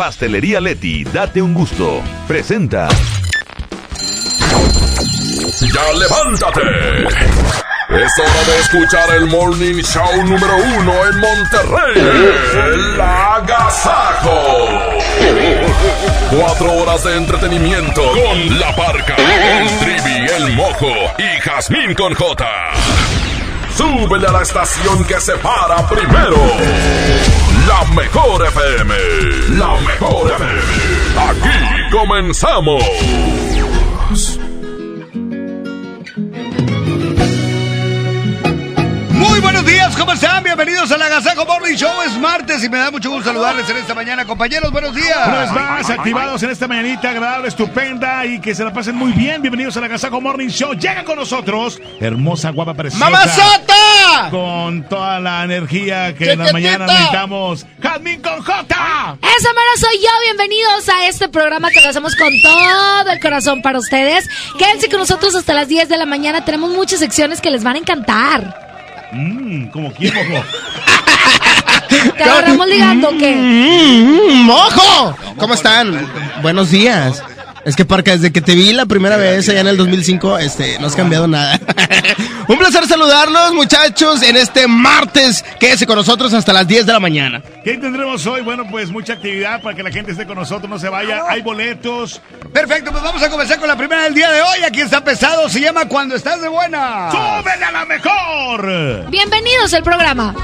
Pastelería Leti, date un gusto. Presenta. ¡Ya levántate! Es hora de escuchar el Morning Show número uno en Monterrey. El Agasajo. Cuatro horas de entretenimiento con La Parca, el Trivi, el Mojo y Jazmín con J. Súbele a la estación que se para primero. La mejor FM. La mejor FM. Aquí comenzamos. Muy buenos días, ¿cómo están? Bienvenidos a la Gazaco Morning Show. Es martes y me da mucho gusto saludarles en esta mañana, compañeros. Buenos días. Una vez más, activados en esta mañanita agradable, estupenda y que se la pasen muy bien. Bienvenidos a la Gazaco Morning Show. Llega con nosotros, hermosa, guapa, preciosa. ¡Mamazota! Con toda la energía que en la mañana necesitamos. ¡Jazmín con J! Esa mera soy yo. Bienvenidos a este programa que lo hacemos con todo el corazón para ustedes. Quédense con nosotros hasta las 10 de la mañana. Tenemos muchas secciones que les van a encantar. Mmm, como quién, mojo. ¿Te agarramos ligando o qué? Mm, ¡Mojo! ¿Cómo están? Buenos días. Es que Parca, desde que te vi la primera vez allá en el 2005, este, no has cambiado nada. Un placer saludarlos, muchachos, en este martes. Quédese con nosotros hasta las 10 de la mañana. ¿Qué tendremos hoy? Bueno, pues mucha actividad para que la gente esté con nosotros, no se vaya. Hay boletos. Perfecto, pues vamos a comenzar con la primera del día de hoy. Aquí está pesado, se llama Cuando estás de buena. ¡Súbele a la mejor! Bienvenidos al programa.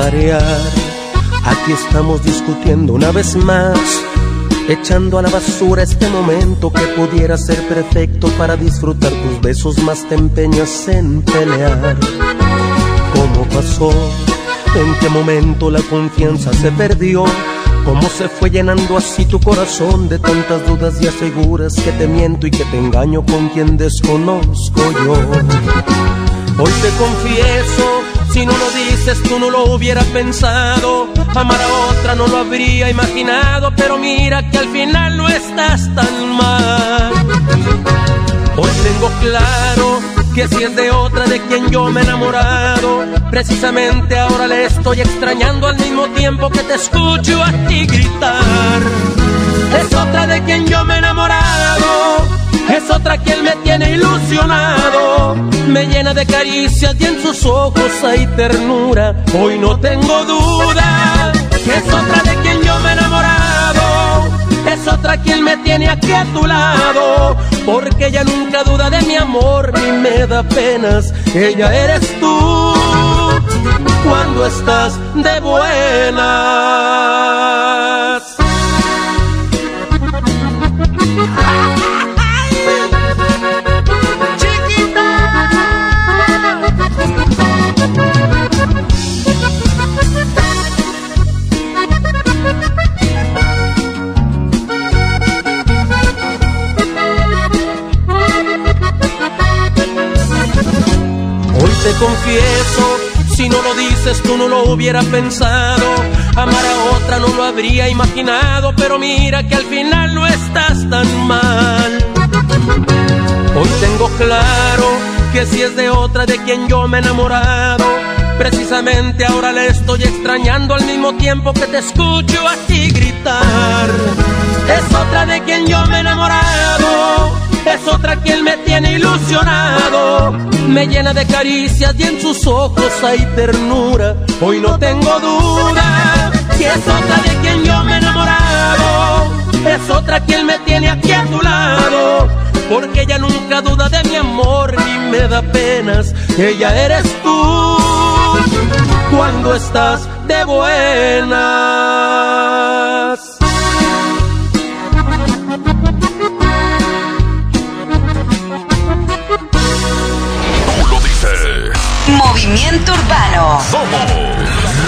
Variar, aquí estamos discutiendo una vez más, echando a la basura este momento que pudiera ser perfecto para disfrutar tus besos, más te empeñas en pelear. ¿Cómo pasó? ¿En qué momento la confianza se perdió? ¿Cómo se fue llenando así tu corazón de tantas dudas y aseguras que te miento y que te engaño con quien desconozco yo? Hoy te confieso, si no lo dices tú no lo hubiera pensado. Amar a otra no lo habría imaginado, pero mira que al final no estás tan mal. Hoy tengo claro que si es de otra de quien yo me he enamorado, precisamente ahora le estoy extrañando al mismo tiempo que te escucho a ti gritar. Es otra de quien yo me he enamorado, es otra quien me tiene ilusionado, me llena de caricias y en sus ojos hay ternura. Hoy no tengo duda es otra de quien yo me he enamorado, es otra quien me tiene aquí a tu lado, porque ella nunca duda de mi amor ni me da penas. Ella eres tú cuando estás de buenas. Te confieso, si no lo dices tú no lo hubiera pensado. Amar a otra no lo habría imaginado, pero mira que al final no estás tan mal. Hoy tengo claro que si es de otra de quien yo me he enamorado, precisamente ahora le estoy extrañando al mismo tiempo que te escucho a ti gritar. Es otra de quien yo me he enamorado, es otra quien me tiene ilusionado. Me llena de caricias y en sus ojos hay ternura. Hoy no tengo duda si es otra de quien yo me he enamorado, es otra quien me tiene aquí a tu lado. Porque ella nunca duda de mi amor ni me da penas. Ella eres tú cuando estás de buena. Movimiento Urbano. Somos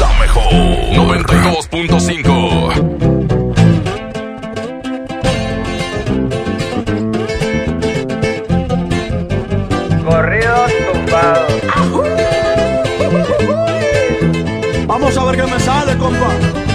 la mejor 92.5. Corridos tumbados. Vamos a ver qué me sale, compa.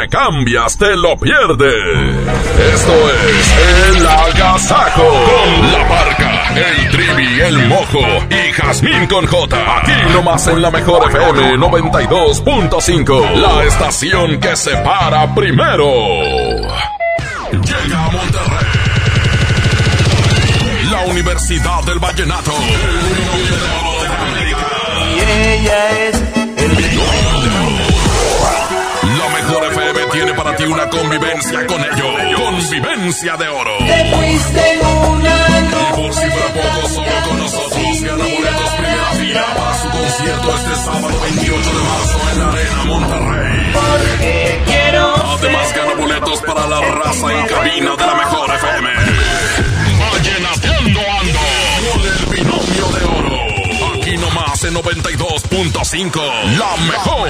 Le cambias, te lo pierdes. Esto es El Agasajo. Con la parca, el trivi, el mojo y Jazmín con J. Aquí nomás en la mejor FM 92.5. La estación que se para primero. Llega a Monterrey. La Universidad del Vallenato. Y ella es ti una convivencia con ellos. Convivencia de oro. Te fuiste en una Y por si fuera poco, solo con nosotros gana boletos primera fila para su concierto este sábado 28 de marzo en la Arena Monterrey. Porque quiero Además gana boletos para la raza en cabina de la mejor FM. Nomás en 92.5. La mejor.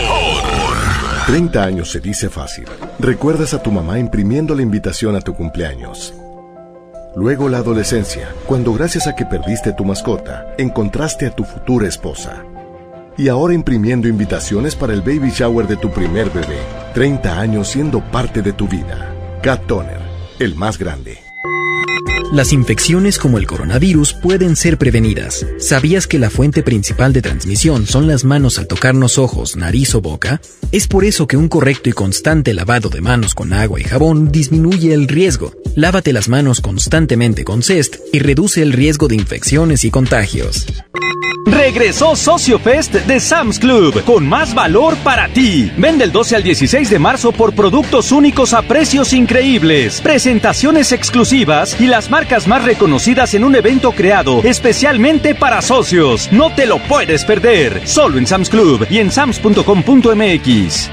30 años se dice fácil. Recuerdas a tu mamá imprimiendo la invitación a tu cumpleaños. Luego la adolescencia, cuando gracias a que perdiste tu mascota, encontraste a tu futura esposa. Y ahora imprimiendo invitaciones para el baby shower de tu primer bebé. 30 años siendo parte de tu vida. Cat Toner, el más grande. Las infecciones como el coronavirus pueden ser prevenidas. ¿Sabías que la fuente principal de transmisión son las manos al tocarnos ojos, nariz o boca? Es por eso que un correcto y constante lavado de manos con agua y jabón disminuye el riesgo. Lávate las manos constantemente con Cest y reduce el riesgo de infecciones y contagios. Regresó Socio Fest de Sam's Club con más valor para ti. Vende el 12 al 16 de marzo por productos únicos a precios increíbles, presentaciones exclusivas y las marcas más reconocidas en un evento creado especialmente para socios. No te lo puedes perder. Solo en Sam's Club y en sams.com.mx.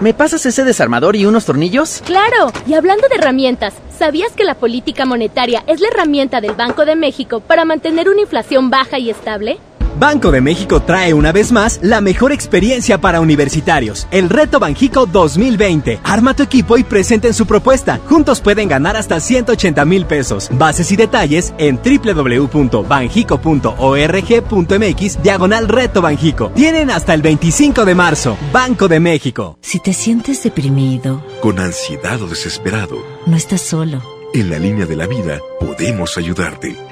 ¿Me pasas ese desarmador y unos tornillos? Claro, y hablando de herramientas, ¿sabías que la política monetaria es la herramienta del Banco de México para mantener una inflación baja y estable? Banco de México trae una vez más la mejor experiencia para universitarios, el Reto Banjico 2020. Arma tu equipo y presenten su propuesta. Juntos pueden ganar hasta 180 mil pesos. Bases y detalles en www.banjico.org.mx diagonal Reto Banjico. Tienen hasta el 25 de marzo. Banco de México. Si te sientes deprimido, con ansiedad o desesperado, no estás solo. En la línea de la vida podemos ayudarte.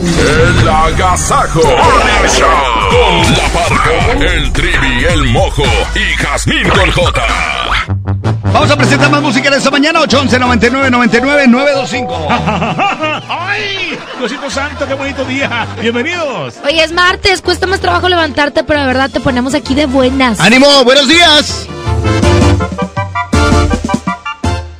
El Agasajo Morning Show con La Parca, el Trivi, el Mojo y Jazmín con J. Vamos a presentar más música en esta mañana, 811 99 99 925. ¡Ay! Diosito Santo, qué bonito día. Bienvenidos. Hoy es martes, cuesta más trabajo levantarte, pero de verdad te ponemos aquí de buenas. ¡Ánimo! ¡Buenos días!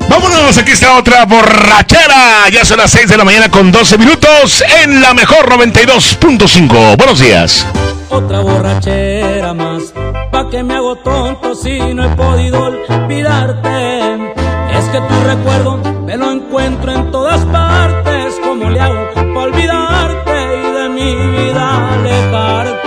Vámonos, aquí está otra borrachera. Ya son las 6 de la mañana con 12 minutos en la mejor 92.5. Buenos días. Otra borrachera más, pa' que me hago tonto si no he podido olvidarte. Es que tu recuerdo me lo encuentro en todas partes. ¿Cómo le hago pa' olvidarte y de mi vida alejarte?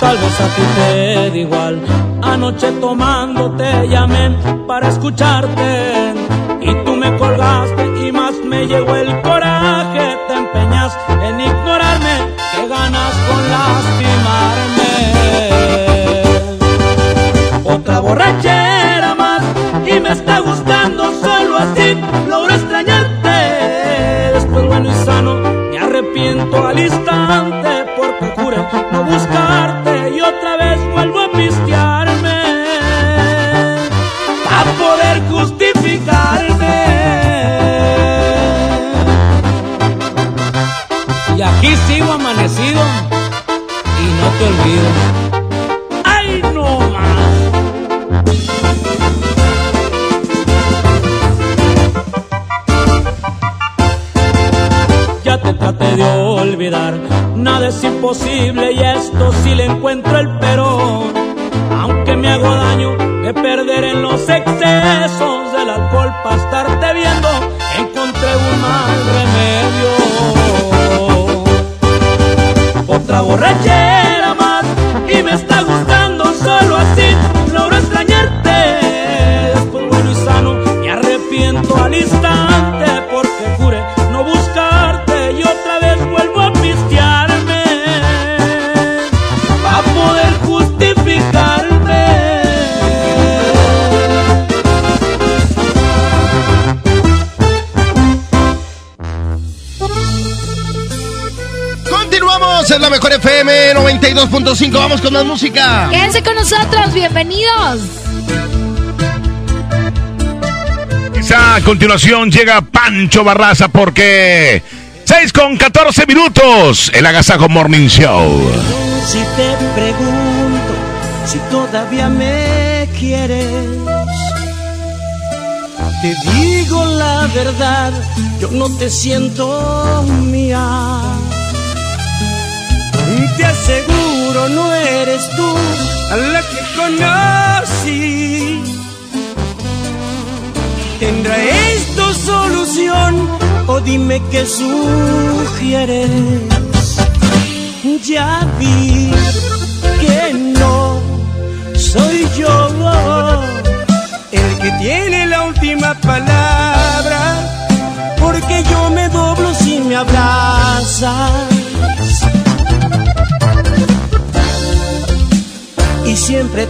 Tal vez a ti te da igual. Anoche tomando te llamé para escucharte y tú me colgaste y más me llegó el coraje. Te empeñas en ignorarme, que ganas con lastimarme. Otra borrachera más y me está gustando solo así logro extrañarte. Después bueno y sano me arrepiento al instante porque juré no buscarte y otra vez te olvido. ¡Ay, no más! Ya te traté de olvidar, nada es imposible y esto sí le encuentro el pero. Aunque me hago daño de perder en los excesos del alcohol para estarte está gustando 92.5. Vamos con más música. Quédense con nosotros, bienvenidos. Quizá a continuación llega Pancho Barraza porque 6 con 14 minutos. El Agasajo Morning Show. Si te pregunto si todavía me quieres, te digo la verdad, yo no te siento mía te aseguro no eres tú a la que conocí. ¿Tendrá esto solución o dime qué sugieres? Ya vi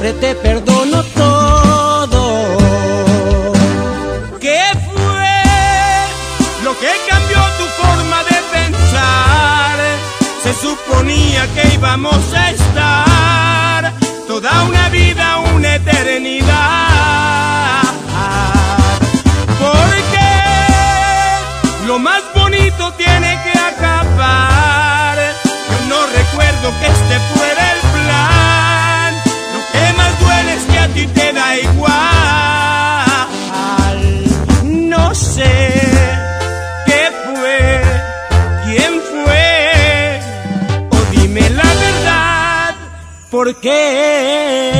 siempre te perdono todo. ¿Qué fue lo que cambió tu forma de pensar? Se suponía que íbamos a estar toda una vida, una eternidad. Porque lo más bonito tiene que acabar. Yo no recuerdo que este Yeah.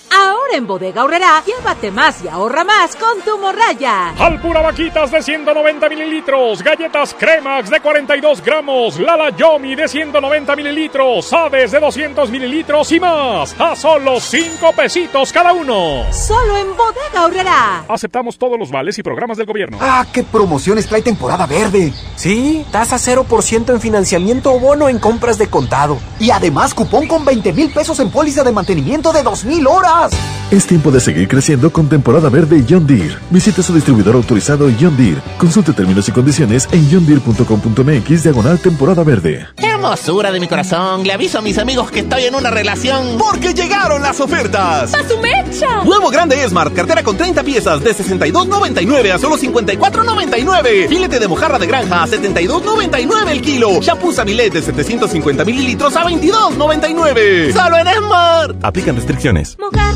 En Bodega Horrera, llévate más y ahorra más con tu morraya. Alpura vaquitas de 190 mililitros, galletas Cremax de 42 gramos, Lala Yomi de 190 mililitros, Aves de 200 mililitros y más. A solo 5 pesitos cada uno. Solo en Bodega Horrera. Aceptamos todos los vales y programas del gobierno. ¡Ah, qué promociones trae temporada verde! Sí, tasa 0% en financiamiento o bono en compras de contado. Y además cupón con 20 mil pesos en póliza de mantenimiento de 2.000 horas. Es tiempo de seguir creciendo con temporada verde John Deere. Visite su distribuidor autorizado John Deere. Consulte términos y condiciones en johndeere.com.mx diagonal temporada verde. Hermosura de mi corazón, le aviso a mis amigos que estoy en una relación. Porque llegaron las ofertas. ¡A su mecha! Nuevo grande Smart, cartera con 30 piezas de 62.99 a solo 54.99. Filete de mojarra de granja a 72.99 el kilo. Shampoo Samilet de 750 mililitros a 22.99. Solo en Smart. Aplican restricciones. Mojar,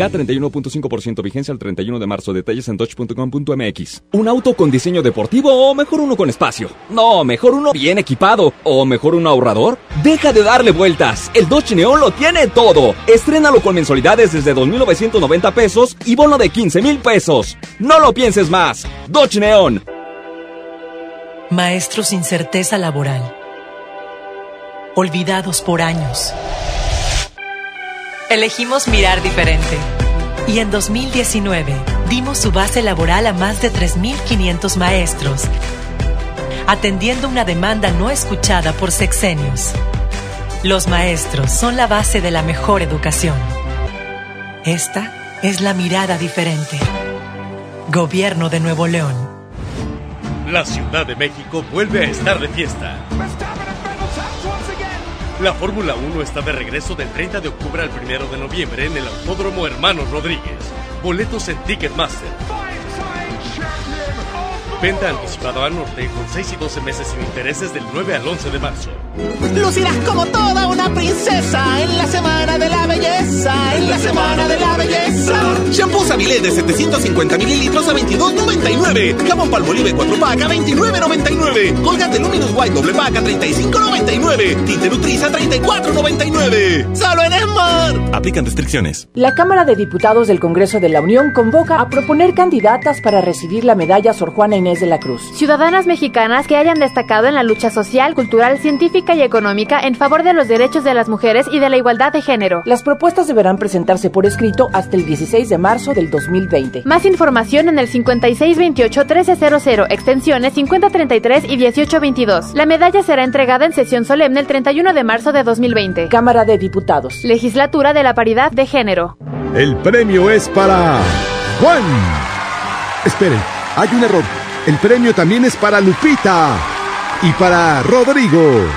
K31.5% vigencia al 31 de marzo. Detalles en dodge.com.mx. ¿Un auto con diseño deportivo o mejor uno con espacio? No, mejor uno bien equipado. ¿O mejor uno ahorrador? Deja de darle vueltas. El Dodge Neon lo tiene todo. Estrénalo con mensualidades desde 2.990 pesos y bono de 15 mil pesos. No lo pienses más. Dodge Neon. Maestros sin certeza laboral. Olvidados por años. Elegimos mirar diferente. Y en 2019 dimos su base laboral a más de 3.500 maestros, atendiendo una demanda no escuchada por sexenios. Los maestros son la base de la mejor educación. Esta es la mirada diferente. Gobierno de Nuevo León. La Ciudad de México vuelve a estar de fiesta. La Fórmula 1 está de regreso del 30 de octubre al 1 de noviembre en el Autódromo Hermanos Rodríguez. Boletos en Ticketmaster. Venta anticipada al norte con 6 y 12 meses sin intereses del 9 al 11 de marzo. Lucirás como toda una princesa en la semana de la belleza, en la semana de la belleza. Shampoo Sabilé de 750 mililitros a 22.99. Jabón Palmolive 4 pack a 29.99. Colgate Luminous White doble pack a 35.99. Tinte Nutriza a 34.99. Solo en Smart. Aplican restricciones. La Cámara de Diputados del Congreso de la Unión convoca a proponer candidatas para recibir la medalla Sor Juana Inés Inés de la Cruz. Ciudadanas mexicanas que hayan destacado en la lucha social, cultural, científica y económica en favor de los derechos de las mujeres y de la igualdad de género. Las propuestas deberán presentarse por escrito hasta el 16 de marzo del 2020. Más información en el 5628-1300, extensiones 5033 y 1822. La medalla será entregada en sesión solemne el 31 de marzo de 2020. Cámara de Diputados. Legislatura de la Paridad de Género. El premio es para Juan. Esperen, hay un error. El premio también es para Lupita y para Rodrigo.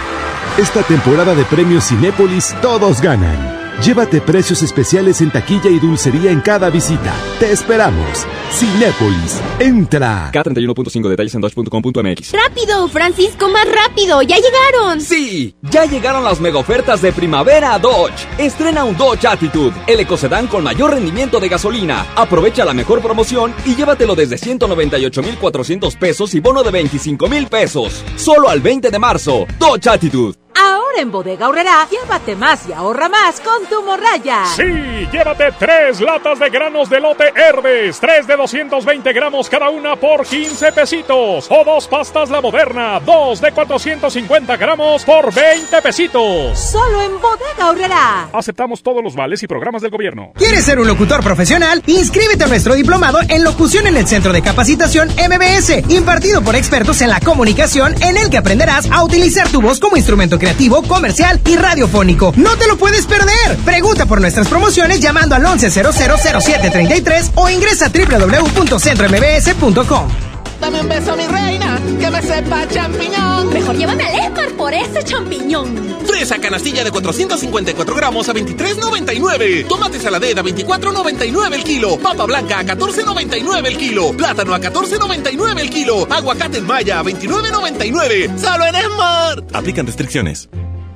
Esta temporada de premios Cinépolis todos ganan. Llévate precios especiales en taquilla y dulcería en cada visita. Te esperamos. Cinépolis, entra. K31.5 detalles en dodge.com.mx. ¡Rápido, Francisco, más rápido! ¡Ya llegaron! Sí, ya llegaron las mega ofertas de primavera a Dodge. Estrena un Dodge Attitude, el ecocedán con mayor rendimiento de gasolina. Aprovecha la mejor promoción y llévatelo desde 198,400 pesos y bono de 25,000 pesos. Solo al 20 de marzo. Dodge Attitude. Ahora en Bodega Aurrera, llévate más y ahorra más con tu morraya. Sí, llévate tres latas de granos de lote Herbes, tres de 220 gramos cada una por 15 pesitos. O dos pastas La Moderna, dos de 450 gramos por 20 pesitos. Solo en Bodega Aurrera. Aceptamos todos los vales y programas del gobierno. ¿Quieres ser un locutor profesional? Inscríbete a nuestro diplomado en locución en el Centro de Capacitación MBS, impartido por expertos en la comunicación, en el que aprenderás a utilizar tu voz como instrumento creativo, comercial y radiofónico. No te lo puedes perder. Pregunta por nuestras promociones llamando al 11000733 o ingresa a www.centrombs.com. Dame un beso, mi reina, que me sepa champiñón. Mejor llévame al Esmar por ese champiñón. Fresa canastilla de 454 gramos a 23.99. Tomate saladera a 24.99 el kilo. Papa blanca a 14.99 el kilo. Plátano a 14.99 el kilo. Aguacate en maya a 29.99. Solo en Smart. Aplican restricciones.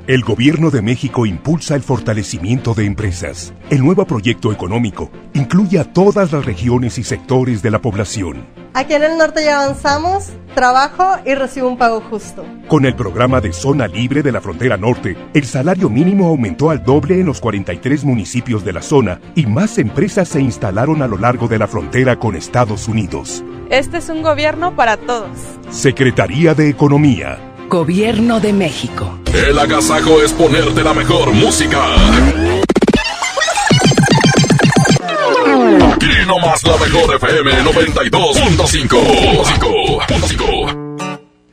El Gobierno de México impulsa el fortalecimiento de empresas. El nuevo proyecto económico incluye a todas las regiones y sectores de la población. Aquí en el norte ya avanzamos, trabajo y recibo un pago justo. Con el programa de Zona Libre de la Frontera Norte, el salario mínimo aumentó al doble en los 43 municipios de la zona y más empresas se instalaron a lo largo de la frontera con Estados Unidos. Este es un gobierno para todos. Secretaría de Economía. Gobierno de México. El agasajo es ponerte la mejor música. Nomás la mejor FM 92.5.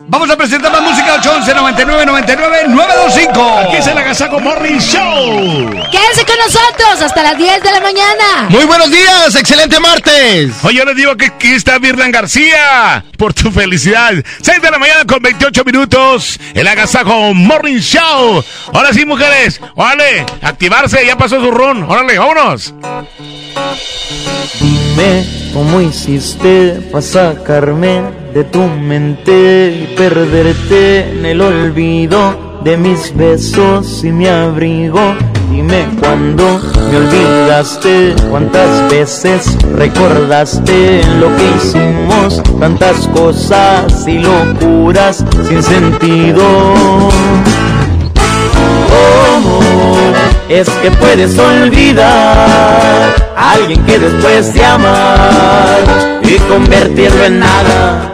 Vamos a presentar la música 811 99 99 925. Aquí es el Agasago Morning Show. Quédense con nosotros hasta las 10 de la mañana. Muy buenos días, excelente martes. Hoy yo les digo que aquí está Virlan García por tu felicidad. 6 de la mañana con 28 minutos. El Agasago Morning Show. Ahora sí, mujeres. Órale, activarse, ya pasó su run. Órale, vámonos. Dime cómo hiciste para sacarme de tu mente y perderte en el olvido de mis besos y mi abrigo. Dime cuándo me olvidaste, cuántas veces recordaste lo que hicimos, tantas cosas y locuras sin sentido. ¿Cómo es que puedes olvidar a alguien que después de amar y convertirlo en nada?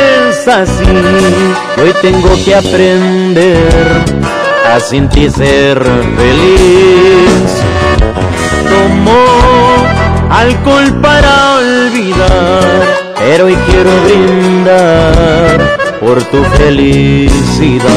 así, hoy tengo que aprender a sin ti ser feliz. Tomo alcohol para olvidar, pero hoy quiero brindar por tu felicidad.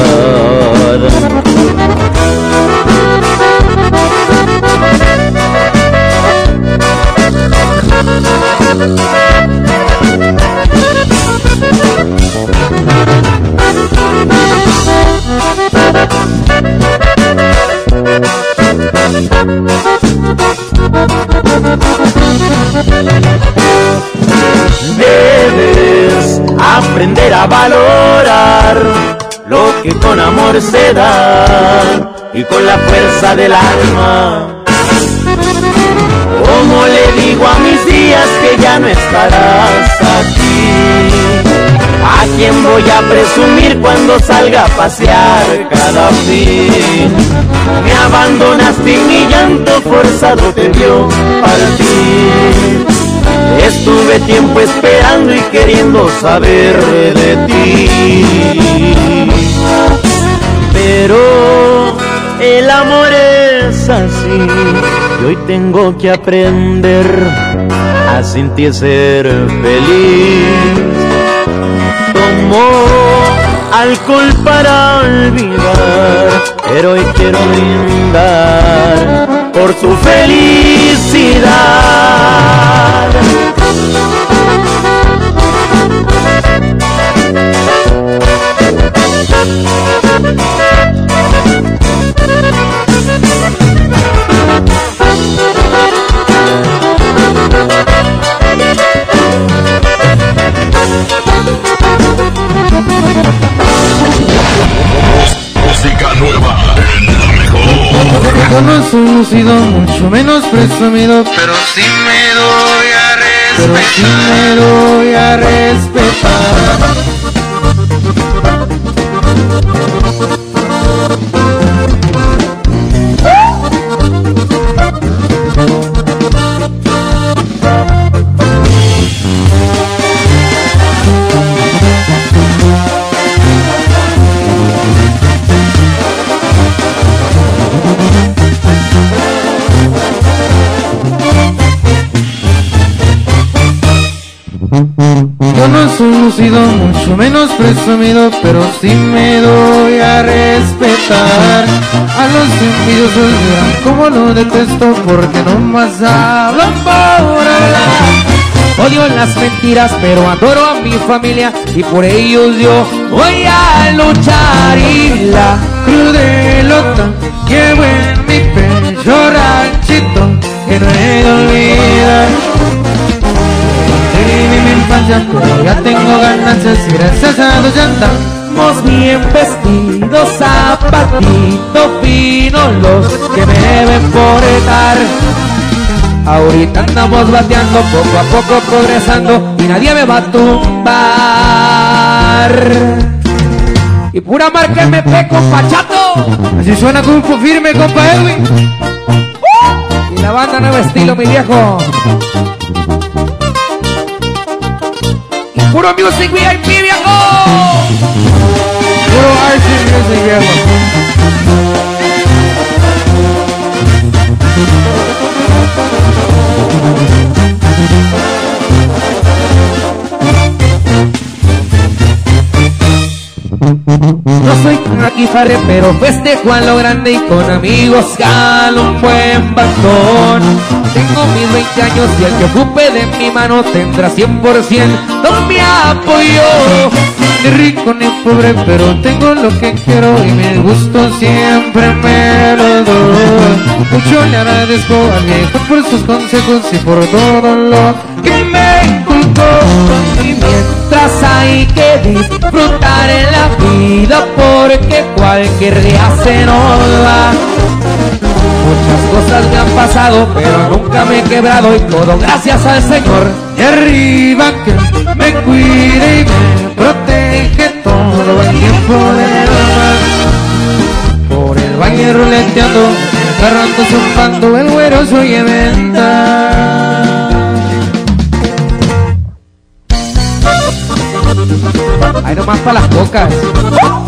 Debes aprender a valorar lo que con amor se da y con la fuerza del alma. Como le digo a mis días que ya no estarás aquí? ¿A quién voy a presumir cuando salga a pasear cada fin? Me abandonaste y mi llanto forzado te dio partir. Estuve tiempo esperando y queriendo saber de ti. Pero el amor es así y hoy tengo que aprender a sentir ser feliz. Tomo alcohol para olvidar, pero hoy quiero brindar por su felicidad. Yo no soy lucido, mucho menos presumido, pero sí me doy a respetar. Pero sí me doy a respetar. Soy lucido, mucho menos presumido, pero sí me doy a respetar. A los envidiosos dirán como lo detesto porque no más hablan por hablar. Odio las mentiras, pero adoro a mi familia y por ellos yo voy a luchar. Y la crudelota llevo en mi pecho ranchito que no he de. Mi infancia, ya tengo ganancias y gracias a Dios ya andamos bien vestidos, zapatito fino los que me deben por estar. Ahorita andamos bateando, poco a poco progresando y nadie me va a tumbar. Y pura marca MP, compa Chato. Así suena Kung firme, compa Edwin. Y la banda nuevo estilo, mi viejo. Puro Music VIP, viejo. Puro RC Music, viejo. No soy aquí farre, pero festejo a lo grande y con amigos jalo un buen bastón. Tengo mis 20 años y el que ocupe de mi mano tendrá 100% mi apoyo. Ni rico ni pobre, pero tengo lo que quiero y mi gusto siempre me lo doy. Mucho le agradezco al viejo por sus consejos y por todo lo que me. Y mientras hay que disfrutar en la vida porque cualquier día se nos va. Muchas cosas me han pasado, pero nunca me he quebrado y todo gracias al Señor de arriba que me cuide y me protege todo el tiempo de Por el valle ruleteando, agarrando zumbando, el güero soy venta. Hay nomás para las cocas.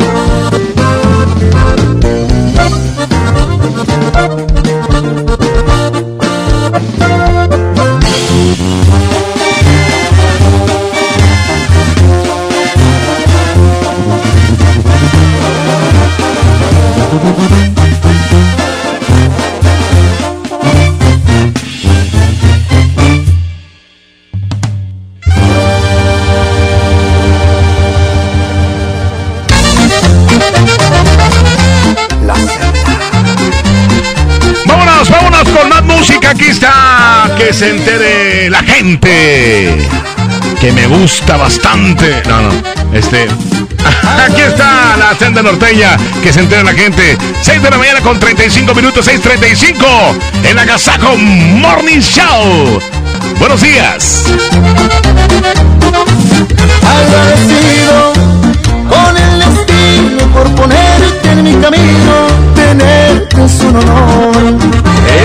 Gente. que me gusta bastante. No, no, este. Aquí está la senda norteña que se entera la gente. 6 de la mañana con 35 minutos, 6.35 en Agasajo Morning Show. Buenos días. Agradecido con el destino por ponerte en mi camino, tenerte es un honor.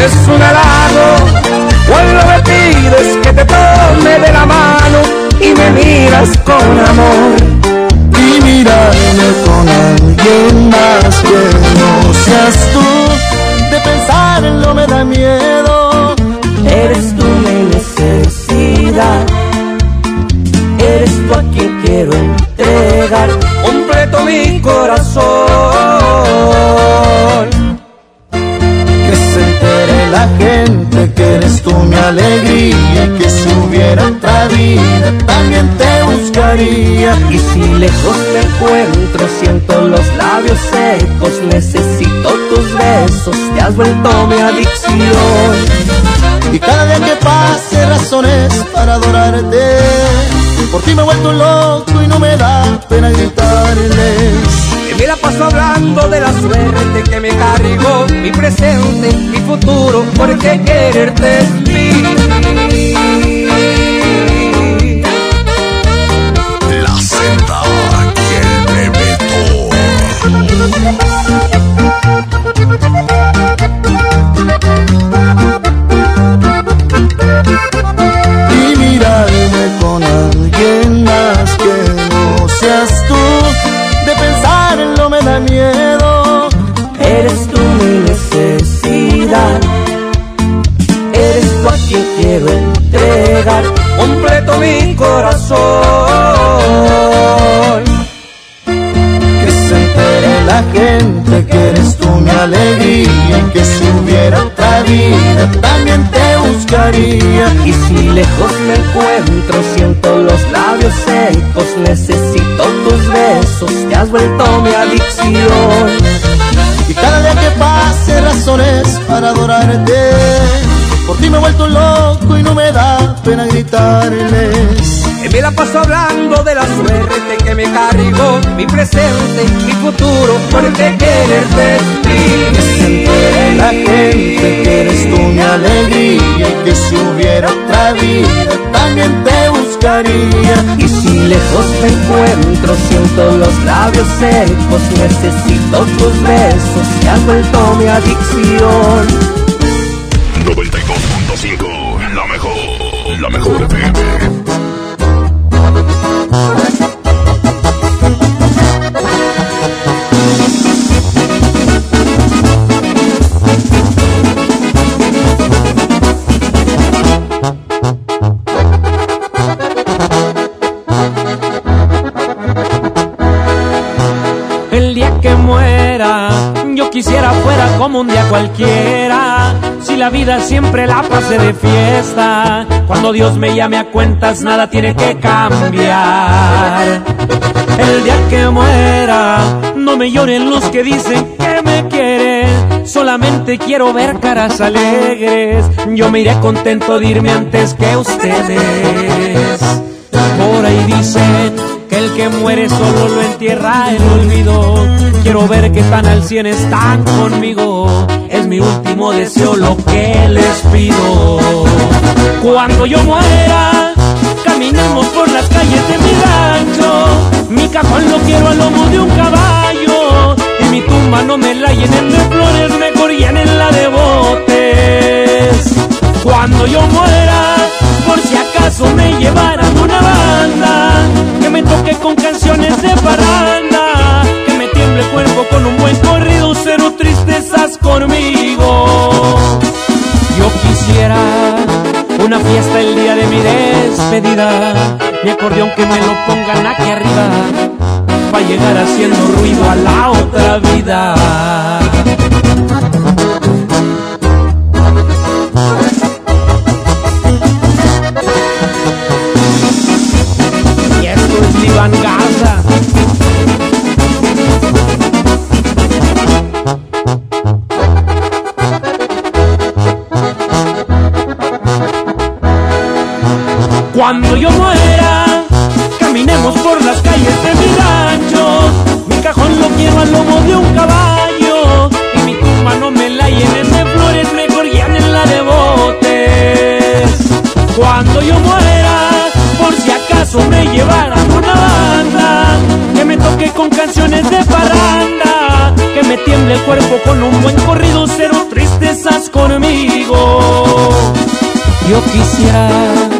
Es un halago cuando me pides que te tome de la mano y me miras con amor. Y mirarme con alguien más que no seas tú, de pensarlo me da miedo. Eres tú mi necesidad, eres tú a quien quiero entregar completo mi corazón. Que se entere la gente tú mi alegría y que si hubiera otra vida también te buscaría. Y si lejos me encuentro, siento los labios secos, necesito tus besos, te has vuelto mi adicción. Y cada día que pase razones para adorarte. Por ti me he vuelto loco y no me da pena gritarles. Me la paso hablando de la suerte que me cargó mi presente, mi futuro, porque quererte es mí. La senda y el y completo mi corazón. Que se entere la gente que eres tú mi alegría que si hubiera otra vida también te buscaría. Y si lejos me encuentro, siento los labios secos, necesito tus besos, te has vuelto mi adicción. Y cada día que pase razones para adorarte. Por ti me he vuelto loco y no me da pena gritarles. Que me la paso hablando de la suerte que me cargó mi presente, mi futuro, porque quererte es Que se entere la gente que eres tú mi alegría y que si hubiera otra vida también te buscaría. Y si lejos me encuentro, siento los labios secos, necesito tus besos, te has vuelto mi adicción. 92.5, la mejor, la mejor FM. El día que muera, yo quisiera fuera como un día cualquiera. La vida siempre la pasé de fiesta, cuando Dios me llame a cuentas nada tiene que cambiar. El día que muera, no me lloren los que dicen que me quieren. Solamente quiero ver caras alegres. Yo me iré contento de irme antes que ustedes. Por ahí dicen que el que muere solo lo entierra el olvido. Quiero ver que tan al cien están conmigo. Mi último deseo lo que les pido. Cuando yo muera, caminemos por las calles de mi rancho. Mi cajón lo quiero a lomo de un caballo. Y mi tumba no me la llenen de flores, mejor llenenla de botes. Cuando yo muera, por si acaso me llevaran una banda que me toque con canciones de parranda, que me tiemble el cuerpo con un buen corrido, conmigo. Yo quisiera una fiesta el día de mi despedida, mi acordeón que me lo pongan aquí arriba, para llegar haciendo ruido a la otra vida. Y esto es Iván Garza. Cuando yo muera, Andemos por las calles de mi rancho, mi cajón lo quiero al lomo de un caballo y mi tumba no me la llenen de flores, mejor la de botes. Cuando yo muera, por si acaso me llevaran una banda, que me toque con canciones de parranda, que me tiemble el cuerpo con un buen corrido, cero tristezas conmigo. Yo quisiera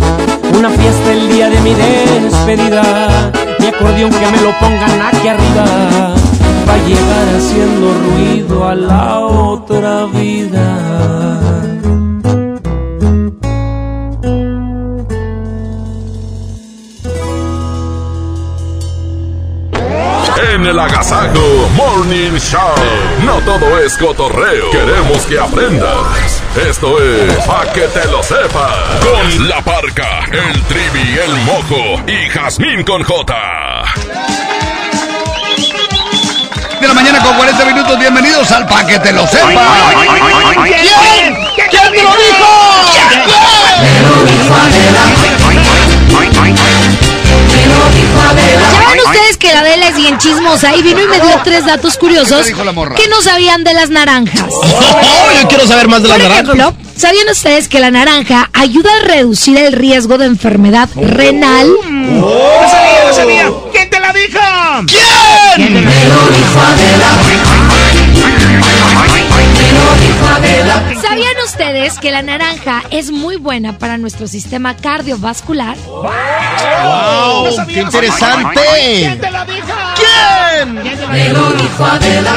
una fiesta el día de mi despedida, mi acordeón que me lo pongan aquí arriba, va a llegar haciendo ruido a la otra vida. Agasajo Morning Show. No todo es cotorreo. Queremos que aprendas. Esto es Pa' que te lo sepas. Con la parca, el trivi, el mojo y Jazmín con J. De la mañana con 40 minutos. Bienvenidos al Pa' que te lo sepas. ¿Quién? ¿Quién te lo dijo? ¿Saben ustedes que la Adela es bien chismosa y vino y me dio tres datos curiosos que no sabían de las naranjas? Oh, yo quiero saber más de las Por naranjas. ejemplo, ¿sabían ustedes que la naranja ayuda a reducir el riesgo de enfermedad renal? ¡No sabía, no sabía! ¿Quién te la dijo? ¿Quién? Me lo dijo que la naranja es muy buena para nuestro sistema cardiovascular? ¡Wow! ¡Qué interesante! ¿Quién te lo dijo? ¿Quién? Me lo dijo Adela.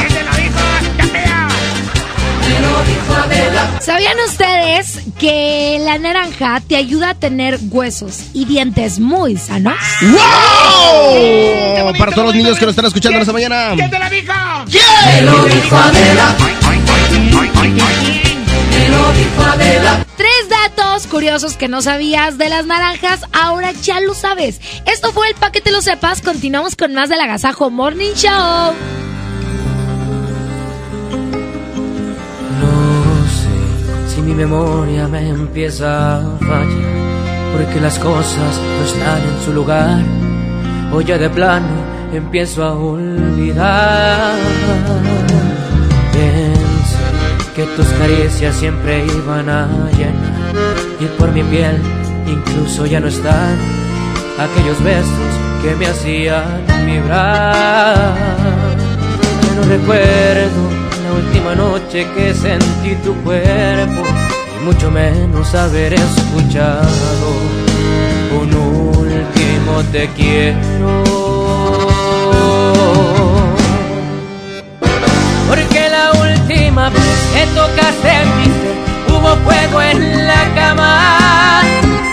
Me lo dijo Adela. ¿Sabían ustedes que la naranja te ayuda a tener huesos y dientes muy sanos? ¡Wow! Para todos los niños que nos están escuchando esta mañana. ¿Quién te lo dijo? ¿Quién? Me lo dijo Adela. Me lo dijo Adela. Tres datos curiosos que no sabías de las naranjas, ahora ya lo sabes. Esto fue el Pa' que te lo sepas. Continuamos con más del Agasajo Morning Show. No sé si mi memoria me empieza a fallar, porque las cosas no están en su lugar, o ya de plano empiezo a olvidar. Que tus caricias siempre iban a llenar, y por mi piel incluso ya no están aquellos besos que me hacían vibrar. No recuerdo la última noche que sentí tu cuerpo y mucho menos haber escuchado un último te quiero. Vez que tocaste mi ser hubo fuego en la cama.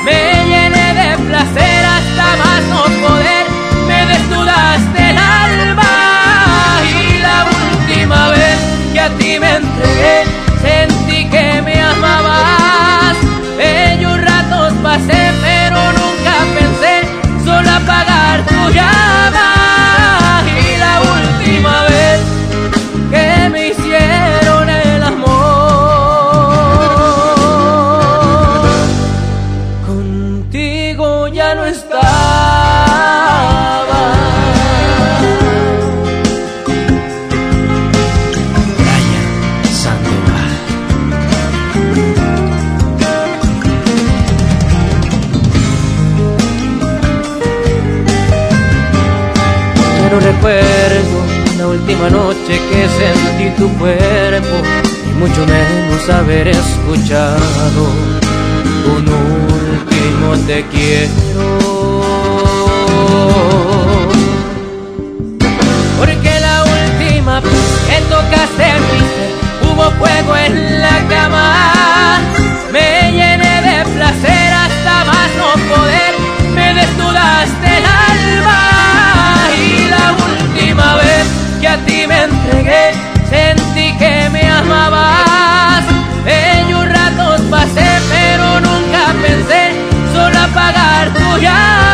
Me llené de placer hasta más no poder. Me desnudaste el alma. Y la última vez que a ti me entregué, sentí que me amabas. Bellos ratos pasé, pero nunca pensé solo apagar tu llama. Que sentí tu cuerpo y mucho menos haber escuchado un último te quiero. Porque la última vez que tocaste mi hubo fuego en la cama. Me llené de placer que a ti me entregué, sentí que me amabas. Bellos ratos pasé, pero nunca pensé solo apagar tu llama.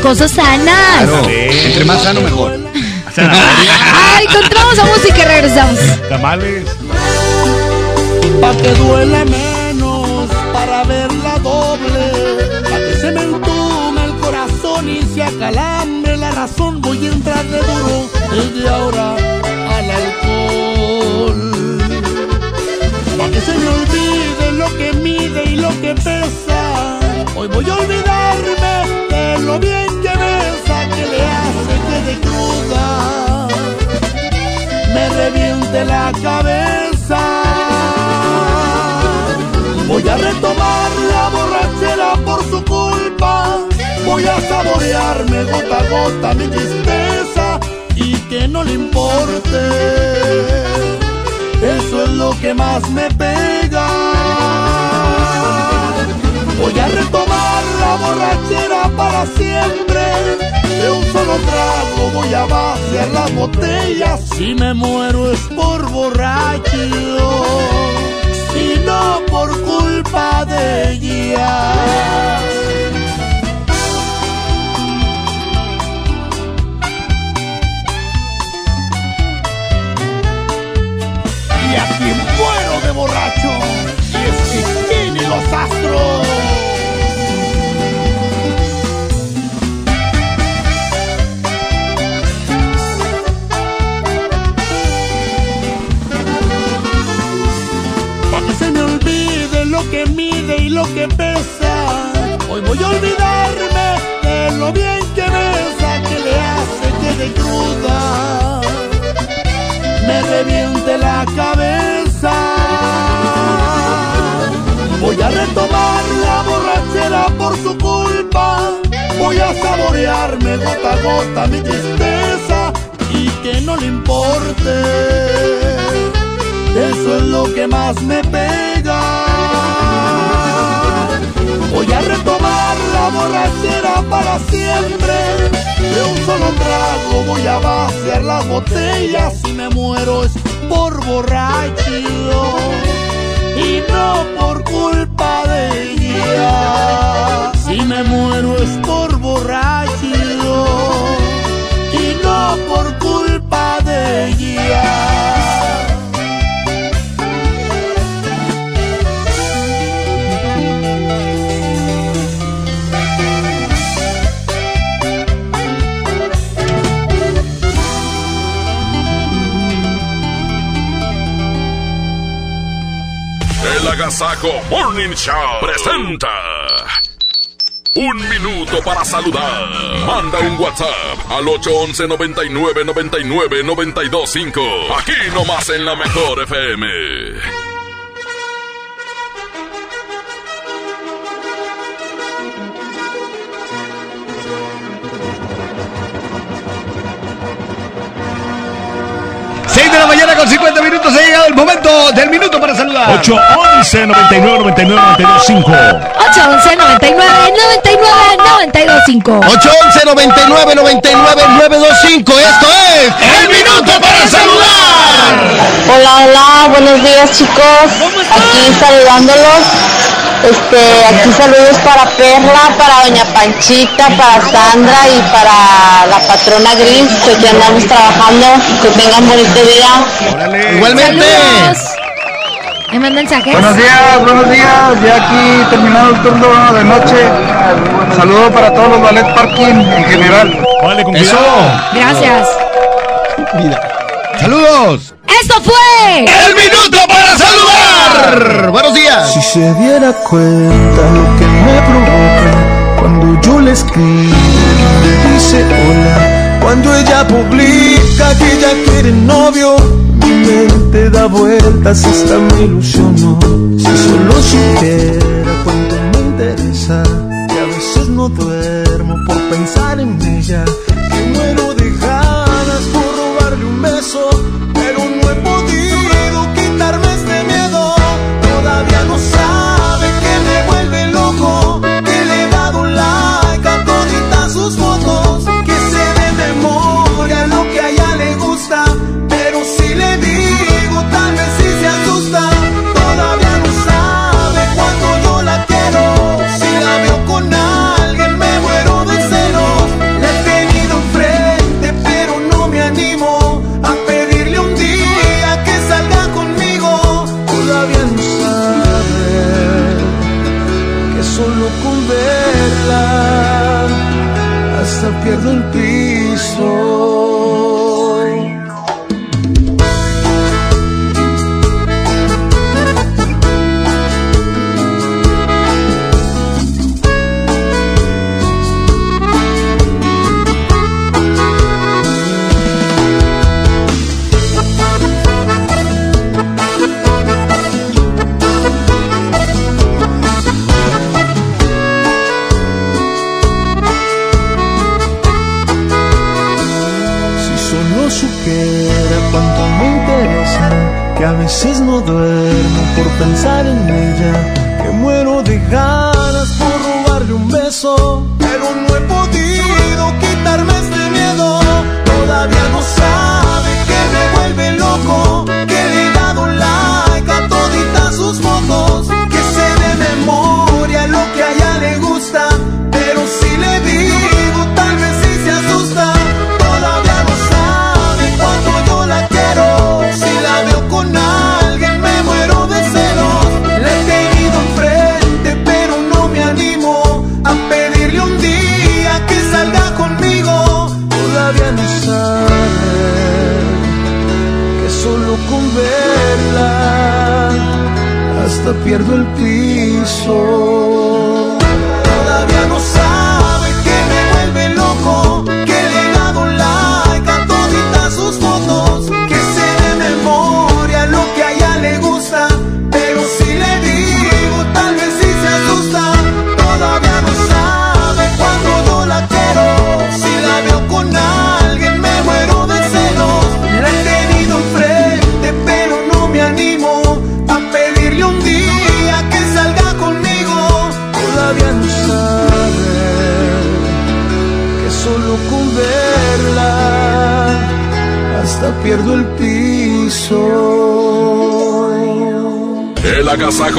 Cosas sanas. Claro, entre más sano mejor. Ay, encontramos a música y regresamos. Tamales. Pa' que duele menos, para verla doble, pa' que se me entume el corazón y se acalambre la razón, voy a entrar de duro desde ahora al alcohol. Pa' que se me olvide lo que mide y lo que pesa, hoy voy a olvidarme de lo bien que besa, que le hace que de cruda me reviente la cabeza. Voy a retomar la borrachera por su culpa. Voy a saborearme gota a gota mi tristeza y que no le importe. Eso es lo que más me pega. Voy a retomar la borrachera para siempre. De un solo trago voy a vaciar las botellas. Si me muero es por borracho y no por culpa de ella. Y a quien muero de borracho, los astros. Pa' que se me olvide lo que mide y lo que pesa. Hoy voy a olvidarme de lo bien que besa, que le hace que de cruda me reviente la cabeza. Por su culpa voy a saborearme gota a gota mi tristeza y que no le importe. Eso es lo que más me pega. Voy a retomar la borrachera para siempre. De un solo trago voy a vaciar las botellas. Si me muero es por borracho y no por culpa Si me muero es por borracho y no por culpa de ella. Agasajo Morning Show presenta. Un minuto para saludar. Manda un WhatsApp al 811 99 99 925. Aquí nomás en la mejor FM. Momento del minuto para saludar. 811 99 99 925 811 99 99 925 811 99 99 925 Esto es El Minuto para Saludar. Hola, hola, buenos días chicos. Aquí saludándolos. Este, aquí saludos para Perla, para Doña Panchita, para Sandra y para la patrona Gris, que aquí andamos trabajando. Que tengan bonito día. Igualmente. ¿Me mandan mensajes? Buenos días, buenos días. Ya aquí terminado el turno de noche. Saludo para todos los ballet parking en general. Vale, con Eso. Gracias. Saludos. Esto fue El Minuto para Saludar. Buenos días. Si se diera cuenta lo que me provoca cuando yo le escribo me dice hola, cuando ella publica que ella quiere novio, mi mente da vueltas hasta me ilusiono. Si solo supiera cuánto me interesa, que a veces no duermo por pensar en ella,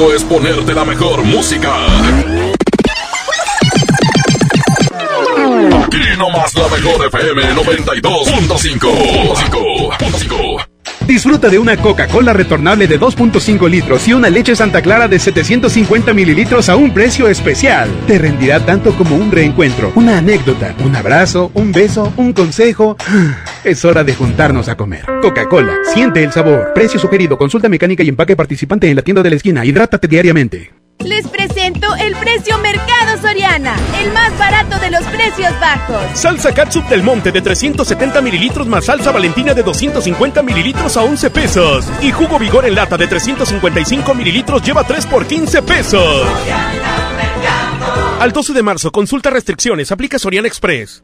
es ponerte la mejor música. Aquí nomás la mejor FM 92.5. Disfruta de una Coca-Cola retornable de 2.5 litros y una leche Santa Clara de 750 mililitros a un precio especial. Te rendirá tanto como un reencuentro, una anécdota, un abrazo, un beso, un consejo. Es hora de juntarnos a comer. Coca-Cola, siente el sabor. Precio sugerido, consulta mecánica y empaque participante en la tienda de la esquina. Hidrátate diariamente. Les presento el precio Mercado Soriana, el más barato de los precios bajos. Salsa Catsup del Monte de 370 mililitros más salsa Valentina de 250 mililitros a 11 pesos. Y jugo Vigor en lata de 355 mililitros lleva 3 por 15 pesos. Al 12 de marzo, consulta restricciones, aplica Soriana Express.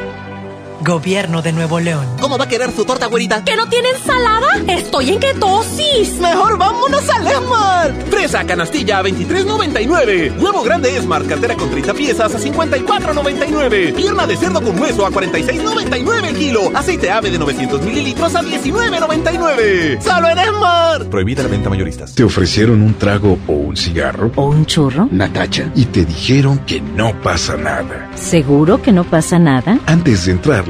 Gobierno de Nuevo León. ¿Cómo va a querer su torta, güerita? ¿Que no tiene ensalada? Estoy en ketosis. Mejor vámonos a Esmar. Fresa canastilla a 23.99. Huevo grande Esmar, cartera con 30 piezas a 54.99. Pierna de cerdo con hueso a 46.99 el kilo. Aceite ave de 900 mililitros a 19.99. ¡Solo en Esmar! Prohibida la venta mayoristas. ¿Te ofrecieron un trago o un cigarro? ¿O un churro? Natacha. Y te dijeron que no pasa nada. ¿Seguro que no pasa nada? Antes de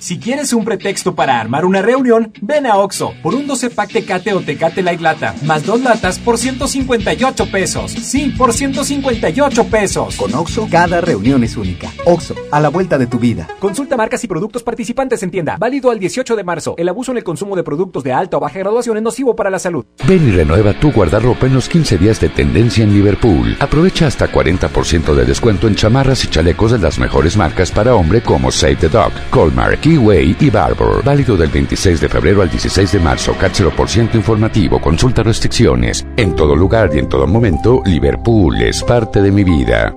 Si quieres un pretexto para armar una reunión, ven a Oxo por un 12 pack Tecate o Tecate Light Lata, más dos latas por 158 pesos. Sí, por 158 pesos. Con Oxo, cada reunión es única. Oxo, a la vuelta de tu vida. Consulta marcas y productos participantes en tienda. Válido al 18 de marzo. El abuso en el consumo de productos de alta o baja graduación es nocivo para la salud. Ven y renueva tu guardarropa en los 15 días de tendencia en Liverpool. Aprovecha hasta 40% de descuento en chamarras y chalecos de las mejores marcas para hombre como Save the Dog, Colmar, Keyway y Barbour. Válido del 26 de febrero al 16 de marzo. Cátselo por ciento informativo. Consulta restricciones. En todo lugar y en todo momento, Liverpool es parte de mi vida.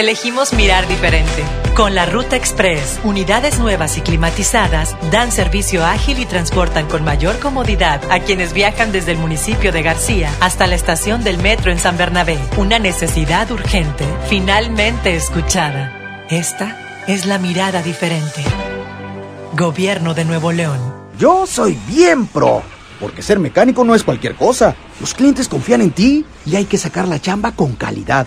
Elegimos mirar diferente. Con la Ruta Express, unidades nuevas y climatizadas dan servicio ágil y transportan con mayor comodidad a quienes viajan desde el municipio de García hasta la estación del metro en San Bernabé. Una necesidad urgente, finalmente escuchada. Esta es la mirada diferente. Gobierno de Nuevo León. Yo soy bien pro, porque ser mecánico no es cualquier cosa. Los clientes confían en ti y hay que sacar la chamba con calidad.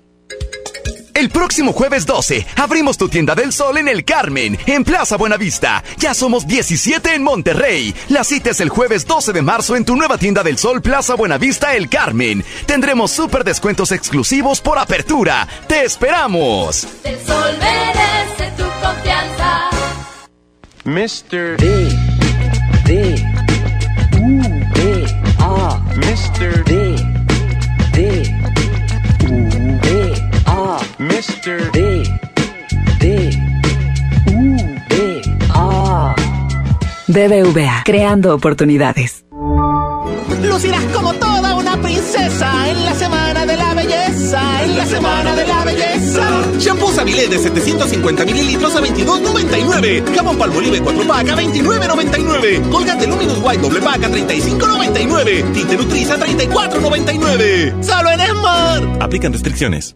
El próximo jueves 12 abrimos tu tienda del sol en el Carmen, en Plaza Buenavista. Ya somos 17 en Monterrey. La cita es el jueves 12 de marzo en tu nueva tienda del sol Plaza Buenavista El Carmen. Tendremos súper descuentos exclusivos por apertura. ¡Te esperamos! El sol merece tu confianza. Mr. D. D. U. D. A. Mr. D. D. U. D. A. Mr. D. D. U. D. A. BBVA, creando oportunidades. Lucirás como toda una princesa en la semana de la belleza, en la semana de la belleza. Shampoo Sabilé de 750 mililitros a 22.99. Jabón Palmolive 4 pack a 29.99. Colgate Luminous White doble pack a 35.99. Tinte Nutriza a 34.99. Solo en Smart. Aplican restricciones.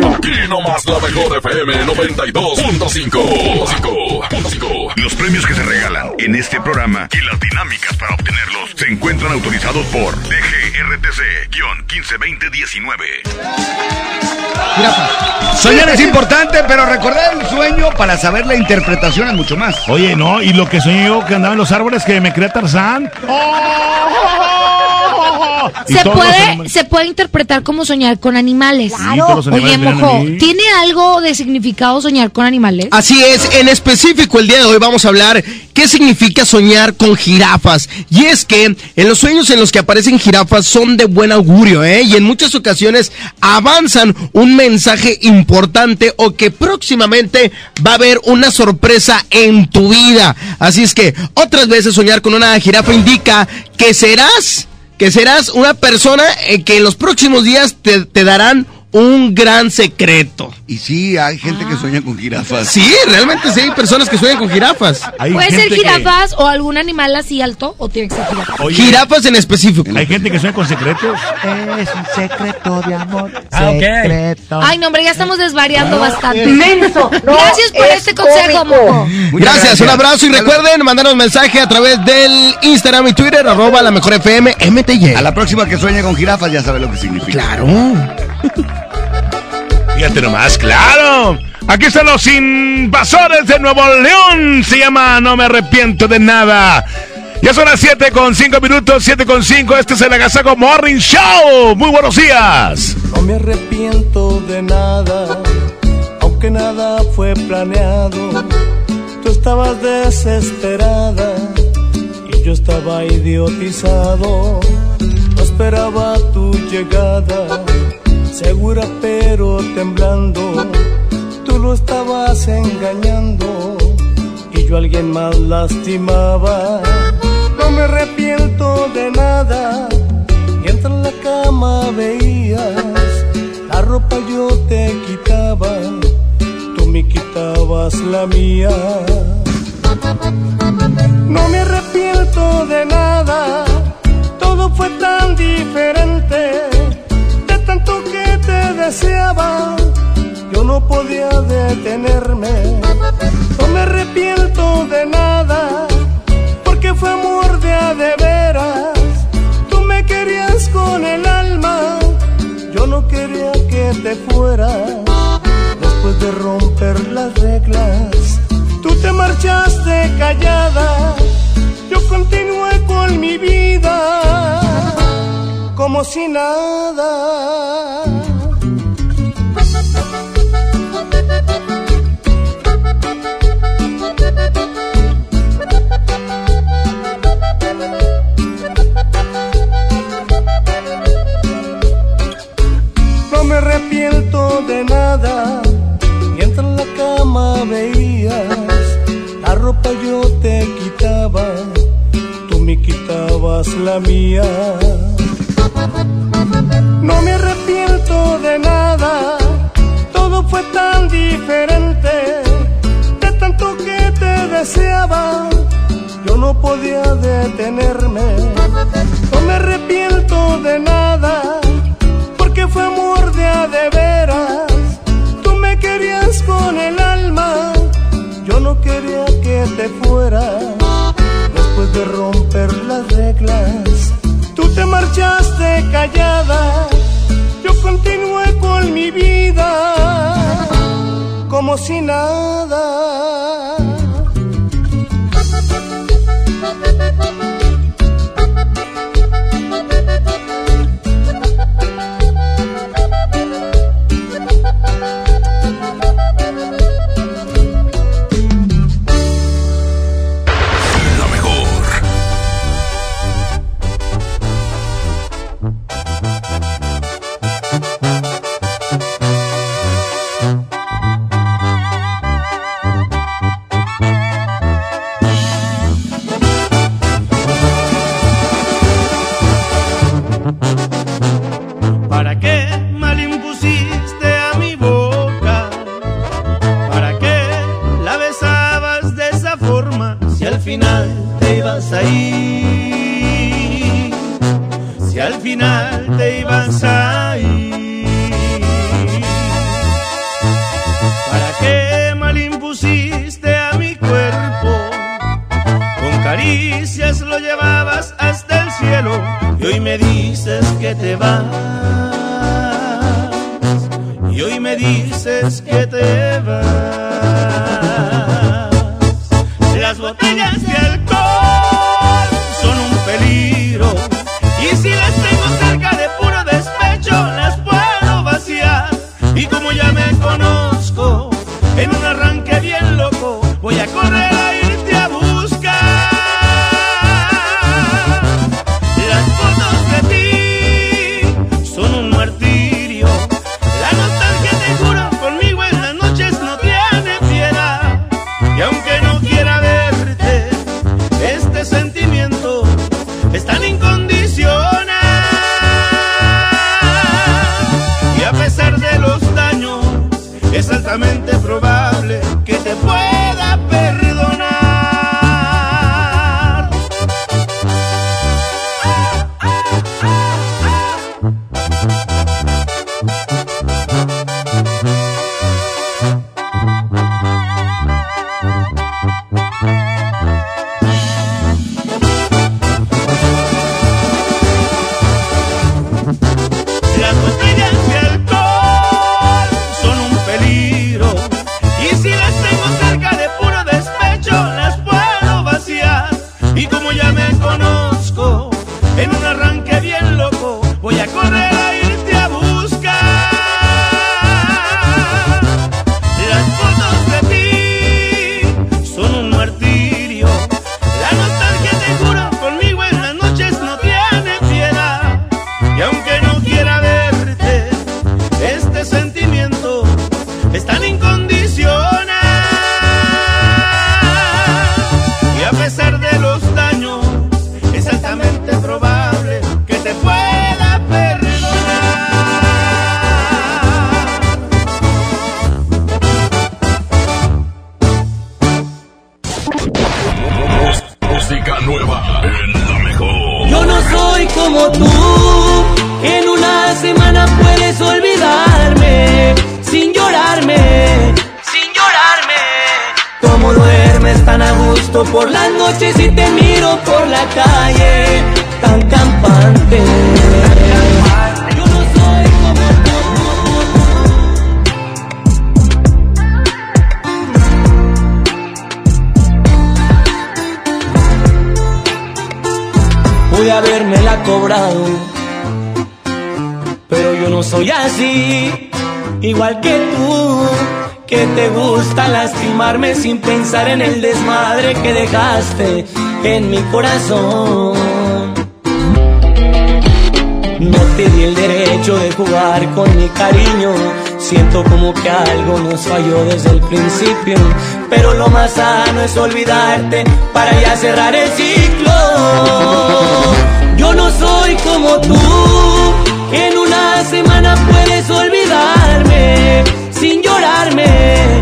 Aquí nomás la mejor FM 92.5. Los premios que se regalan en este programa y las dinámicas para obtenerlos se encuentran autorizados por DGRTC-152019. Soñar es importante, pero recordar el sueño para saber la interpretación es mucho más. Oye, no, y lo que soñé yo que andaba en los árboles que me creía Tarzán. Se puede, se puede interpretar como soñar con animales. animales Oye, Mojo. ¿tiene algo de significado soñar con animales? Así es, en específico el día de hoy vamos a hablar qué significa soñar con jirafas. Y es que en los sueños en los que aparecen jirafas son de buen augurio, ¿eh? Y en muchas ocasiones avanzan un mensaje importante o que próximamente va a haber una sorpresa en tu vida. Así es que otras veces soñar con una jirafa indica que serás, que serás una persona eh, que en los próximos días te, te darán un gran secreto. Y sí, hay gente que sueña con jirafas. Sí, realmente sí hay personas que sueñan con jirafas. ¿Puede ser jirafas o algún animal así alto o tiene que ser jirafa? Jirafas en específico. Hay gente que sueña con secretos. Es un secreto de amor. Ah, ok. Secreto. Ay, no, hombre, ya estamos desvariando bastante. Menso, no Gracias por es este consejo. Mojo. Gracias, un abrazo y recuerden mandarnos mensaje a través del Instagram y Twitter, arroba la mejor FM MTY. A la próxima que sueñe con jirafas ya sabe lo que significa. Claro. Fíjate nomás, claro. Aquí están los invasores de Nuevo León. Se llama No me arrepiento de nada. Ya son las 7 con 5 minutos, 7 con 5. Este es el Agasago Morning Show. Muy buenos días. No me arrepiento de nada, aunque nada fue planeado. Tú estabas desesperada y yo estaba idiotizado. No esperaba tu llegada, segura pero temblando. Tú lo estabas engañando y yo a alguien más lastimaba. No me arrepiento de nada, mientras en la cama veías la ropa yo te quitaba, tú me quitabas la mía. No me arrepiento de nada, todo fue tan diferente, deseaba, yo no podía detenerme. No me arrepiento de nada, porque fue amor de a de veras. Tú me querías con el alma, yo no quería que te fueras. Después de romper las reglas, tú te marchaste callada. Yo continué con mi vida como si nada. No me arrepiento de nada, mientras en la cama veías, la ropa yo te quitaba, tú me quitabas la mía. No me arrepiento de nada todo fue tan diferente de tanto que te deseaba. Yo no podía detenerme, no me arrepiento de nada, porque fue amor de a de veras. Tú me querías con el alma, yo no quería que te fueras. Después de romper las reglas, tú te marchaste callada, yo continué con mi vida como si nada. En el desmadre que dejaste en mi corazón. No te di el derecho de jugar con mi cariño. Siento como que algo nos falló desde el principio. Pero lo más sano es olvidarte para ya cerrar el ciclo. Yo no soy como tú, que en una semana puedes olvidarme sin llorarme.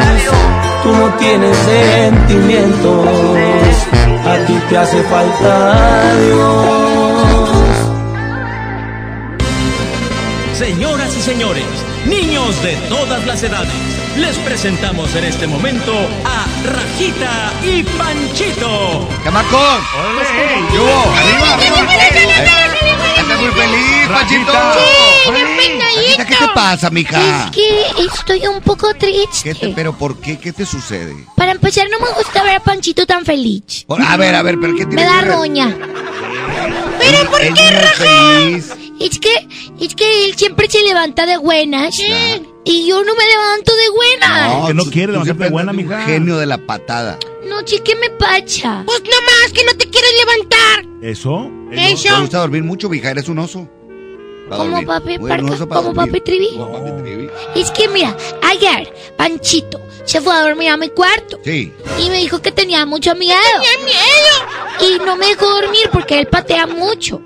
Tú no tienes sentimientos, a ti te hace falta Dios. Señoras y señores, niños de todas las edades, les presentamos en este momento a Rajita y Panchito. ¡Camacón! ¿Qué hubo? ¡Arriba, arriba! ¡Estás muy feliz, Panchito! Sí, ¿Qué te pasa, mija? Es que estoy un poco triste. ¿Qué te, ¿Pero por qué? ¿Qué te sucede? Para empezar, no me gusta ver a Panchito tan feliz. Por- a ver, a ver, ¿pero qué tiene Me da que ver? roña. ¿Pero por qué, feliz? Es que, es que él siempre se levanta de buenas. Y yo no me levanto de buenas. que no quiere levantarte buena, mija. Genio de la patada. No, sí, ¿qué me pacha? Pues nomás que no te quieres levantar. ¿Eso? ¿Te gusta dormir mucho, mija? Eres un oso. Como papi Parca, como papi Trivi. Como papi Trivi. Es que mira, ayer Panchito se fue a dormir a mi cuarto. Sí. Y me dijo que tenía mucho miedo. Tenía miedo. Y no me dejó dormir porque él patea mucho.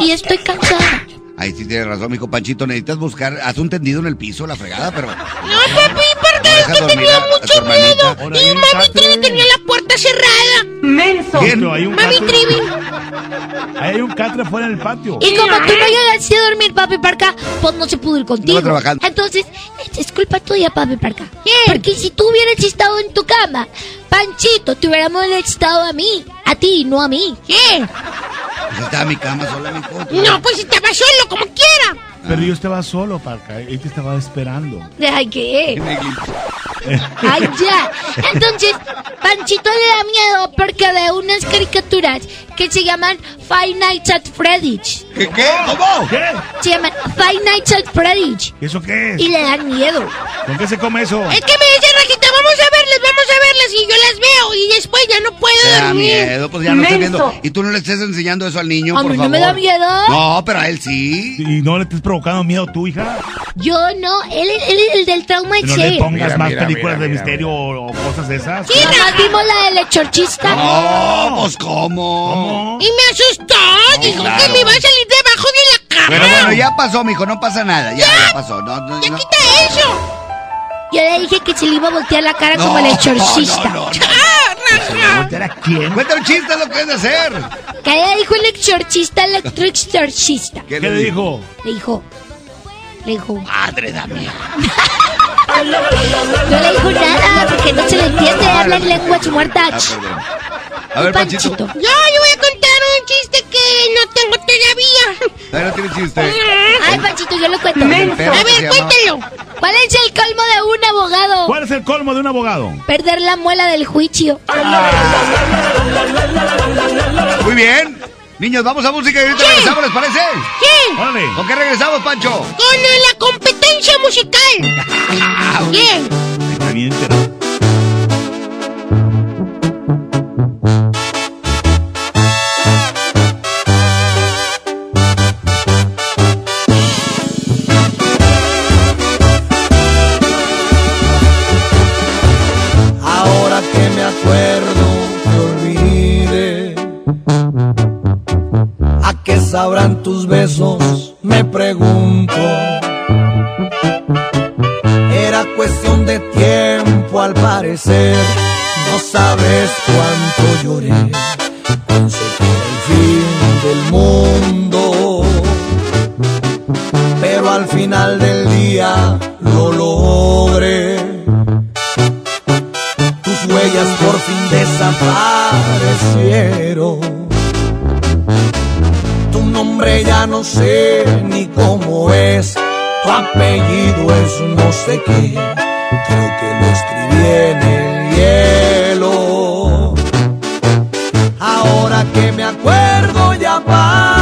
Y estoy cansada. Ahí sí tienes razón, mijo Panchito. Necesitas buscar. Haz un tendido en el piso, la fregada, pero. No, papi, porque Deja es que tenía mucho miedo. Y mami Trivi tenía la puerta cerrada. Menso. Hay un Mami catre. Trivi. Ahí hay un catre fuera del patio. Y como tú no llegaste a dormir, papi Parca, pues no se pudo ir contigo. Trabajando. Entonces, es culpa tuya, papi Parca. Porque si tú hubieras estado en tu cama, Panchito te hubiera molestado a mí. A ti, no a mí. ¿Qué? Estaba mi cama sola, mijo. No, pues estaba solo, como quiera. Pero yo estaba solo, Parca. Él te estaba esperando. Ay, ¿qué? Ay, ya. Entonces, Panchito le da miedo porque ve unas caricaturas que se llaman Five Nights at Freddy's. ¿Qué? ¿Qué? ¿Cómo? ¿Qué? Se llaman Five Nights at Freddy's. ¿Eso qué es? Y le dan miedo. ¿Con qué se come eso? Es que me dice Rajita, vamos a verlas, vamos a verlas y yo las veo y después ya no puedo Te da dormir. miedo, pues ya no estoy viendo. Y tú no le estés enseñando eso al niño, A por mí favor. no me da miedo. No, pero a él sí. ¿Y no le estés provocando miedo tú, hija? Yo no, él, es- es el del trauma Que no le pongas más mira, películas mira, de mira, misterio o, o cosas de esas. Sí, nomás vimos la del exorcista. No, pues ¿cómo? Y me asustó, dijo claro. que me iba a salir debajo de la cama. Pero bueno, ya pasó, mijo, no pasa nada. Ya, ya pasó. No, no, no. ¡Quita eso! Yo le dije que se le iba a voltear la cara como el exorcista. no, no, no. ¡Ah, ¿A quién? Cuenta un chiste, lo puedes hacer. ¿Qué le dijo el exorcista al exorcista? ¿Qué le dijo? Le dijo. Le dijo. Madre da mía. No le dijo nada porque no se le entiende. Habla en lenguas muertas. A ver, Panchito. Yo, yo voy a contar un chiste que no tengo todavía. A ver, no tiene chiste. Ay, Panchito, yo lo cuento. A ver, cuéntelo. ¿Cuál es el colmo de un abogado? ¿Cuál es el colmo de un abogado? Perder la muela del juicio. Muy bien. Niños, vamos a música y ahorita regresamos, ¿les parece? ¿Quién? ¿Con qué regresamos, Pancho? Con la competencia musical. Bien. Está bien enterado. Sabrán tus besos? Me pregunto Era cuestión de tiempo al parecer No sabes cuánto lloré Pensé que era el fin del mundo Pero al final del día lo logré tus huellas por fin desaparecieron. Ya no sé ni cómo es, tu apellido es no sé qué, creo que lo escribí en el hielo. Ahora que me acuerdo ya paso,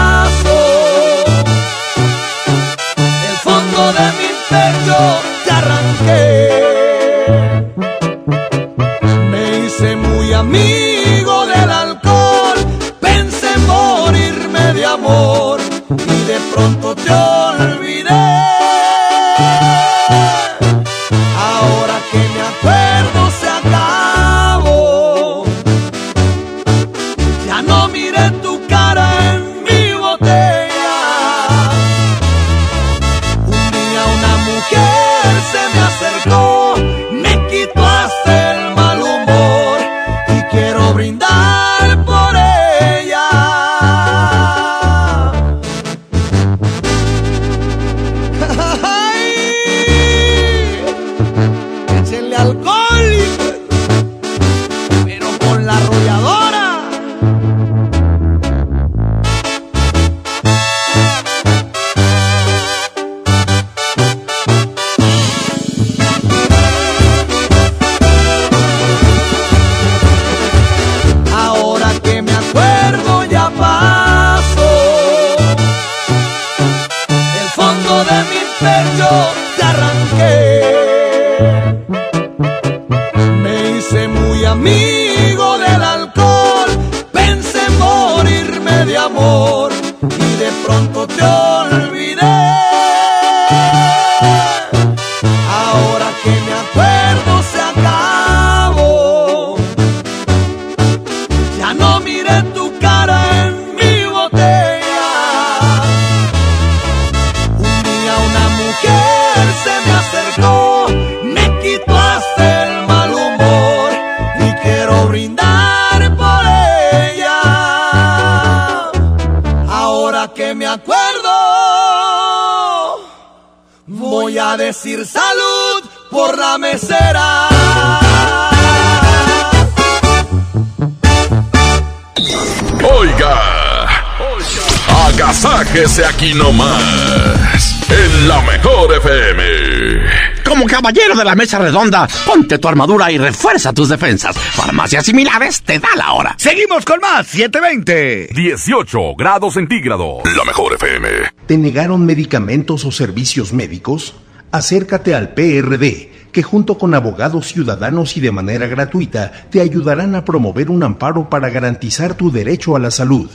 de la mesa redonda, ponte tu armadura y refuerza tus defensas. Farmacias similares te da la hora. Seguimos con más 720. 18 grados centígrados. La mejor FM. ¿Te negaron medicamentos o servicios médicos? Acércate al PRD, que junto con abogados ciudadanos y de manera gratuita te ayudarán a promover un amparo para garantizar tu derecho a la salud.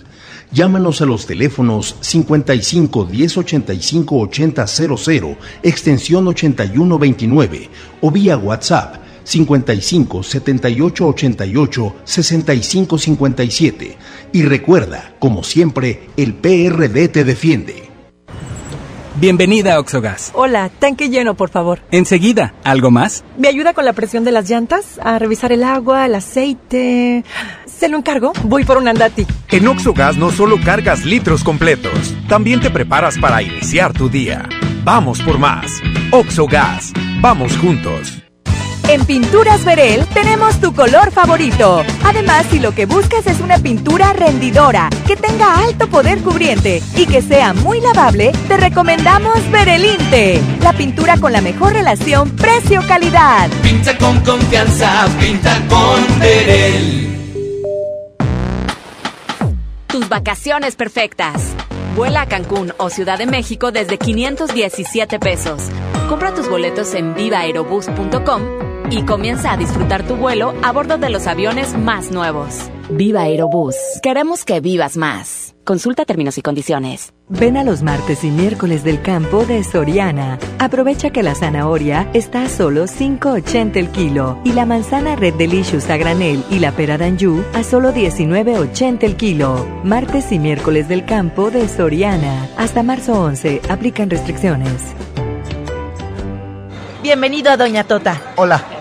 Llámanos a los teléfonos 55 10 85 80 00, extensión 8129 o vía WhatsApp 55 78 88 65 57. Y recuerda, como siempre, el PRD te defiende. Bienvenida a Oxogas. Hola, tanque lleno, por favor. Enseguida, ¿algo más? ¿Me ayuda con la presión de las llantas? A revisar el agua, el aceite. ¿Se lo encargo? Voy por un andati. En Oxogas no solo cargas litros completos, también te preparas para iniciar tu día. Vamos por más. Oxogas. Vamos juntos. En Pinturas Verel tenemos tu color favorito. Además, si lo que buscas es una pintura rendidora, que tenga alto poder cubriente y que sea muy lavable, te recomendamos Verelinte, la pintura con la mejor relación precio-calidad. Pinta con confianza, pinta con Verel. Tus vacaciones perfectas. Vuela a Cancún o Ciudad de México desde 517 pesos. Compra tus boletos en vivaerobus.com y comienza a disfrutar tu vuelo a bordo de los aviones más nuevos. Viva Aerobús. Queremos que vivas más. Consulta términos y condiciones. Ven a los martes y miércoles del campo de Soriana. Aprovecha que la zanahoria está a solo 5.80 el kilo y la manzana Red Delicious a granel y la pera d'Anjou a solo 19.80 el kilo. Martes y miércoles del campo de Soriana. Hasta marzo 11. Aplican restricciones. Bienvenido a Doña Tota. Hola.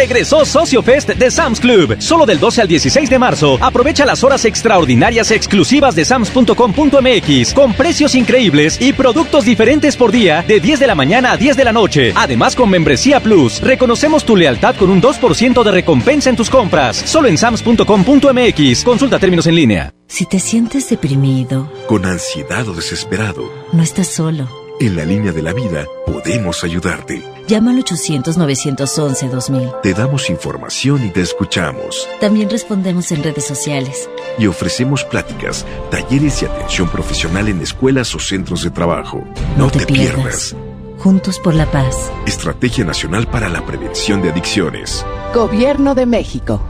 Regresó Socio Fest de Sam's Club. Solo del 12 al 16 de marzo. Aprovecha las horas extraordinarias exclusivas de sams.com.mx con precios increíbles y productos diferentes por día de 10 de la mañana a 10 de la noche. Además con Membresía Plus. Reconocemos tu lealtad con un 2% de recompensa en tus compras. Solo en sams.com.mx. Consulta términos en línea. Si te sientes deprimido, con ansiedad o desesperado, no estás solo. En la línea de la vida podemos ayudarte. Llama al 800-911-2000. Te damos información y te escuchamos. También respondemos en redes sociales. Y ofrecemos pláticas, talleres y atención profesional en escuelas o centros de trabajo. No, No te te, pierdas. pierdas. Juntos por la paz. Estrategia Nacional para la Prevención de Adicciones. Gobierno de México.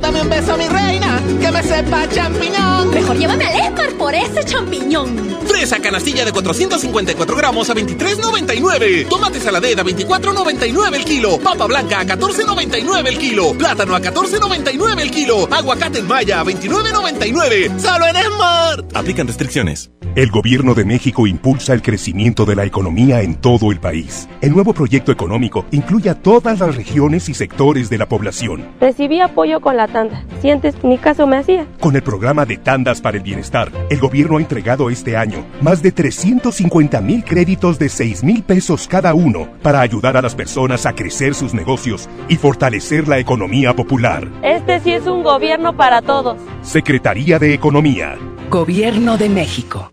Dame un beso, mi reina, que me sepa champiñón. Mejor llévame al Esmar por ese champiñón. Fresa canastilla de 454 gramos a 23.99. Tomate saladera a 24.99 el kilo. Papa blanca a 14.99 el kilo. Plátano a 14.99 el kilo. Aguacate en maya a 29.99. Solo en Smart. Aplican restricciones. El gobierno de México impulsa el crecimiento de la economía en todo el país. El nuevo proyecto económico incluye a todas las regiones y sectores de la población. Recibí apoyo con la tanda. Si antes ni caso me hacía. Con el programa de Tandas para el Bienestar, el gobierno ha entregado este año más de 350 mil créditos de 6 mil pesos cada uno para ayudar a las personas a crecer sus negocios y fortalecer la economía popular. Este sí es un gobierno para todos. Secretaría de Economía. Gobierno de México.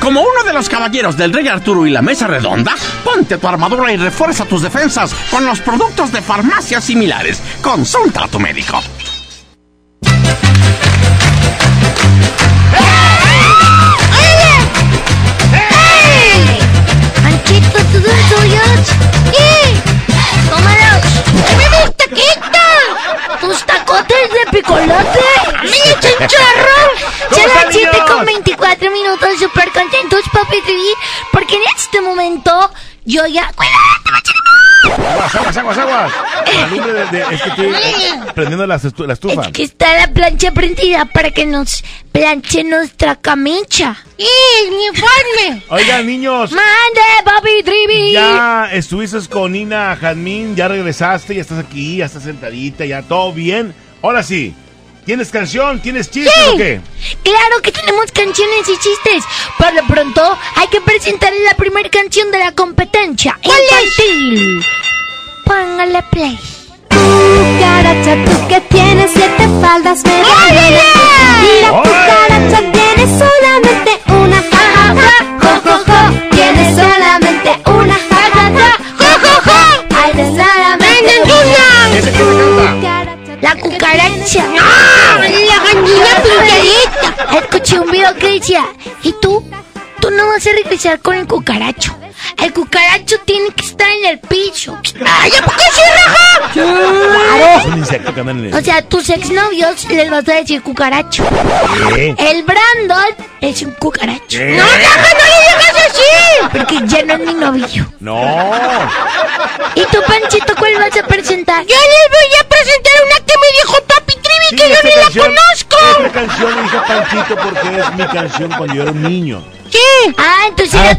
Como uno de los caballeros del Rey Arturo y la Mesa Redonda, ponte tu armadura y refuerza tus defensas con los productos de farmacias similares. Consulta a tu médico. Me gusta, quita! ¡Tus tacotes de picolote! ¡Me chicharro! Son las 7 con 24 minutos, súper contentos, papi porque en este momento yo ya... Aguas, aguas, aguas, aguas. La lumbre de, de- es que estoy eh, prendiendo la, estu- la estufa. Es que está la plancha prendida para que nos planche nuestra camisa. ¡Y mi informe! Oigan, niños. ¡Mande, papi Trivi! Ya estuviste con Nina Jazmín, ya regresaste, ya estás aquí, ya estás sentadita, ya todo bien. Ahora sí, ¿tienes canción? ¿Tienes chistes Sí. o qué? Claro que tenemos canciones y chistes. Por lo pronto, hay que presentar la primera canción de la competencia. infantil. Póngale play. Cucaracha, tú que tienes siete faldas me Y la cucaracha tiene solamente una ja, ja, ja, jo, jo, jo. Tiene solamente una ja, ja, ja, jo, jo, jo. Ay, de solamente una. La cucaracha. ¡Ah! La gallina pintarita. Escuché un video que decía, ¿y tú? Tú no vas a regresar con el cucaracho. El cucaracho tiene que estar en el piso. ¡Ay, ¿a poco sí, raja? En O sea, tus exnovios les vas a decir cucaracho. ¿Qué? El Brandon es un cucaracho. ¿Qué? No, Raja, no le digas así. Porque ya no es mi novio. No. ¿Y tú, Panchito, cuál vas a presentar? Yo les voy a presentar una que me dijo Papi Trivi, que yo ni la canción- conozco. Esta canción le dije a Panchito porque es mi canción cuando yo era un niño. ¿Qué? Ah, entonces Ah, era ok.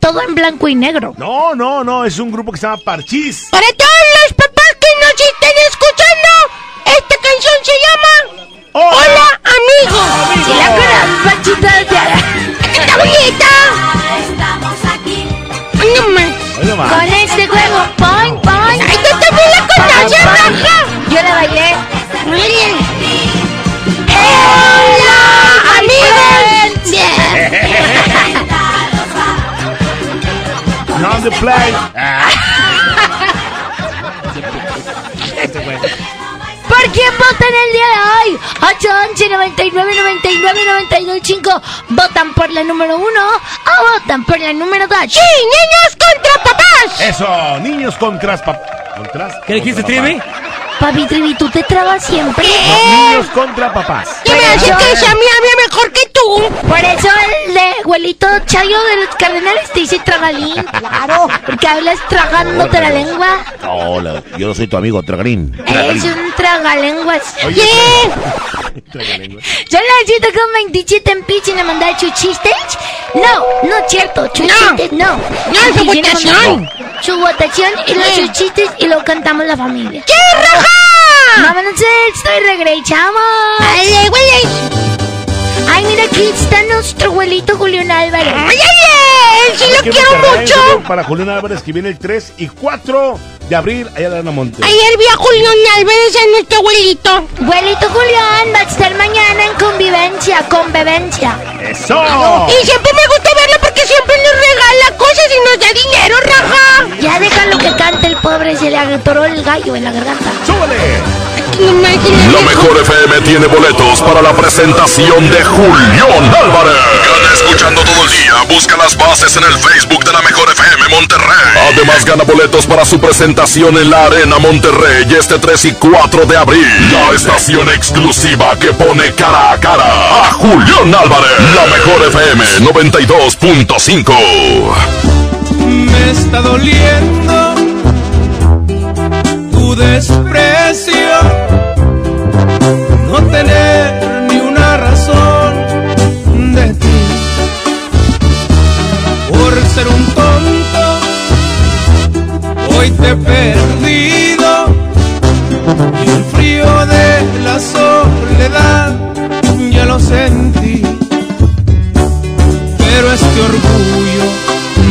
todo, todo en blanco y negro. No, no, no, es un grupo que se llama Parchís. Para todos los papás que nos estén escuchando, esta canción se llama Hola, amigo. Si la acuerdas, Panchito, ya. ¡Está bonita! Estamos aquí. No más. Oye, ma. Con este juego, point, point. ¡Ay, tú también la conoces, Raja! Yo la bailé. Muy bien. ¡Hola, amigos! On the play. ¿Por quién votan el día de hoy? 8, 11, 99, 99, 92, 5. ¿Votan por la número 1 o votan por la número 2? ¡Sí, niños contra papás! Eso, niños contras pap- contras. ¿Qué dijiste, contra Trivi? Papi Trivi, tú te trabas siempre. Niños contra papás. ¿Qué me hace que esa mía mejor que tú? Por eso el de abuelito Chayo de los Cardenales te dice tragalín. Claro, porque hablas tragándote la lengua. Hola, yo no soy tu amigo, Tragarín. Es un tragalenguas. Oye, Son las 7 con 27 en pitch y le mandé chuchistes. No, no es cierto, chuchistes no. No, su votación. Su votación y los chuchistes y lo cantamos la familia. ¡Qué raja! Vámonos, estoy regresamos. ¡Ay, güey! Ay, mira, aquí está nuestro abuelito Julián Álvarez. ¡Ay, ay, ay! ¡Sí lo quiero mucho! Para Julián Álvarez, que viene el 3 y 4 de abril, allá en la Monte. Ayer vi a Julián Álvarez a nuestro abuelito. Abuelito Julián va a estar mañana en convivencia, convivencia. ¡Eso! Y siempre me gusta verlo porque siempre nos regala cosas y nos da dinero, raja. Ya déjalo que cante el pobre, se le atoró el gallo en la garganta. ¡Súbele! La mejor FM tiene boletos para la presentación de Julián Álvarez. Gana escuchando todo el día. Busca las bases en el Facebook de la mejor FM Monterrey. Además gana boletos para su presentación en la Arena Monterrey este 3 y 4 de abril. La estación exclusiva que pone cara a cara a Julián Álvarez. La mejor FM 92.5. Me está doliendo tu desprecio, no tener ni una razón de ti. Por ser un tonto, hoy te he perdido y el frío de la soledad ya lo sentí. Pero este orgullo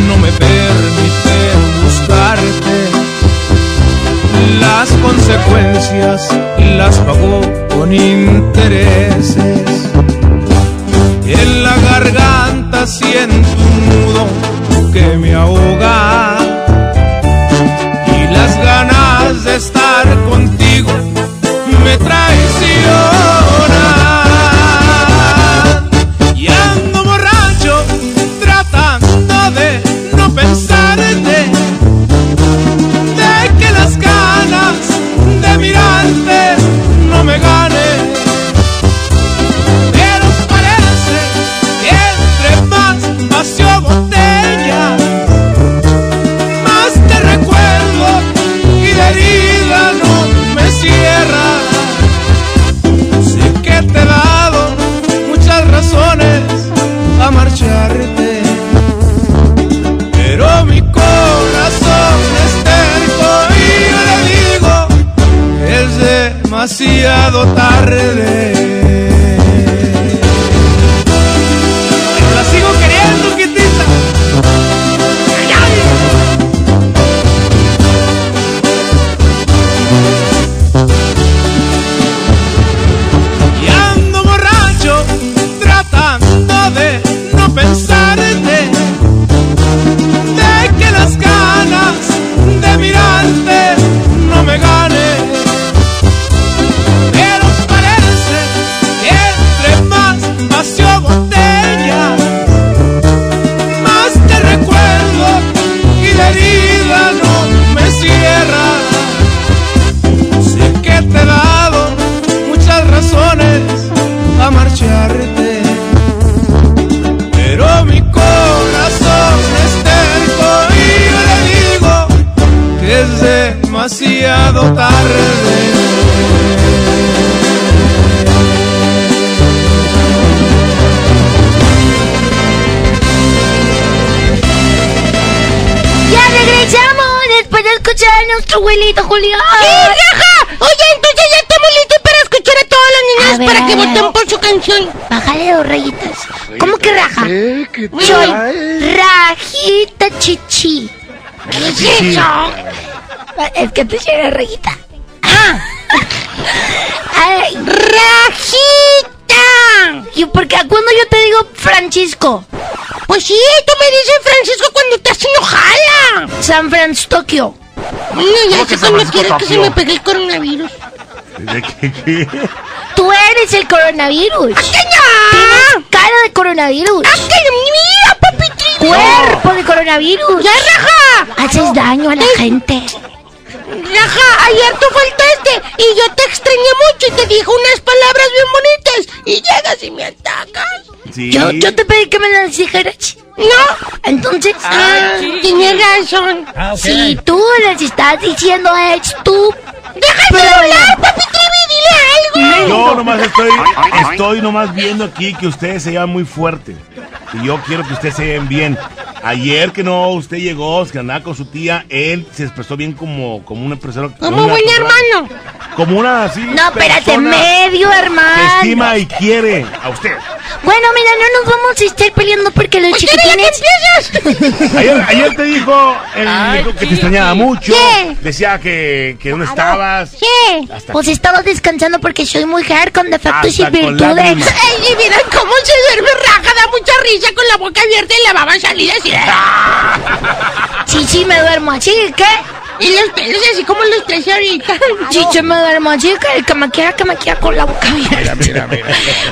no me permite buscarte. Las consecuencias las pagó con intereses. En la garganta siento un nudo que me ahoga. Y las ganas de estar contigo me traicionan. Que te llega rayita. Ah. Ay, rajita. ¿Y por qué cuando yo te digo Francisco? Pues sí, tú me dices Francisco cuando estás enojada. San Francisco. No, ya ¿Cómo que sé cuando quieres que se Tokio? me pegue el coronavirus. ¿De qué, qué? Tú eres el coronavirus. Tienes cara de coronavirus. ¡Mira, papi Cuerpo de coronavirus. ¡Ya, raja! Haces daño a la gente. Raja, ayer tú faltaste y yo te extrañé mucho y te dije unas palabras bien bonitas y llegas y me atacas. Sí. Yo, yo te pedí que me las dijeras. No. Entonces, Ah, tienes razón. Ah, si tú les estás diciendo es tú. ¡Déjame hablar, papi Trivi! ¡Dile algo! Yo nomás estoy, estoy nomás viendo aquí que ustedes se llevan muy fuerte. Y yo quiero que ustedes se lleven bien. Ayer que no, usted llegó, que andaba con su tía, él se expresó bien como, como un empresario. Como una buen persona- hermano. Como una así. No, espérate, persona medio Que hermano. estima y quiere a usted. Bueno, mira, no nos vamos a estar peleando porque los chiquitines. Ayer, ayer te dijo, él Ay, dijo que te extrañaba mucho. ¿Qué? Decía que, que dónde estabas. ¿Qué? Hasta- Pues estaba descansando porque soy mujer con defectos y Hasta con virtudes. lágrimas. Ay, y miren cómo se duerme raja, da mucha risa con la boca abierta y la baba salida así. Sí, sí, me duermo así, ¿qué? Y los pelos así como los traes ahorita. Yo me duermo así, que el que me quiera, que me quiera con la boca abierta. Mira, mira, mira.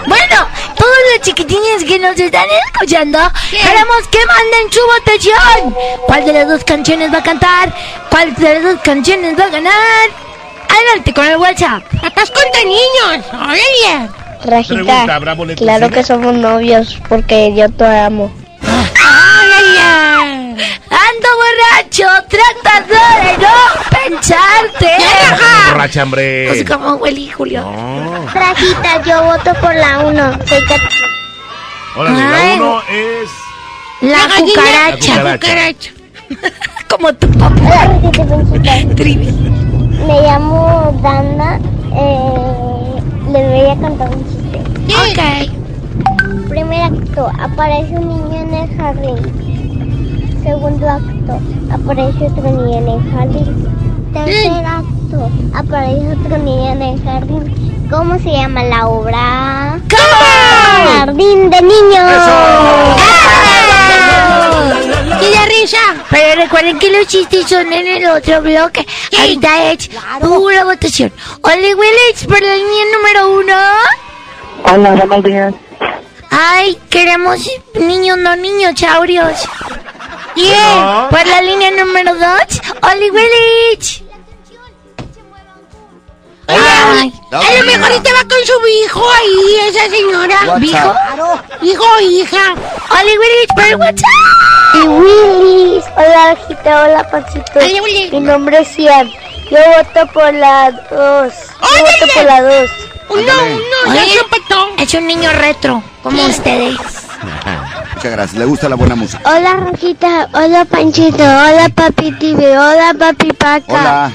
Bueno, todos los chiquitines que nos están escuchando, queremos que manden su votación. ¿Cuál de las dos canciones va a cantar? ¿Cuál de las dos canciones va a ganar? Adelante con el WhatsApp. Papás contra niños. Órale. Pregunta, Rajita, bravo, le claro que somos novios porque yo te amo. ¡Órale! Ando borracho, tratando de no pensarte. Borracha, hombre. Pues como Willy Julio. No. Rajita, yo voto por la 1. Soy cat- Órale, Ay. la uno es. La, La cucaracha. La cucaracha. Como tu papá. Me llamo Dana. Eh, le voy a contar un chiste. Ok. Primer acto, aparece un niño en el jardín. Segundo acto, aparece otro niño en el jardín. Tercer acto, aparece otro niño en el jardín. ¿Cómo se llama la obra? Jardín de niños. Y de risa. Pero recuerden que los chistes son en el otro bloque. Ahorita es pura votación. Oli Willis por la línea número uno. Hola, buenos días. Ay, queremos niños, no niños, chaurios. Bien, Bueno. por la línea número dos, Oli Willis. Ay, a lo mejor va con su hijo ahí, esa señora. ¿Hijo? Hijo o hija. Oli Willis por el WhatsApp. Y Willis. Hola, Rajita, hola, Willy. Mi nombre es Ian. Yo voto por la 2. Yo voto por la 2. Uno, uno, ya Oye, se empató. Es un niño retro, como ustedes. Muchas gracias, le gusta la buena música. Hola, Rajita. Hola, Panchito. Hola, Papi TV. Hola, Papi Paca. Hola.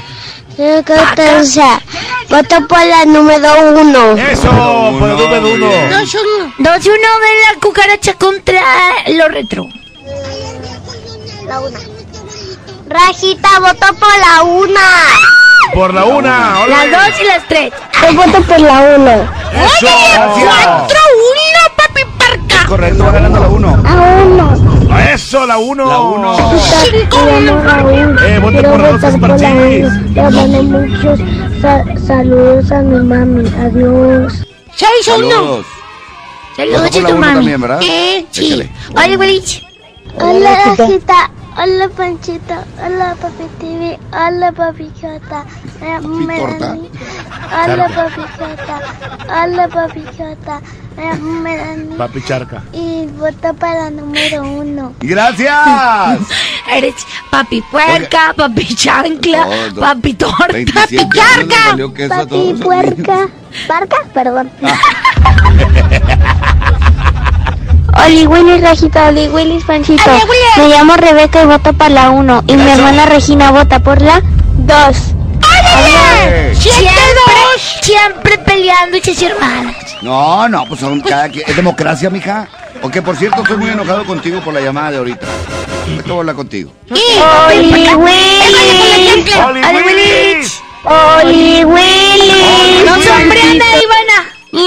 Catanza. Voto por la número 1. Eso, por el número uno. Dos, uno. Dos uno de la cucaracha contra lo retro. La 1. Rajita, voto por la 1. Por la una. hola. Las dos y las tres. Yo voto por la 1. Eso. Cuatro, uno, papi parca. Correcto, va ganando la 1. A 1. Eso, la uno. La uno. Cinco, uno. Eh, voto Quiero por la dos. 1. Le mando muchos sa- saludos a mi mami. Adiós. Seis, uno. Saludos. A la tu uno mami. también, ¿verdad? Eh, sí. Willis. Hola, Rajita. Hola Panchito, hola Papi TV, hola Papi Jota, eh, Melanie. Hola Papi Jota, hola Papi Jota, eh, Melanie. Papi Charca. Y voto para número uno. ¡Gracias! Eres papi puerca, papi chancla, papi torta, 27 papi años carga. le valió queso a Papi puerca. ¿Parca? Perdón. Oli Willis Rajita, Oli Willis Panchito. Me llamo Rebeca y voto para la 1. Y mi hermana Regina vota por la 2. Siempre, siempre peleando sus hermanas. No, no, pues son cada quien. Es democracia, mija. Aunque por cierto, estoy muy enojado contigo por la llamada de ahorita. Tengo que hablar contigo. Oli Willis. Oli Willis. Oli Willis. No sorprenda, Ivana. No,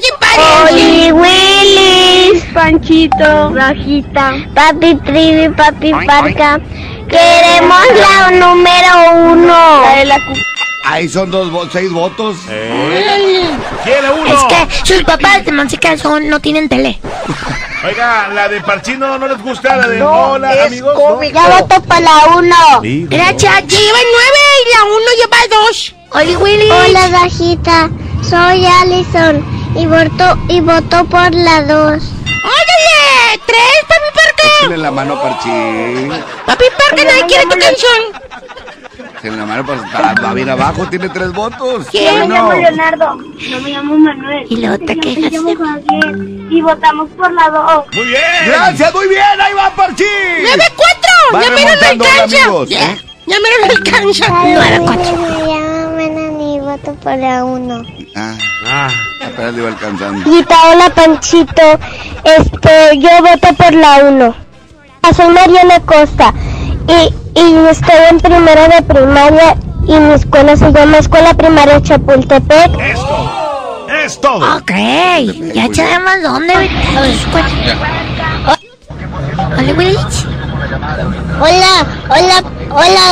se Oli Willis. Panchito. Rajita. Papi Trivi, Papi Parca. Queremos la número uno. La de la Ahí son dos, seis votos. ¡Quiere uno! Es que sus papás de música son, no tienen tele. Oiga, la de Parchino no les gusta, la de Hola, amigos. ¿no? Ya voto para la uno. Sí, Gracias, lleva nueve y la uno lleva dos. Oli Willy. Hola Rajita. Soy Alison y voto, y voto por la 2. ¡Ándale! ¡Tres, papi Parque! Échale la mano, Parchín. Papi Parque, nadie quiere tu canción. En la mano, pues va bien abajo, tiene tres votos. ¿Quién? Yo me llamo Leonardo, yo me llamo Manuel. Y luego te quejas. Yo me llamo Javier y votamos por la 2. ¡Muy bien! ¡Gracias, muy bien! ¡Ahí va Parchín! ¡9-4! ¡Ya me lo alcanza! ¡Ya me lo alcanza! ¡9-4! zapatos para uno. Ah, ah, ah apenas le iba alcanzando. Y Paola Panchito, este, yo voto por la 1. Soy Mariana Costa y, y estoy en primero de primaria y mi escuela se llama Escuela Primaria Chapultepec. Esto es todo. Ok, ya sabemos dónde. Hola, Hola, hola, hola.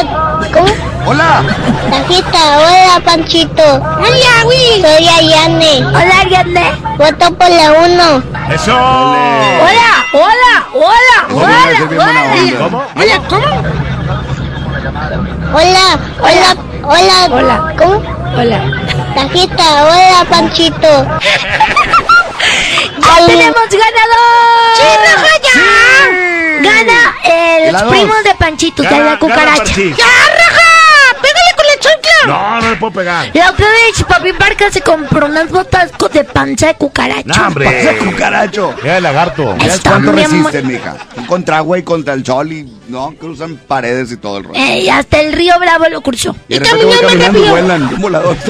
¿Cómo? Hola. Tajita, hola Panchito. Hola, Willy. Soy Ayane. Hola, Ariadne. Voto por la uno. Eso. Hola, hola, hola, hola, hola. ¿Cómo? Hola, ¿cómo? Hola, hola, hola. Hola. ¿Cómo? Hola. Tajita, hola Panchito. ¡Ya tenemos ganador! ¡Sí, raja, ya! Gana eh, La los dos. primos de Panchito, de la cucaracha. Parchín. ¡Ya, raja! ¡Pégale con la chancla! No, no le puedo pegar. La otra vez, papi Parca se compró unas botas de panza de cucaracha. No, Pasa hombre. cucaracho. Era el lagarto. ¿Ya Están cuánto bien resisten, mija? Contra agua y contra el sol y no, cruzan paredes y todo el rollo. Eh, y hasta el río Bravo lo cruzó. y más caminando y rápido. vuelan. Un volador.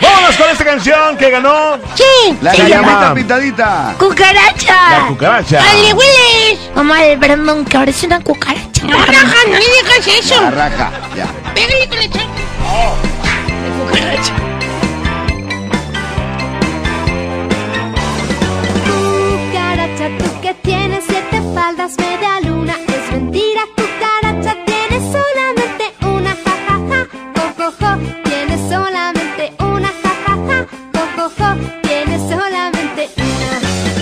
Vámonos con esta canción que ganó ¡Sí! La Se gallamita llama- pintadita. la ¡Cucaracha! cucaracha. ¡Dale, Willy! Mamá del Brandon, que ahora es una cucaracha. No, raja, no le digas eso. La raja. Ya. Pégale con la chancla. Cucaracha, tú que tienes siete faldas, media luna. Es mentira, cucaracha, tienes solamente una, ja, ja, ja. Jo, tienes solamente una, ja, ja, ja. Jo, tienes solamente una.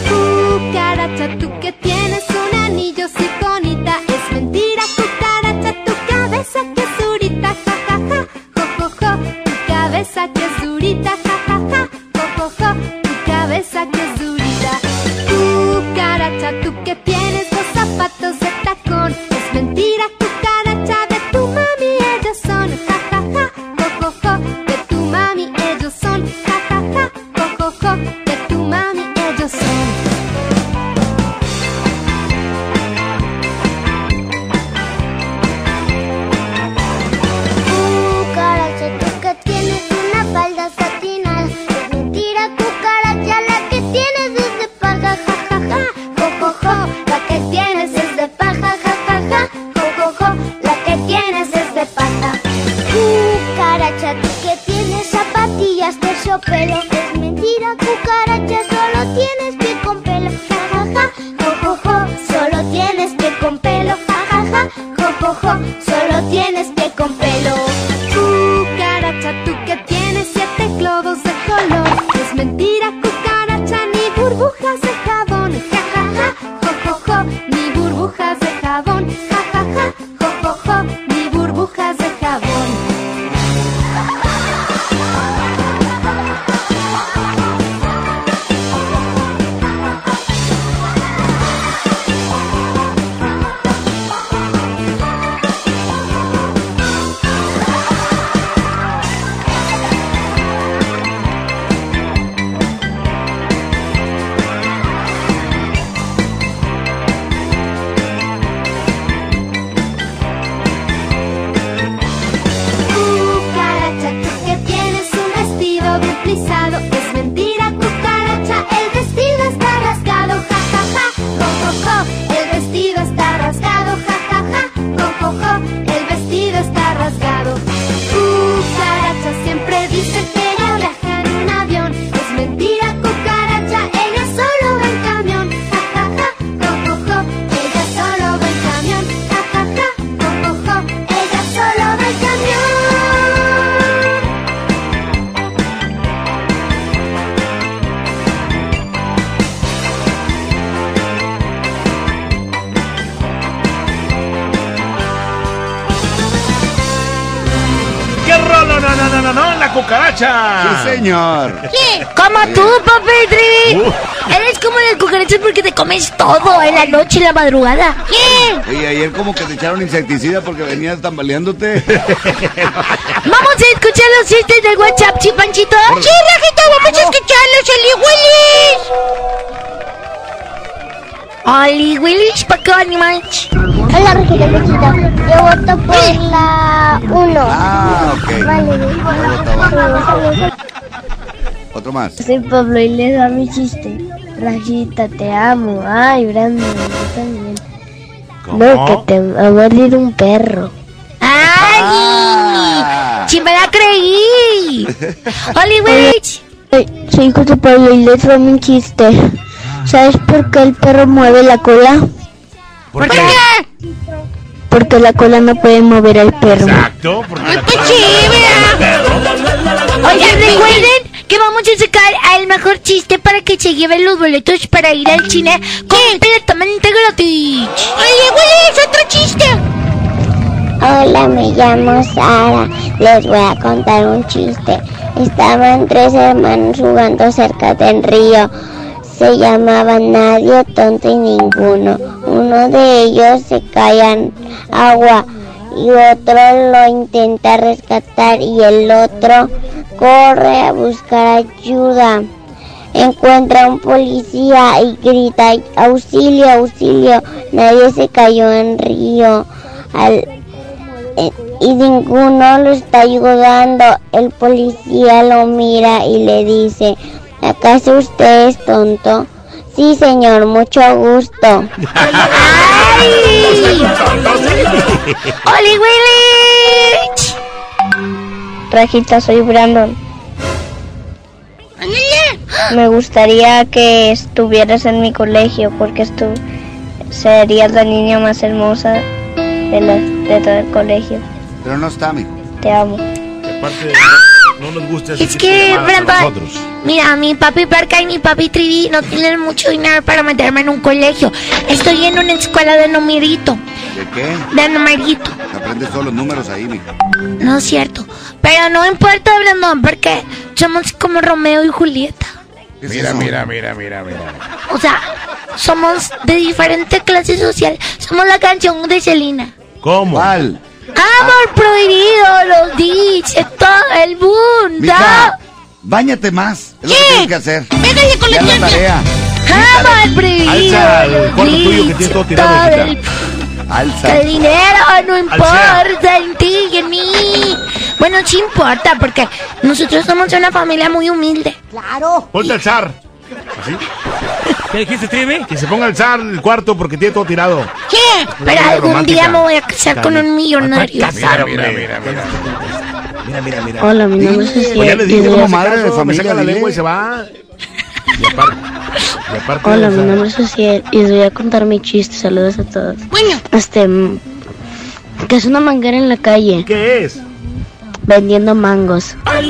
Cucaracha, tú que tienes un anillo sifonita. Es mentira, cucaracha, tu cabeza que es durita, ja, ja, ja. Jo, jo, jo, tu cabeza que es durita, ja, ja, ja. Jo, jo, jo, tu cabeza que es durita. Cucaracha, tú que tienes dos zapatos de de sopelo. Es mentira, cucaracha, solo tienes pie con pelo, ja, ja, ja. Jo, jo, jo, solo tienes pie con pelo, ja, ja, ja. Jo, jo, jo, solo tienes pie con pelo. Señor. ¿Qué? Como tú, papi. Uh. Eres como las cucarachas porque te comes todo en la noche y la madrugada. ¿Qué? Oye, ayer como que te echaron insecticida porque venías tambaleándote. Vamos a escuchar los chistes del WhatsApp, ¿sí, Panchito? Sí, Rajita, vamos a escucharlos, Oli Eli Willis. Willis, ¿para qué animales? Hola, Regina Luchito. Yo voto por la 1. Ah, ok. Vale. Otro más. Soy Pablo y les da mi chiste. Rajita, te amo. Ay, Brandon, yo también. No, que te ha mordido un perro. ¡Ay! ¡Sí me la creí! Oli Willis. Soy José Pablo y les da mi chiste. ¿Sabes por qué el perro mueve la cola? ¿Por qué? Porque la cola no puede mover al perro. Exacto, porque la sí, vea. Oigan, recuerden a mejor chiste para que se lleven los boletos para ir al cine completamente gratis. Oye, Willis, otro chiste. Hola, me llamo Sara. Les voy a contar un chiste. Estaban tres hermanos jugando cerca del río. Se llamaban Nadie, Tonto y Ninguno. Uno de ellos se cae en agua y otro lo intenta rescatar y el otro corre a buscar ayuda. Encuentra a un policía y grita auxilio, auxilio. Nadie se cayó en río. Al, eh, y ninguno lo está ayudando. El policía lo mira y le dice, ¿acaso usted es tonto? Sí, señor, mucho gusto. ¡Oli Willis! Rajita, soy Brandon. Me gustaría que estuvieras en mi colegio porque estu serías la niña más hermosa de, la- de todo el colegio. Pero no está, mijo. Te amo. aparte no nos gusta ese Es tipo de que, nosotros. mira, mi papi Parca y mi papi Trivi no tienen mucho dinero para meterme en un colegio. Estoy en una escuela de numerito. ¿De qué? De numerito. Aprendes todos los números ahí, mijo. No es cierto. Pero no importa, Brandon, porque somos como Romeo y Julieta. Mira, mira, mira, mira, mira. O sea, somos de diferente clase social. Somos la canción de Selena. ¿Cómo? ¿Cuál? Amor prohibido, lo dice todo el mundo. Mija, báñate más. Es lo que tienes que hacer. Pégale con Ya la la tarea. Amor prohibido, Alza el lo cuarto tuyo que dice tienes todo el Alza. Que el dinero no Alcea. importa en ti y en mí. Bueno, sí importa porque nosotros somos una familia muy humilde. Claro. Ponte al zar. ¿Así? ¿Qué dijiste, Trivi? Que se ponga al zar el cuarto porque tiene todo tirado. ¿Qué? Pero algún romántica. día me voy a casar con un millonario. Mira, mira, mira, mira. Mira, mira, mira. Hola, mi nombre es Cecilia. ya le dije como madre de Caso, me familia, saca la lengua y se va. Y aparte, y aparte Hola, mi nombre es Cecilia y les voy a contar mi chiste. Saludos a todos. Bueno, Este, mm, que es una manguera en la calle ¿Qué es? Vendiendo mangos. ay,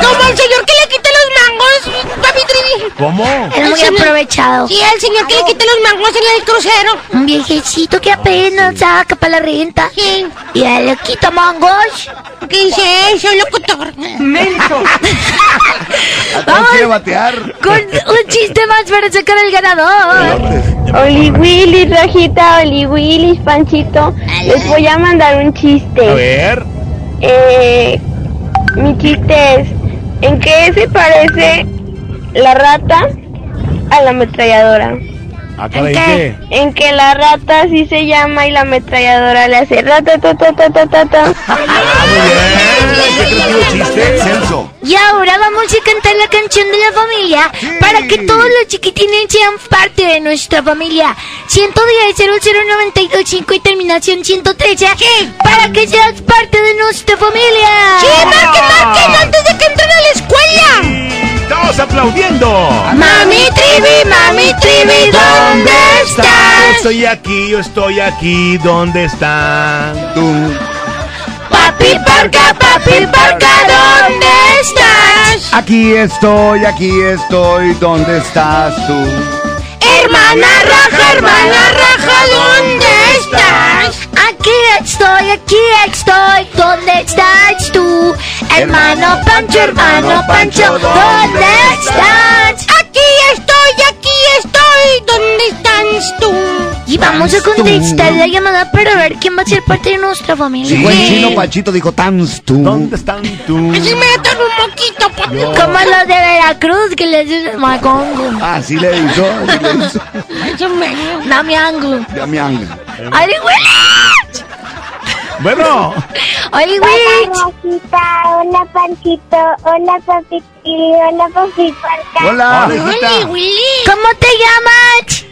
como el señor que le quita los mangos, papi Trivi. ¿Cómo? Es muy señor- aprovechado. Sí, el señor que le quita los mangos en el crucero. Un viejecito que apenas saca para la renta. Sí. Y él le quita mangos. ¿Qué dice eso, locutor? Vamos. quiere batear. Con un chiste más para sacar al ganador. Oli Willy, Rajita, Oli Willy, Panchito. Les voy a mandar un chiste. A ver. Eh, mi chiste es, ¿en qué se parece la rata a la ametralladora? ¿En ¿qué? En que la rata así se llama y la ametralladora le hace rata ta ta ta ta ta ta. Y ahora vamos a cantar la canción de la familia para que todos los chiquitines sean parte de nuestra familia. 110 00925 y terminación 113 para que seas parte de nuestra familia. ¡Sí, marquen, marquen antes de que entren a la escuela! ¡Todos aplaudiendo! Mami Trivi, mami Trivi, ¿dónde Yo estás? estoy aquí, yo estoy aquí, ¿dónde están? Tú. Papi Parca, papi Parca, ¿dónde estás? Aquí estoy, aquí estoy. ¿Dónde estás tú? Hermana Raja, hermana Raja, ¿dónde estás? Aquí estoy, aquí estoy, ¿dónde estás tú? Hermano Pancho, hermano Pancho, ¿dónde estás? Aquí estoy, aquí estoy. ¿Dónde estás tú? Y vamos a tú. contestar la llamada para ver quién va a ser parte de nuestra familia. Sí, buen chino Pachito dijo tans tú. ¿Dónde están tú? Así me atan un moquito, papi. Como los de Veracruz que les dicen macongo. Ah, sí le hizo, sí le hizo. Eso me- Damiango. Ya me anga. ¡Ay, güey! Bueno, ¡Ay, Hola hola Panchito, hola Papi Tiri, hola Papi Parca. Hola. Hola. Willy, Willy. ¿Cómo te llamas?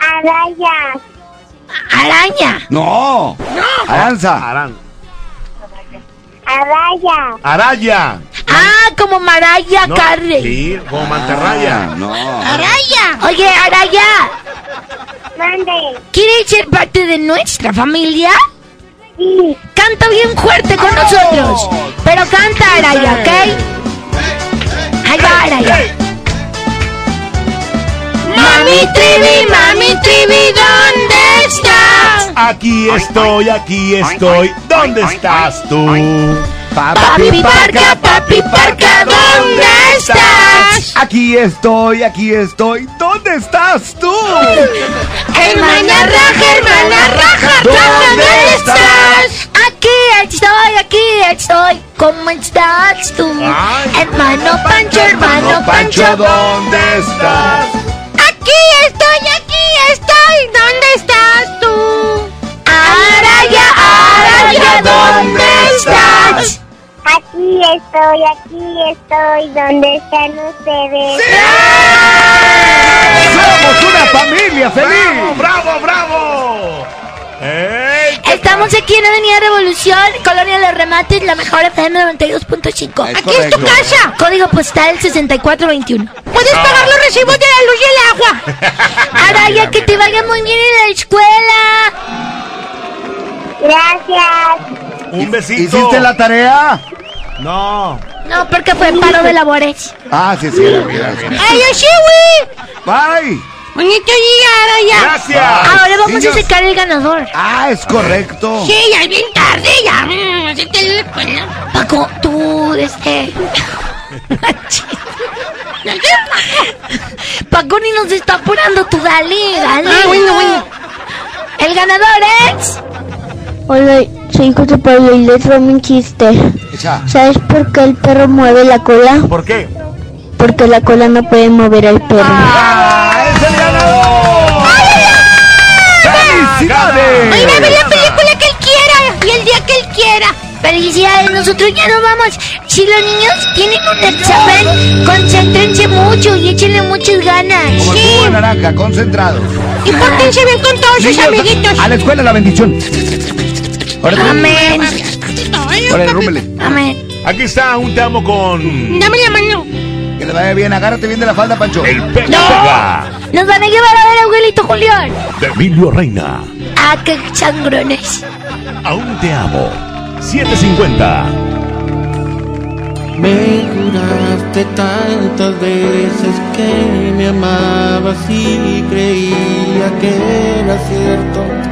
Araya, Araña. No. Aranza. Arán. Araya, Araya. Ah, como Maraya No. Sí, como mantarraya. Ah, no. Araya. Oye, Araya, mande, ¿quieres ser parte de nuestra familia? Canta bien fuerte con nosotros. Pero canta, Araya, ¿ok? Ahí va, Araya. Mami Trivi, mami Trivi, ¿dónde estás? Aquí estoy, aquí estoy. ¿Dónde estás tú? Papi Parca, papi Parca, ¿dónde estás? Aquí estoy, aquí estoy. ¿Dónde estás tú? Hermana Raja, hermana Raja, ¿dónde estás? Aquí estoy, aquí estoy. ¿Cómo estás tú? Hermano Pancho, hermano Pancho, ¿dónde estás? Aquí estoy, aquí estoy. ¿Dónde estás tú? Araya, Araya, ¿dónde estás? Aquí estoy, aquí estoy, ¿dónde están ustedes? ¡Somos una familia feliz! ¡Bravo, bravo! ¡Ey! Estamos aquí en Avenida Revolución, Colonia Los Remates, la mejor FM 92.5. Es Aquí es tu casa. Código postal 6421. Puedes pagar los recibos de la luz y el agua. Araya, que te vaya muy bien en la escuela. Gracias. Un besito. ¿Hiciste la tarea? No. No, porque fue paro de labores. Ah, sí, sí. era, era. ¡Ay, güey! Bye. Bonito día, Araya. Gracias. Ahora vamos niños. a sacar el ganador. Ah, es correcto. Sí, ya es bien tarde, ya. Mm, así te la escuela. Paco, tú, este. Paco ni nos está apurando, tú dale, dale. Ah, bueno, bueno. El ganador es. Hola, soy José Pablo y les traigo un chiste. Echa. ¿Sabes por qué el perro mueve la cola? ¿Por qué? Porque la cola no puede mover al perro. ¡Ah, es el ganador! ¡Felicidades! Oye, va a ver la película que él quiera y el día que él quiera. Felicidades, nosotros ya no vamos. Si los niños tienen un examen, concéntrense mucho y échenle muchas ganas. Como el jugo de naranja, concentrado. Y pórtense bien con todos sus Niños, amiguitos. A la escuela la bendición. Ahora Amén. Órale. Amén. Aquí está un te amo con. Dame la mano. Que le vaya bien, agárrate bien de la falda, Pancho. El pega pega Nos van a llevar a ver a abuelito Julián. de Emilio Reina. Ah, qué sangrones. Aún te amo. 750. Me juraste tantas veces que me amabas y creía que era cierto.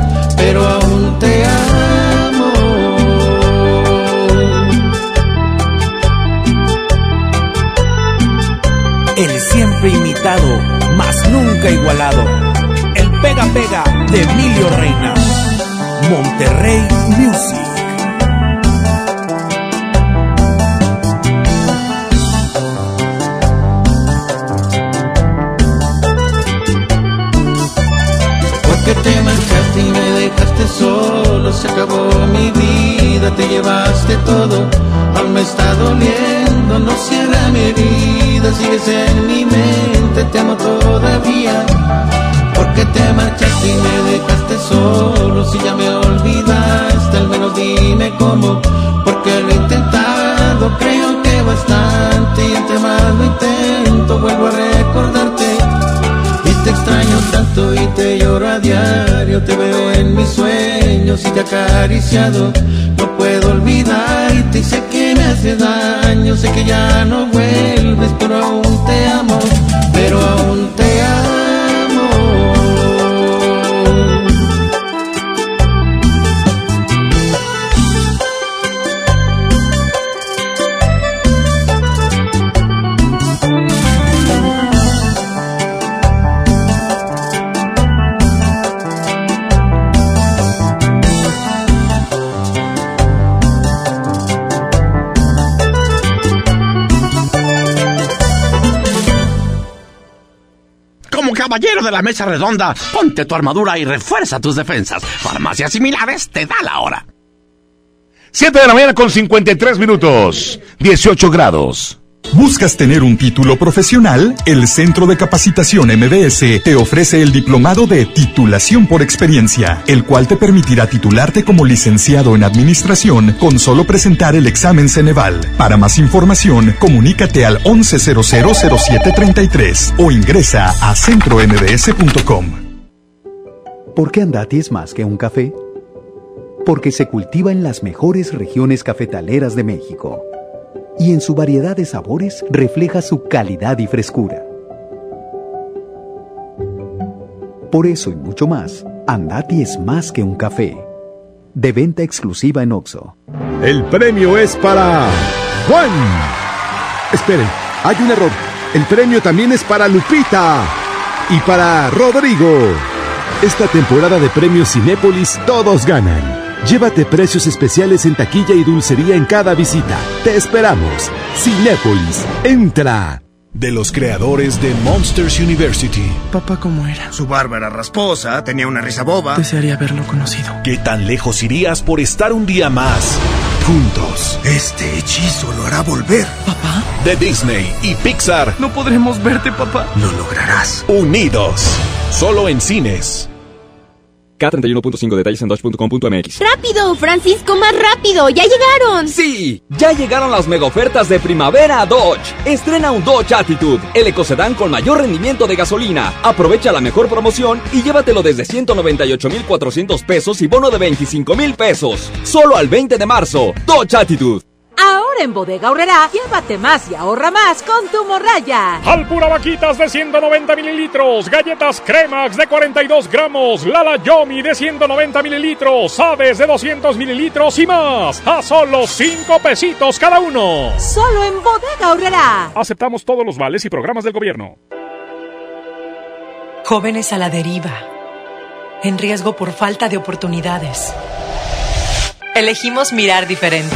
pero aún te amo. El siempre imitado, mas nunca igualado. El pega pega de Emilio Reina. Monterrey Music. Te llevaste todo, aún me está doliendo, no cierra mi herida, sigues en mi mente, te amo todavía. Porque te marchaste y me dejaste solo, si ya me olvidaste, al menos dime cómo, porque lo he intentado, creo que bastante, y entre más lo intento, vuelvo a recordarte. Y te extraño tanto y te lloro a diario, te veo en mis sueños y te acariciado. Puedo olvidarte y sé que me hace daño, sé que ya no vuelves, pero aún te amo, pero aún te amo. Caballero de la mesa redonda, ponte tu armadura y refuerza tus defensas. Farmacias similares te da la hora. 7 de la mañana con 53 minutos. 18 grados. ¿Buscas tener un título profesional? El Centro de Capacitación MBS te ofrece el diplomado de titulación por experiencia, el cual te permitirá titularte como licenciado en administración con solo presentar el examen Ceneval. Para más información, comunícate al 11000733 o ingresa a centrombs.com. ¿Por qué Andati es más que un café? Porque se cultiva en las mejores regiones cafetaleras de México y en su variedad de sabores refleja su calidad y frescura. Por eso y mucho más, Andati es más que un café. De venta exclusiva en Oxo. El premio es para Juan. Esperen, hay un error. El premio también es para Lupita y para Rodrigo. Esta temporada de premios Cinépolis todos ganan. Llévate precios especiales en taquilla y dulcería en cada visita. Te esperamos. Cinépolis, entra. De los creadores de Monsters University. Papá, ¿cómo era? Su barba era rasposa, tenía una risa boba. Desearía haberlo conocido. ¿Qué tan lejos irías por estar un día más juntos? Este hechizo lo hará volver. ¿Papá? De Disney y Pixar. No podremos verte, papá. Lo lograrás. Unidos. Solo en cines. K31.5 detalles en dodge.com.mx. ¡Rápido, Francisco, más rápido! ¡Ya llegaron! Sí, ya llegaron las mega ofertas de primavera a Dodge. Estrena un Dodge Attitude, el ecocedán con mayor rendimiento de gasolina. Aprovecha la mejor promoción y llévatelo desde 198,400 pesos y bono de 25,000 pesos. Solo al 20 de marzo. Dodge Attitude. Ahora en Bodega Aurrera, llévate más y ahorra más con tu morraya. Alpura Vaquitas de 190 mililitros, galletas Cremax de 42 gramos, Lala Yomi de 190 mililitros, Aves de 200 mililitros y más. A solo 5 pesitos cada uno. Solo en Bodega Aurrera. Aceptamos todos los vales y programas del gobierno. Jóvenes a la deriva, en riesgo por falta de oportunidades. Elegimos mirar diferente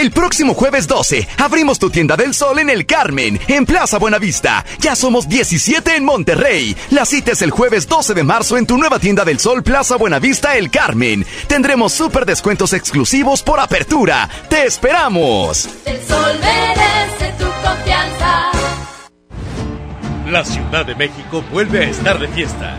El próximo jueves 12 abrimos tu tienda del sol en el Carmen, en Plaza Buenavista. Ya somos 17 en Monterrey. La cita es el jueves 12 de marzo en tu nueva tienda del sol Plaza Buenavista El Carmen. Tendremos súper descuentos exclusivos por apertura. ¡Te esperamos! El sol merece tu confianza. La Ciudad de México vuelve a estar de fiesta.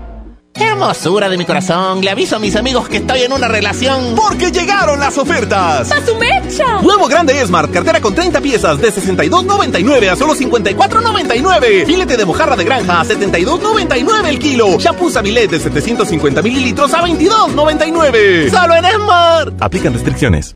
Hermosura de mi corazón, le aviso a mis amigos que estoy en una relación. Porque llegaron las ofertas. ¡A su mecha! Nuevo grande Smart, cartera con 30 piezas de 62.99 a solo 54.99. Filete de mojarra de granja a 72.99 el kilo. Shampoo Sabilet de 750 mililitros a 22.99. Solo en Smart. Aplican restricciones.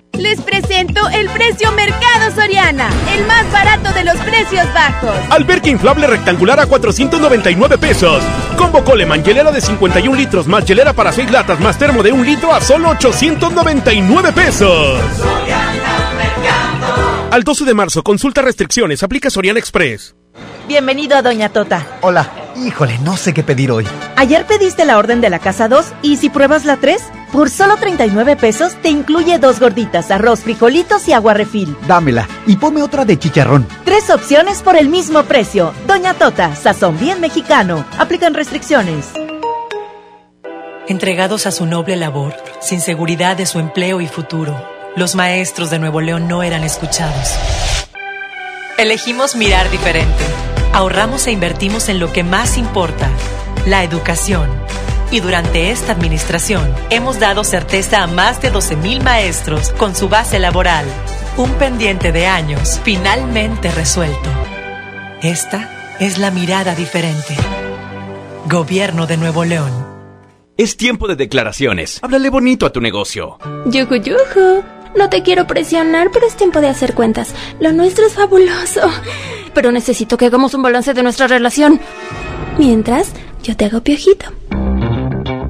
Les presento el precio Mercado Soriana, el más barato de los precios bajos. Alberca inflable rectangular a 499 pesos. Combo Coleman, hielera de 51 litros más hielera para 6 latas más termo de 1 litro a solo 899 pesos. Al 12 de marzo, consulta restricciones, aplica Soriana Express. Bienvenido a Doña Tota. Hola, híjole, no sé qué pedir hoy. Ayer pediste la orden de la casa 2 y si pruebas la 3, por solo 39 pesos te incluye dos gorditas, arroz, frijolitos y agua refil. Dámela y ponme otra de chicharrón. Tres opciones por el mismo precio. Doña Tota, sazón bien mexicano. Aplican restricciones. Entregados a su noble labor, sin seguridad de su empleo y futuro, los maestros de Nuevo León no eran escuchados. Elegimos mirar diferente. Ahorramos e invertimos en lo que más importa, la educación. Y durante esta administración hemos dado certeza a más de 12.000 maestros con su base laboral. Un pendiente de años finalmente resuelto. Esta es la mirada diferente. Gobierno de Nuevo León. Es tiempo de declaraciones. Háblale bonito a tu negocio. Yuju, yuju. No te quiero presionar, pero es tiempo de hacer cuentas. Lo nuestro es fabuloso. Pero necesito que hagamos un balance de nuestra relación. Mientras, yo te hago piojito.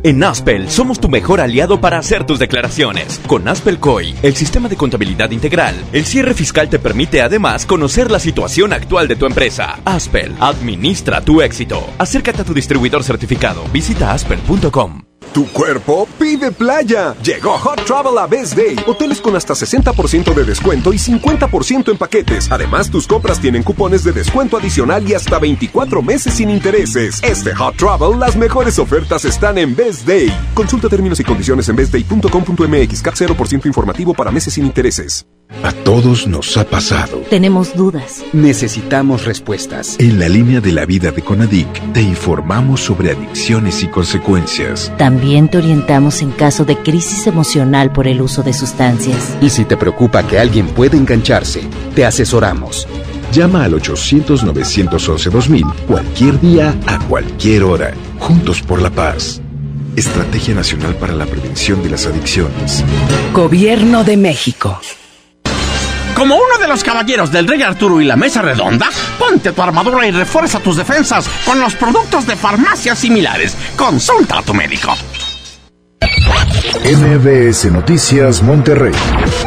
En Aspel somos tu mejor aliado para hacer tus declaraciones. Con Aspel COI, el sistema de contabilidad integral, el cierre fiscal te permite además conocer la situación actual de tu empresa. Aspel, administra tu éxito. Acércate a tu distribuidor certificado. Visita aspel.com. Tu cuerpo pide playa. Llegó Hot Travel a Best Day. Hoteles con hasta 60% de descuento y 50% en paquetes. Además, tus compras tienen cupones de descuento adicional y hasta 24 meses sin intereses. Este Hot Travel, las mejores ofertas están en Best Day. Consulta términos y condiciones en bestday.com.mx. CAT 0% informativo para meses sin intereses. A todos nos ha pasado. Tenemos dudas. Necesitamos respuestas. En la línea de la vida de Conadic te informamos sobre adicciones y consecuencias. También te orientamos en caso de crisis emocional por el uso de sustancias. Y si te preocupa que alguien pueda engancharse, te asesoramos. Llama al 800-911-2000 cualquier día, a cualquier hora. Juntos por la paz. Estrategia Nacional para la Prevención de las Adicciones. Gobierno de México. Como uno de los caballeros del Rey Arturo y la Mesa Redonda, ponte tu armadura y refuerza tus defensas con los productos de farmacias similares. Consulta a tu médico. MBS Noticias Monterrey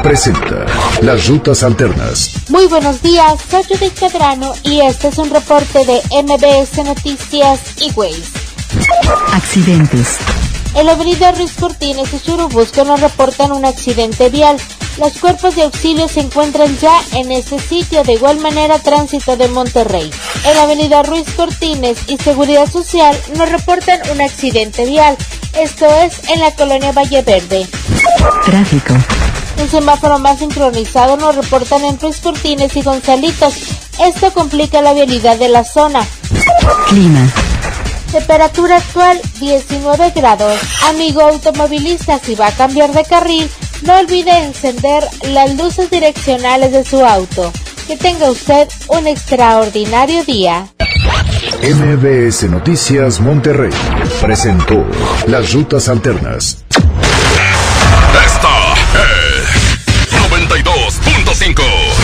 presenta Las Rutas Alternas. Muy buenos días, soy Judith Cadrano y este es un reporte de MBS Noticias y Ways. Accidentes. El avenida Ruiz Cortines y Churubusco nos reportan un accidente vial. Los cuerpos de auxilio se encuentran ya en ese sitio, de igual manera Tránsito de Monterrey. En la avenida Ruiz Cortines y Seguridad Social nos reportan un accidente vial, esto es en la colonia Valle Verde. Tráfico. Un semáforo más sincronizado nos reportan en Ruiz Cortines y Gonzalitos. Esto complica la vialidad de la zona. Clima. Temperatura actual 19 grados. Amigo automovilista, si va a cambiar de carril, no olvide encender las luces direccionales de su auto. Que tenga usted un extraordinario día. MBS Noticias Monterrey presentó Las Rutas Alternas. Esta es 92.5.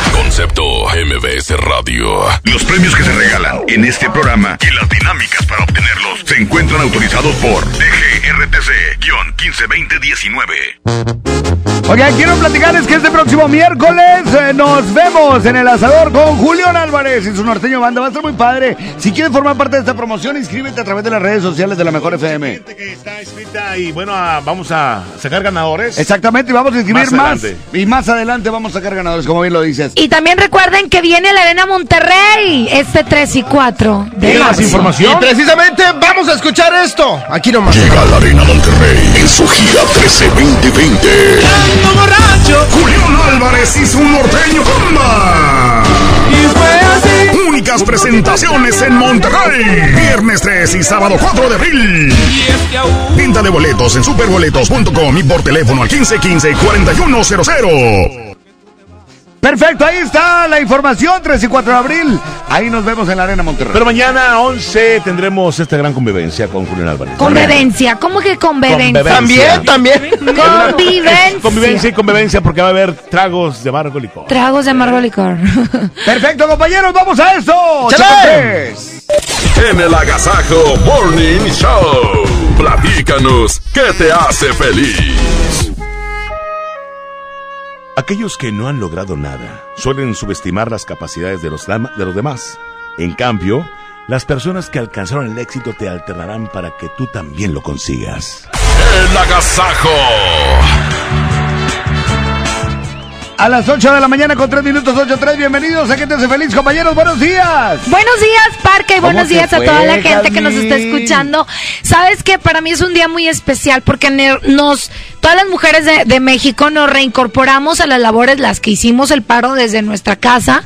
Concepto MBS Radio. Los premios que se regalan en este programa y las dinámicas para obtenerlos se encuentran autorizados por DGRTC-152019. Oigan, quiero platicarles que este próximo miércoles eh, nos vemos en el asador con Julián Álvarez y su norteño banda. Va a estar muy padre. Si quieres formar parte de esta promoción, inscríbete a través de las redes sociales de la Mejor FM. Y bueno, ah, vamos a sacar ganadores. Exactamente, y vamos a inscribir Más. Y más adelante vamos a sacar ganadores, como bien lo dices. Y también recuerden que viene la Arena Monterrey este 3 y 4 de marzo. Y precisamente vamos a escuchar esto. Aquí nomás. Llega la Arena Monterrey en su gira 13-2020. Julián Álvarez y su norteño comba. Y fue así. Únicas presentaciones en Monterrey. Viernes 3 y sábado 4 de abril. Venta de boletos en superboletos.com y por teléfono al 1515-4100. Perfecto, ahí está la información, 3 y 4 de abril. Ahí nos vemos en la Arena Monterrey. Pero mañana 11 tendremos esta gran convivencia con Julián Álvarez. Convivencia, ¿cómo que convivencia? Convivencia. También, también. Convivencia. Convivencia y convivencia porque va a haber tragos de amargo licor. Tragos de amargo licor. Perfecto, compañeros, vamos a esto. ¡Chale! Chocotes. En el Agasajo Morning Show. Platícanos, ¿qué te hace feliz? Aquellos que no han logrado nada suelen subestimar las capacidades de los, de los demás. En cambio, las personas que alcanzaron el éxito te alternarán para que tú también lo consigas. El Agasajo. A las 8 de la mañana con 3 minutos 8-3. Bienvenidos a Que te hace feliz, compañeros. Buenos días. Buenos días, Parque, y ¿Cómo buenos días a toda la gente que nos está escuchando. Sabes que para mí es un día muy especial porque nos, todas las mujeres de, de México nos reincorporamos a las labores, las que hicimos el paro desde nuestra casa.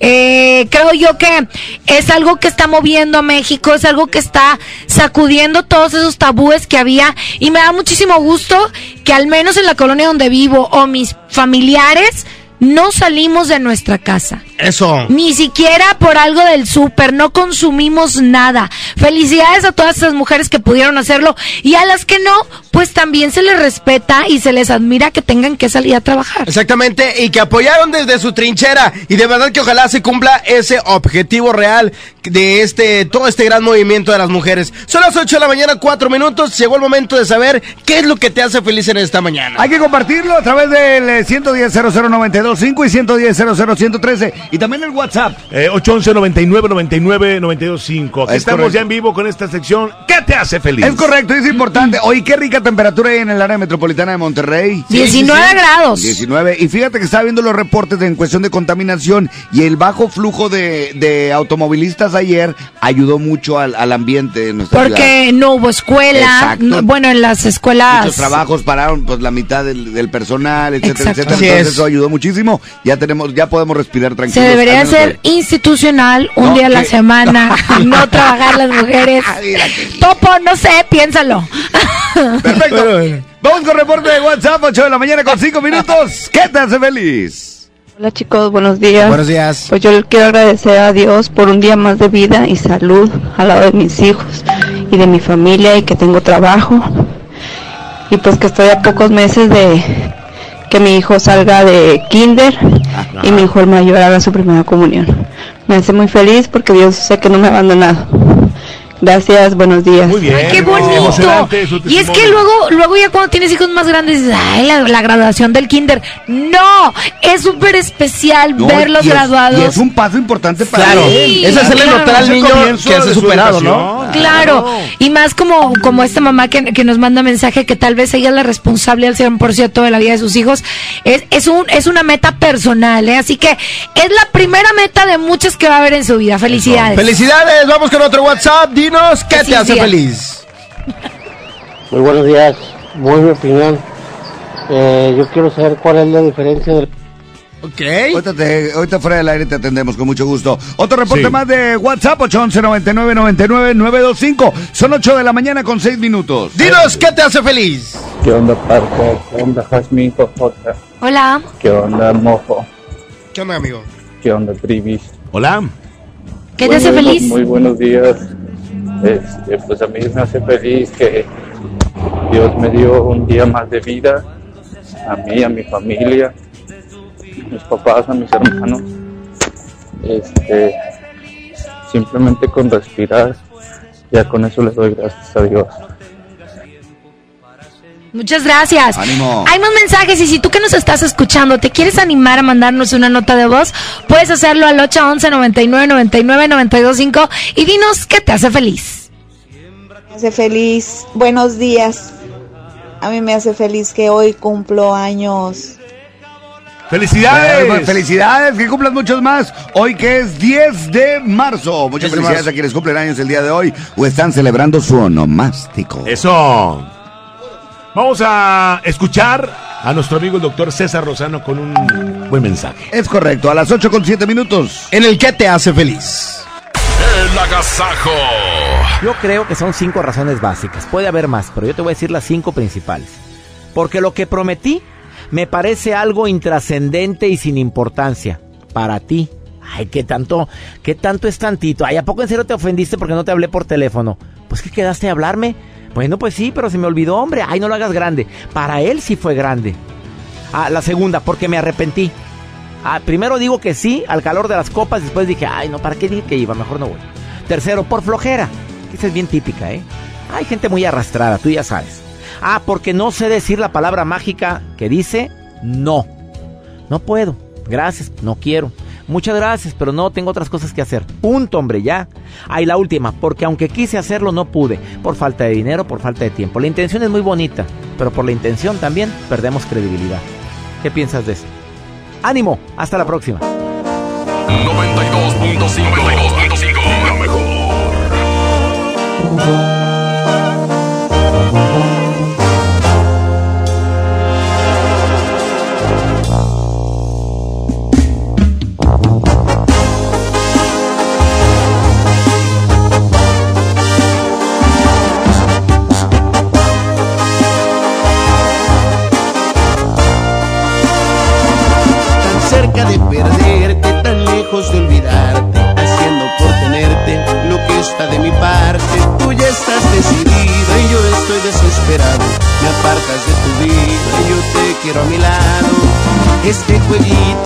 Eh, creo yo que es algo que está moviendo a México, es algo que está sacudiendo todos esos tabúes que había. Y me da muchísimo gusto que al menos en la colonia donde vivo o mis familiares no salimos de nuestra casa. Eso. Ni siquiera por algo del súper, no consumimos nada. Felicidades a todas esas mujeres que pudieron hacerlo y a las que no, pues también se les respeta y se les admira que tengan que salir a trabajar. Exactamente, y que apoyaron desde su trinchera. Y de verdad que ojalá se cumpla ese objetivo real de este, todo este gran movimiento de las mujeres. Son las 8 de la mañana, 4 minutos. Llegó el momento de saber qué es lo que te hace feliz en esta mañana. Hay que compartirlo a través del eh, 110 00925 y 110 00113 y también el WhatsApp. Eh, 811 99 99 925. Aquí Es estamos correcto. ya en vivo con esta sección. ¿Qué te hace feliz? Es correcto, es importante. Oye, qué rica temperatura hay en el área metropolitana de Monterrey. 19 grados. 19. Y fíjate que estaba viendo los reportes de- en cuestión de contaminación y el bajo flujo de, de automovilistas ayer ayudó mucho al, al ambiente de nuestra ciudad. Porque no hubo escuela, no- bueno, en las escuelas. Muchos trabajos pararon, pues la mitad del, del personal, etcétera, Exacto. etcétera. Así Entonces es. eso ayudó muchísimo. Ya tenemos, ya podemos respirar Se tranquilos. debería al menos ser institucional un No, día a la semana, no trabajar las mujeres. Topo, no sé, piénsalo. Perfecto. Vamos con reporte de WhatsApp, 8 de la mañana con 5 minutos. ¿Qué te hace feliz? Hola chicos, buenos días. Buenos días. Pues yo le quiero agradecer a Dios por un día más de vida y salud al lado de mis hijos y de mi familia y que tengo trabajo. Y pues que estoy a pocos meses de que mi hijo salga de kinder y mi hijo el mayor haga su primera comunión. Me hace muy feliz porque Dios sé que no me ha abandonado. Gracias, buenos días. Muy bien. Ay, qué bonito. Y es que luego, luego ya cuando tienes hijos más grandes, dices, ay, la, la graduación del kinder. No, es súper especial No, verlos y es- graduados. Y es un paso importante para Claro, él. es hacerle claro. notar al niño que de su superado, ¿no? Claro, y más como, como esta mamá que, que nos manda mensaje que tal vez ella es la responsable al 100% de la vida de sus hijos. Es, es, un, es una meta personal, ¿eh? Así que es la primera meta de muchas que va a haber en su vida. Felicidades. Felicidades, vamos con otro WhatsApp. Dinos, ¿qué te hace día. feliz? Muy buenos días, muy mi opinión. Eh, yo quiero saber cuál es la diferencia del... Ok. Ahorita, te- ahorita fuera del aire te atendemos con mucho gusto. Otro reporte Sí. más de WhatsApp, 811 99 99 925. Son 8 de la mañana con 6 minutos. Dinos, ¿qué te hace feliz? ¿Qué onda, Parker? ¿Qué onda, Jasmine Cojota? Hola. ¿Qué onda, Mojo? ¿Qué onda, amigo? ¿Qué onda, Trivis? Hola. ¿Qué te hace feliz? Muy buenos días. Este, pues a mí me hace feliz que Dios me dio un día más de vida, a mí, a mi familia, mis papás, a mis hermanos. Este, simplemente con respirar, ya con eso les doy gracias a Dios. Muchas gracias. Ánimo. Hay más mensajes y si tú que nos estás escuchando te quieres animar a mandarnos una nota de voz, puedes hacerlo al 811 99 99 925 y dinos qué te hace feliz. Me hace feliz. Buenos días. A mí me hace feliz que hoy cumplo años. ¡Felicidades! Bueno, felicidades, que cumplan muchos más. Hoy que es 10 de marzo. Muchas 10 de felicidades marzo. a quienes cumplen años el día de hoy o están celebrando su onomástico. Eso. Vamos a escuchar a nuestro amigo el doctor César Rosano con un buen mensaje. Es correcto, a las 8 con 7 minutos. En el ¿qué te hace feliz? El agasajo. Yo creo que son cinco razones básicas. Puede haber más, pero yo te voy a decir las cinco principales. Porque lo que prometí me parece algo intrascendente y sin importancia para ti. Ay, qué tanto, qué tanto es tantito. Ay, ¿a poco en serio te ofendiste porque no te hablé por teléfono? Pues que quedaste a hablarme. Bueno, pues sí, pero se me olvidó, hombre. Ay, no lo hagas grande. Para él sí fue grande. Ah, la segunda, porque me arrepentí. Ah, primero digo que sí al calor de las copas, después dije, ay, no, ¿para qué dije que iba? Mejor no voy. Tercero, por flojera. Esa es bien típica, ¿eh? Hay gente muy arrastrada, tú ya sabes. Ah, porque no sé decir la palabra mágica que dice no. No puedo. Gracias, no quiero. Muchas gracias, pero no tengo otras cosas que hacer. Punto, hombre, ya. Ahí la última, porque aunque quise hacerlo no pude, por falta de dinero, por falta de tiempo. La intención es muy bonita, pero por la intención también perdemos credibilidad. ¿Qué piensas de eso? Ánimo, hasta la próxima. 92.5. 92.5. La mejor.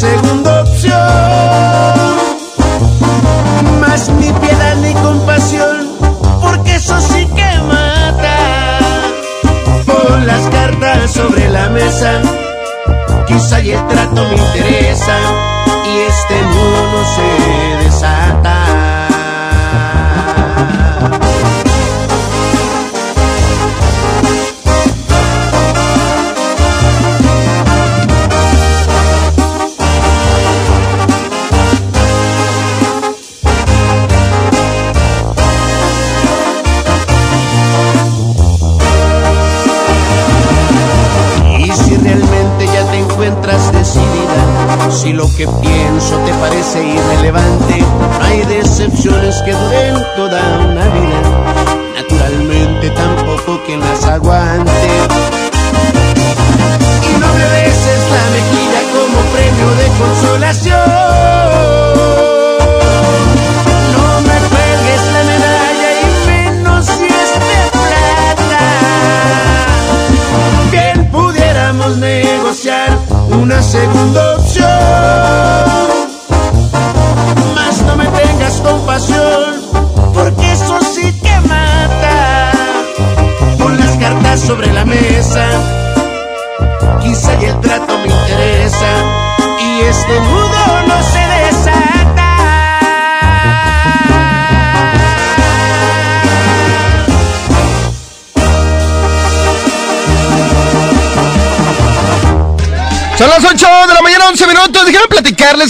una que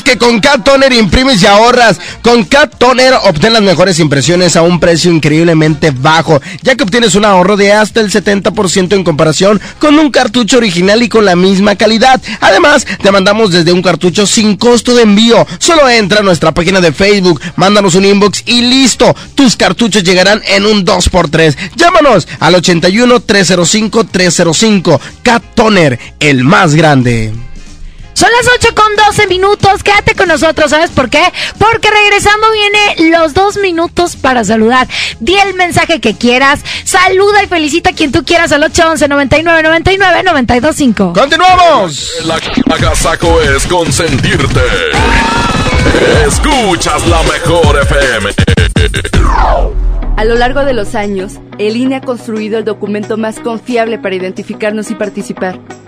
Que con Cat Toner imprimes y ahorras. Con Cat Toner obtén las mejores impresiones a un precio increíblemente bajo, ya que obtienes un ahorro de hasta el 70% en comparación con un cartucho original y con la misma calidad. Además, te mandamos desde un cartucho sin costo de envío. Solo entra a nuestra página de Facebook, mándanos un inbox y listo. Tus cartuchos llegarán en un 2x3. Llámanos al 81 305 305. Cat Toner, el más grande. Son las 8 con 12 minutos. Quédate con nosotros, ¿sabes por qué? Porque regresando viene los dos minutos para saludar. Di el mensaje que quieras. Saluda y felicita a quien tú quieras al 811 99 99 925. ¡Continuamos! El agasajo es consentirte. Escuchas la mejor FM. A lo largo de los años, el INE ha construido el documento más confiable para identificarnos y participar.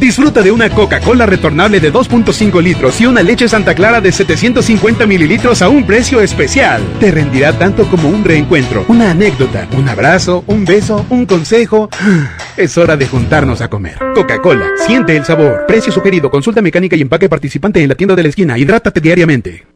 Disfruta de una Coca-Cola retornable de 2.5 litros y una leche Santa Clara de 750 mililitros a un precio especial. Te rendirá tanto como un reencuentro, una anécdota, un abrazo, un beso, un consejo. Es hora de juntarnos a comer. Coca-Cola, siente el sabor. Precio sugerido, consulta mecánica y empaque participante en la tienda de la esquina. Hidrátate diariamente.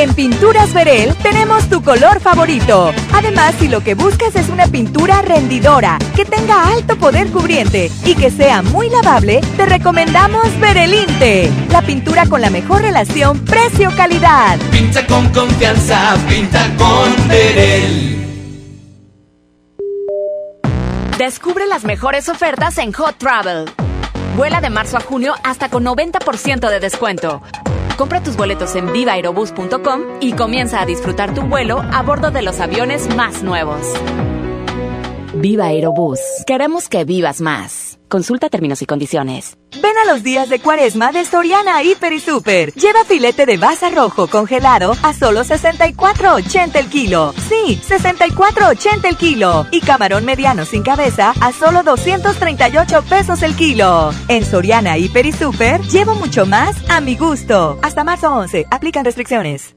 En Pinturas Verel tenemos tu color favorito. Además, si lo que buscas es una pintura rendidora, que tenga alto poder cubriente y que sea muy lavable, te recomendamos Verelinte, la pintura con la mejor relación precio-calidad. Pinta con confianza, pinta con Verel. Descubre las mejores ofertas en Hot Travel. Vuela de marzo a junio hasta con 90% de descuento. Compra tus boletos en vivaerobus.com y comienza a disfrutar tu vuelo a bordo de los aviones más nuevos. Viva Aerobús. Queremos que vivas más. Consulta términos y condiciones. Ven a los días de cuaresma de Soriana Hiper y Super. Lleva filete de baza rojo congelado a solo 64.80 el kilo. Sí, 64.80 el kilo. Y camarón mediano sin cabeza a solo 238 pesos el kilo. En Soriana Hiper y Super llevo mucho más a mi gusto. Hasta marzo 11. Aplican restricciones.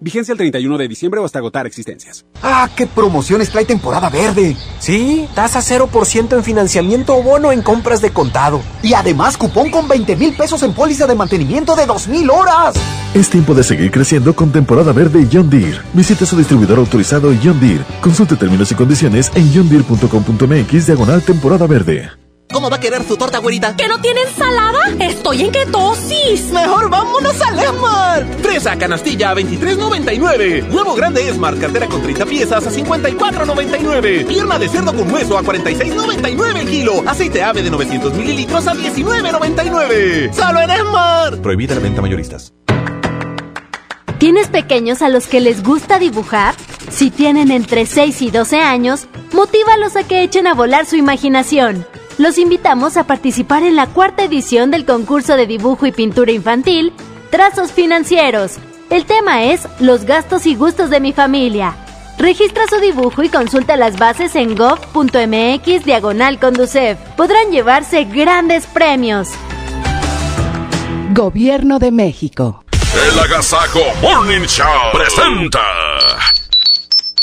Vigencia el 31 de diciembre o hasta agotar existencias. ¡Ah, qué promociones trae temporada verde! Sí, tasa 0% en financiamiento o bono en compras de contado. Y además cupón con 20 mil pesos en póliza de mantenimiento de 2 mil horas. Es tiempo de seguir creciendo con temporada verde John Deere. Visite su distribuidor autorizado John Deere. Consulte términos y condiciones en johndeere.com.mx diagonal temporada verde. ¿Cómo va a querer su torta, güerita? ¿Que no tiene ensalada? Estoy en ketosis. Mejor vámonos al Esmar. Fresa canastilla a 23.99. Huevo grande Esmar, cartera con 30 piezas a 54.99. Pierna de cerdo con hueso a 46.99 el kilo. Aceite ave de 900 mililitros a 19.99. ¡Solo en Esmar! Prohibida la venta mayoristas. ¿Tienes pequeños a los que les gusta dibujar? Si tienen entre 6 y 12 años, motívalos a que echen a volar su imaginación. Los invitamos a participar en la cuarta edición del concurso de dibujo y pintura infantil, Trazos Financieros. El tema es Los gastos y gustos de mi familia. Registra su dibujo y consulta las bases en gov.mx diagonal conducef. Podrán llevarse grandes premios. Gobierno de México. El Agasajo Morning Show presenta.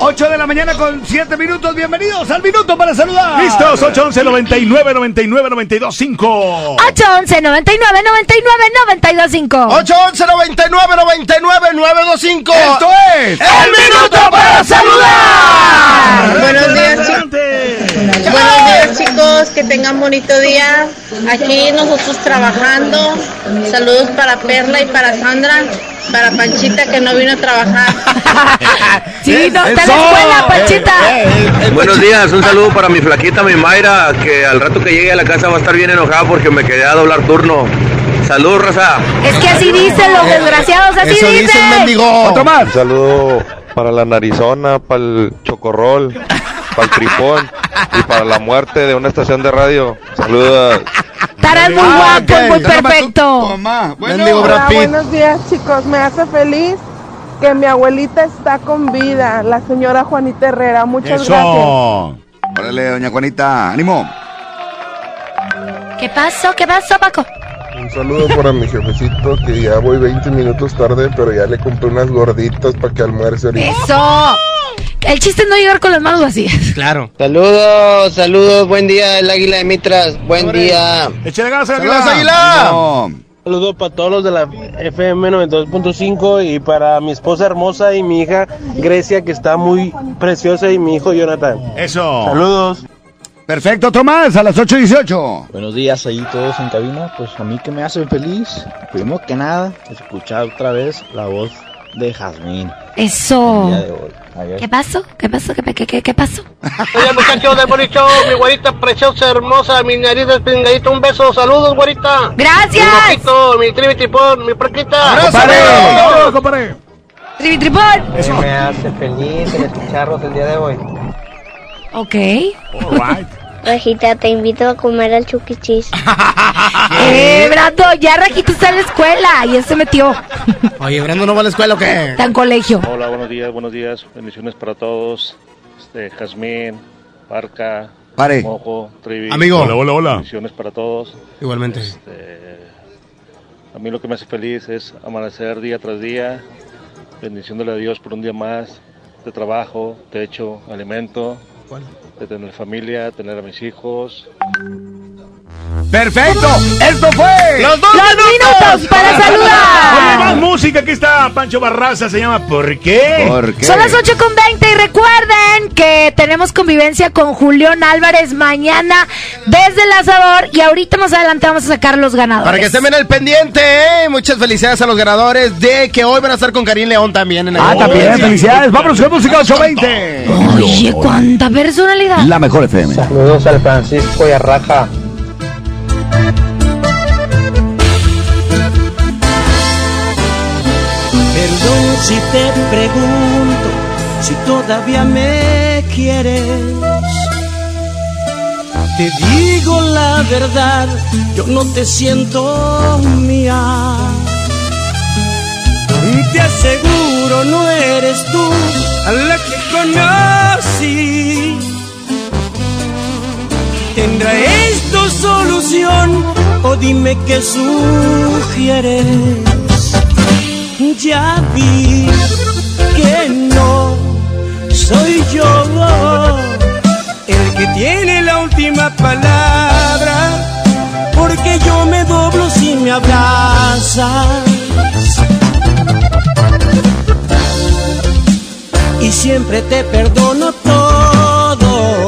8 de la mañana con 7 minutos. Bienvenidos al minuto para saludar. Listos, 811 99 99 92 5. 811 99 99 92 5. 811 99 99 925. Esto es El Minuto para Saludar. Buenos días, chicos. Buenos días, chicos. Que tengan bonito día. Aquí nosotros trabajando. Saludos para Perla y para Sandra. Para Panchita que no vino a trabajar. Sí, no, está en la escuela, Panchita. Buenos días, un saludo para mi flaquita, mi Mayra, que al rato que llegue a la casa va a estar bien enojada porque me quedé a doblar turno. Salud, raza. Es que así dicen los desgraciados, así dicen. Otro más. Un saludo para la narizona, para el chocorrol, para el tripón y para la muerte de una estación de radio. Saludos. Estarán muy Ah, guapos, ok. muy perfecto. Mamá. Bueno, Hola, buenos días chicos, me hace feliz que mi abuelita está con vida, la señora Juanita Herrera, muchas gracias. Eso. Órale, doña Juanita. Ánimo. ¿Qué pasó? ¿Qué pasó, Paco? Un saludo para mi jefecito que ya voy 20 minutos tarde, pero ya le compré unas gorditas para que almuerce ahorita. Eso. El chiste es no llegar con las manos vacías. Claro. Saludos, saludos, buen día, el Águila de Mitras, buen día. Échale ganas, ¡Saludos, Águila! No. Saludos para todos los de la FM 92.5 y para mi esposa hermosa y mi hija Grecia que está muy preciosa y mi hijo Jonathan. Eso. Saludos. Perfecto, otro más a las 8.18. Buenos días ahí todos en cabina, pues a mí que me hace feliz, primero que nada, escuchar otra vez la voz de Jazmín Eso. el día de hoy. ¿Qué pasó? ¿Qué pasó? ¿Qué, qué, qué, qué pasó? Oye muchachos del bonito, mi güerita preciosa, hermosa, mi nariz despingadita, un beso, saludos güerita. Gracias. Mi mojito, mi tribitripón, mi proquita. ¡Abrazo! compadre! Tribitripón. Me hace feliz el escucharlos el día de hoy. Ok. Rajita, te invito a comer al chuquichis. Eh, Brando, ya Rajito está en la escuela y él se metió. Oye, Brando no va a la escuela o qué? Está en colegio. Hola, buenos días, buenos días. Bendiciones para todos. Este, Jazmín, Parca, Pare. Mojo, Trivi. Amigo. Hola, hola, hola. Bendiciones para todos. Igualmente. Este, a mí lo que me hace feliz es amanecer día tras día, bendiciéndole a Dios por un día más de trabajo, techo, alimento, de tener familia, tener a mis hijos. Perfecto. Esto fue. ¡Los dos Los minutos para Oye, más saludar. música. Aquí está Pancho Barraza. Se llama ¿Por qué? ¿Por qué? Son las 8 con 20 y recuerden que tenemos convivencia con Julián Álvarez mañana desde el asador y ahorita más adelante vamos a sacar los ganadores. Para que estén bien al pendiente, ¿eh? Muchas felicidades a los ganadores de que hoy van a estar con Karim León también en el Ah, también. Felicidades. Vámonos con música 820. Oye, cuánta personalidad. La mejor FM. Saludos al Francisco y a Perdón si te pregunto si todavía me quieres. Te digo la verdad, yo no te siento mía. Y te aseguro no eres tú a la que conocí. Tendrá este solución o dime qué sugieres? Ya vi que no soy yo el que tiene la última palabra, porque yo me doblo si me abrazas. Y siempre te perdono todo.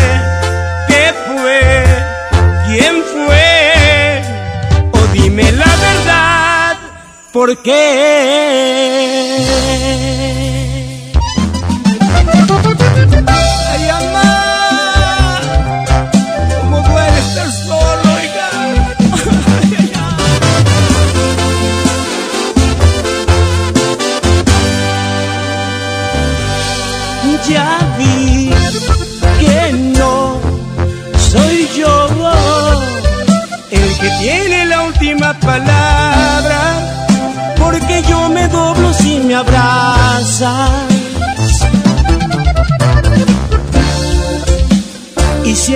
¿por qué?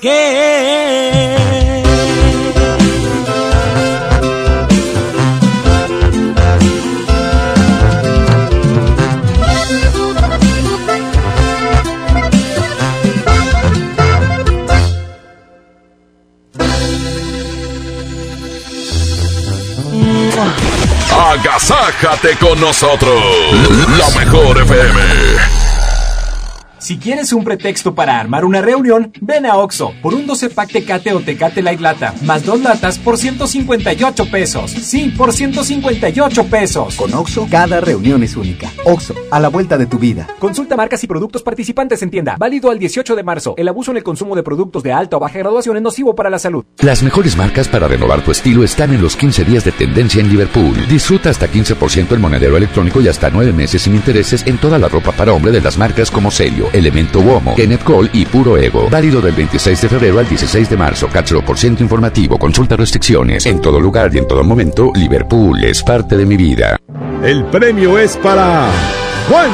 qué? Agasájate con nosotros. La mejor FM. Si quieres un pretexto para armar una reunión, ven a Oxo por un 12 pack Tecate o Tecate Light Lata, más dos latas por 158 pesos. Sí, por 158 pesos. Con Oxo, cada reunión es única. Oxo, a la vuelta de tu vida. Consulta marcas y productos participantes en tienda. Válido al 18 de marzo. El abuso en el consumo de productos de alta o baja graduación es nocivo para la salud. Las mejores marcas para renovar tu estilo están en los 15 días de tendencia en Liverpool. Disfruta hasta 15% en monedero electrónico y hasta 9 meses sin intereses en toda la ropa para hombre de las marcas como Celio, Elemento Uomo, Kenneth Cole y Puro Ego. Válido del 26 de febrero al 16 de marzo. Cápsula por ciento informativo. Consulta restricciones. En todo lugar y en todo momento, Liverpool es parte de mi vida. El premio es para Juan.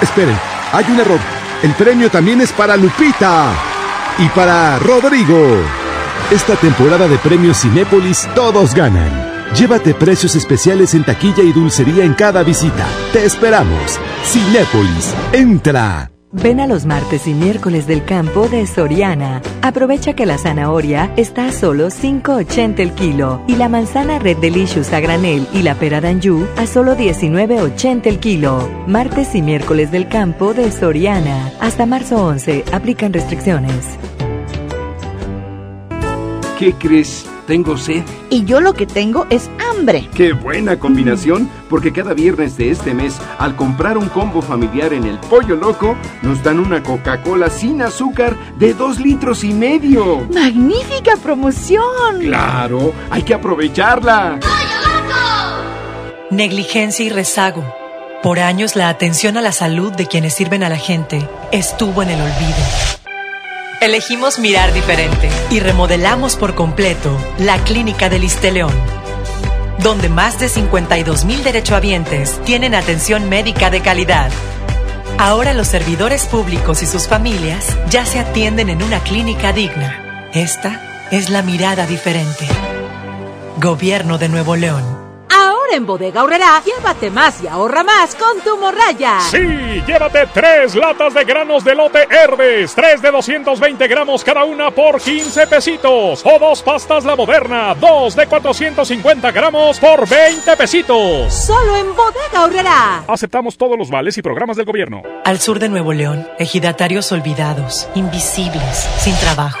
Esperen, hay un error. El premio también es para Lupita y para Rodrigo. Esta temporada de premios Cinépolis todos ganan. Llévate precios especiales en taquilla y dulcería en cada visita. Te esperamos. Cinépolis, entra. Ven a los martes y miércoles del campo de Soriana. Aprovecha que la zanahoria está a solo 5.80 el kilo y la manzana Red Delicious a granel y la pera d'Anjou a solo 19.80 el kilo. Martes y miércoles del campo de Soriana. Hasta marzo 11. Aplican restricciones. ¿Qué crees? Tengo sed. Y yo lo que tengo es hambre. ¡Qué buena combinación! Porque cada viernes de este mes, al comprar un combo familiar en el Pollo Loco, nos dan una Coca-Cola sin azúcar de dos litros y medio. ¡Magnífica promoción! ¡Claro! ¡Hay que aprovecharla! negligencia y rezago. Por años la atención a la salud de quienes sirven a la gente estuvo en el olvido. Elegimos mirar diferente y remodelamos por completo la clínica del León, donde más de 52 mil derechohabientes tienen atención médica de calidad. Ahora los servidores públicos y sus familias ya se atienden en una clínica digna. Esta es la mirada diferente. Gobierno de Nuevo León. Ahora en Bodega Horrera, llévate más y ahorra más con tu morraya. Sí, llévate tres latas de granos de lote Herbes, tres de 220 gramos cada una por 15 pesitos. O dos pastas La Moderna, dos de 450 gramos por 20 pesitos. Solo en Bodega Horrera. Aceptamos todos los vales y programas del gobierno. Al sur de Nuevo León, ejidatarios olvidados, invisibles, sin trabajo.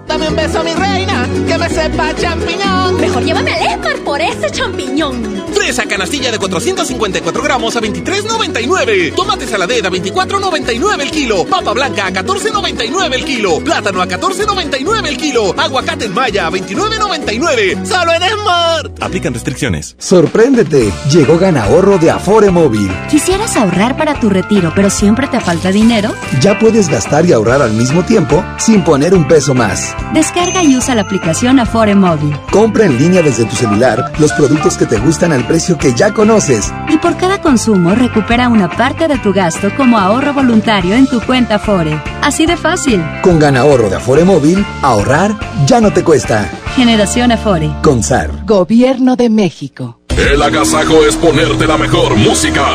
Dame un beso, mi reina, que me sepa champiñón. Mejor llévame al Esmar por ese champiñón. Fresa canastilla de 454 gramos a 23.99. Tomate saladera a 24.99 el kilo. Papa blanca a 14.99 el kilo. Plátano a 14.99 el kilo. Aguacate en maya a 29.99. Solo en Smart. Aplican restricciones. Sorpréndete. Llegó Gana Ahorro de Afore Móvil. ¿Quisieras ahorrar para tu retiro, pero siempre te falta dinero? Ya puedes gastar y ahorrar al mismo tiempo sin poner un peso más. Descarga y usa la aplicación Afore Móvil. Compra en línea desde tu celular los productos que te gustan al precio que ya conoces. Y por cada consumo recupera una parte de tu gasto como ahorro voluntario en tu cuenta Afore. Así de fácil. Con Ganahorro de Afore Móvil, ahorrar ya no te cuesta. Generación Afore. Con SAR. Gobierno de México. El agasajo es ponerte la mejor música.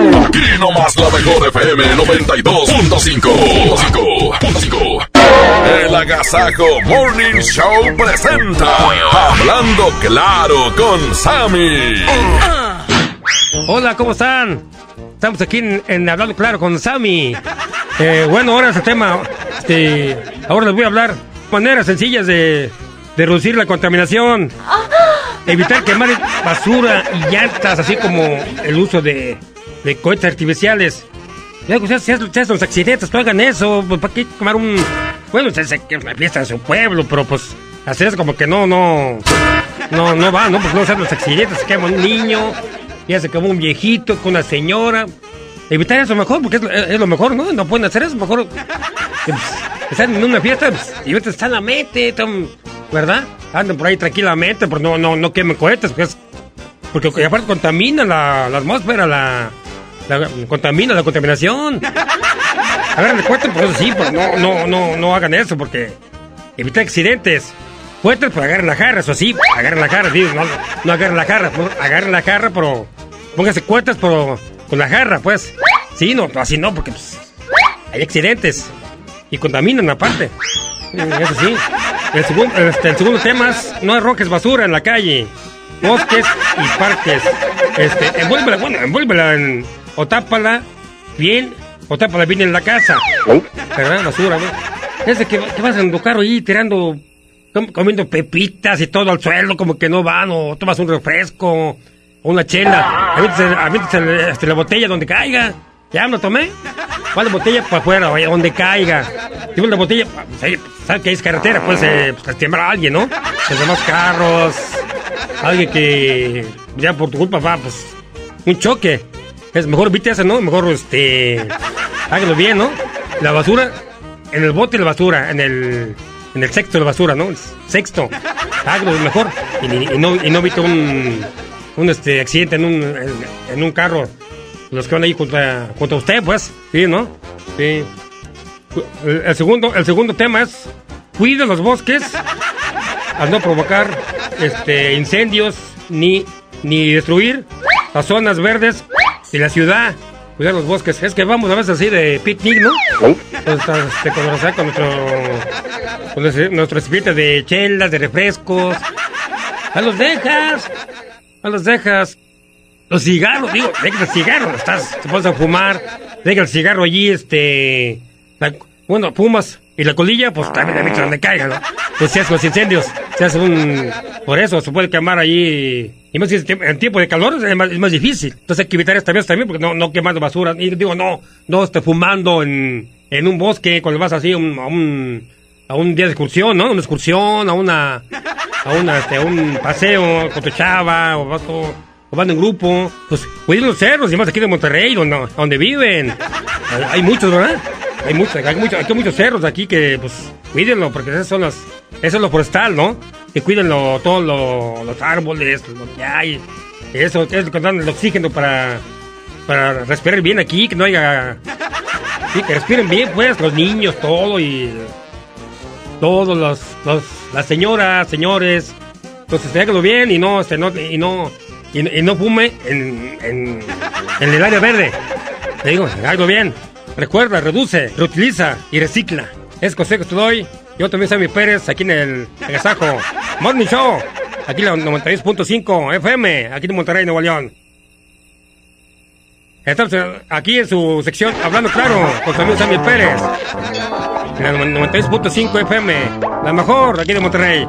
Aquí nomás la mejor FM 92.5. El Agasajo Morning Show presenta Hablando Claro con Sammy. Hola, ¿cómo están? Estamos aquí en, Hablando Claro con Sammy. Eh, bueno, ahora ese tema. Este, ahora les voy a hablar maneras sencillas de, de reducir la contaminación. Evitar quemar basura y llantas, así como el uso de, de cohetes artificiales. Pues, ustedes, ustedes los accidentes, no hagan eso. Pues, ¿Para qué quemar un.? Bueno, que es una fiesta de su pueblo, pero pues. Hacer es como que no, no. No, no va, ¿no? Pues no sean los accidentes. Se quema un niño, ya se quemó un viejito con una señora. Evitar eso mejor, porque es, lo- mejor, ¿no? No pueden hacer eso, mejor. pues, están en una fiesta, pues, y sanamente, están- ¿verdad? Anden por ahí tranquilamente, pero no, no, no quemen cohetes, porque es porque aparte contamina la, la atmósfera, la, contamina la contaminación. Agarren el cohete, pues sí, pero no, no, no, no hagan eso porque evita accidentes. Cohetes, pues agarren la jarra, eso sí, agarren la jarra, no, no agarren la jarra, pues, agarren la jarra, pero pónganse cohetes, pero con la jarra, pues. Sí, no, así no, porque pues, hay accidentes y contaminan aparte. Eh, Eso sí. El segundo, este, el segundo tema es no arrojes basura en la calle, bosques y parques. Este, envuélvela, bueno, envuélvela en, o tápala bien, o tápala bien en la casa. ¿Verdad? Basura, ¿no? Es de que, que vas en tu carro ahí tirando, com- comiendo pepitas y todo al suelo, como que no van, o tomas un refresco, o una chela, aviéntese, aviéntese la- la botella donde caiga. Ya lo tomé. La botella para afuera, vaya, donde caiga. Si la botella, pues, ¿sabes que es carretera? Pues, eh, pues a alguien, ¿no? Los demás carros. Alguien que ya por tu culpa va, pues, un choque. Es mejor evite eso, ¿no? Mejor, este, hágalo bien, ¿no? La basura, en el bote de la basura, en el, en el sexto de la basura, ¿no? Sexto. Hágalo mejor. Y, no, y no evite un, un, este, accidente en un, en, un carro. Los que van ahí contra, contra usted, pues. Sí, ¿no? Sí. El, el segundo, el segundo tema es cuide los bosques al no provocar este, incendios ni, ni destruir las zonas verdes de la ciudad. Cuidar los bosques. Es que vamos a veces así de picnic, ¿no? Entonces, este, con, nuestro, con nuestro, nuestro de chelas, de refrescos. A los dejas. A los dejas. Los cigarros, digo, deja el cigarro, estás, te pones a fumar, deja el cigarro allí, este, la- bueno, fumas, y la colilla, pues también de donde caiga, ¿no? Pues se hace los incendios, se hace un, por eso se puede quemar allí, y más si es en tiempo de calor es más, es más difícil, entonces hay que evitar esta vez también, porque no, no quemando basura, y digo, no, no esté fumando en, en un bosque, cuando vas así un, a un, a un día de excursión, ¿no? Una excursión, a una, a una, este, a un paseo con tu chava, o vas todo- o van en grupo, pues cuiden los cerros, y más aquí de Monterrey, donde, donde viven. Hay muchos, ¿verdad? Hay muchos, hay muchos, hay muchos cerros aquí que, pues, cuídenlo, porque esas son las, eso es lo forestal, ¿no? Que cuídenlo, todos lo- los árboles, lo que hay. Eso es lo que dan el oxígeno para, para respirar bien aquí, que no haya, que respiren bien, pues, los niños, todo, y todos los, los las señoras, señores, entonces hágalo bien y no, este, no, y no, y, no fume en, en, en el área verde. Te digo, hágalo bien. Recuerda, reduce, reutiliza y recicla. Es consejo que te doy. Yo también soy mi Pérez, aquí en el Agasajo. Morning Show, aquí en la 96.5 FM, aquí en Monterrey, Nuevo León. Estamos aquí en su sección Hablando Claro, con su amigo Sammy Pérez. En la 96.5 FM, la mejor aquí de Monterrey.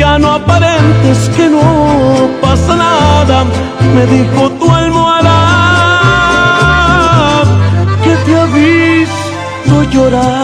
Ya no aparentes que no pasa nada, me dijo tu almohada que te ha visto llorar.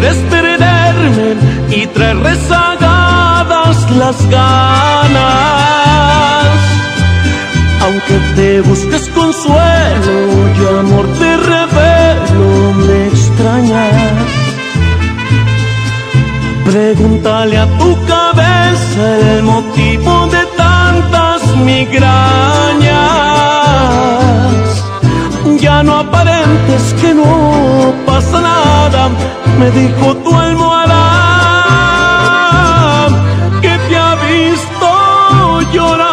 Quieres perderme y traer rezagadas las ganas. Aunque te busques consuelo y amor te revelo, me extrañas. Pregúntale a tu cabeza el motivo de tantas migrañas. Ya no aparentes que no pasa nada, me dijo tu almohada que te ha visto llorar.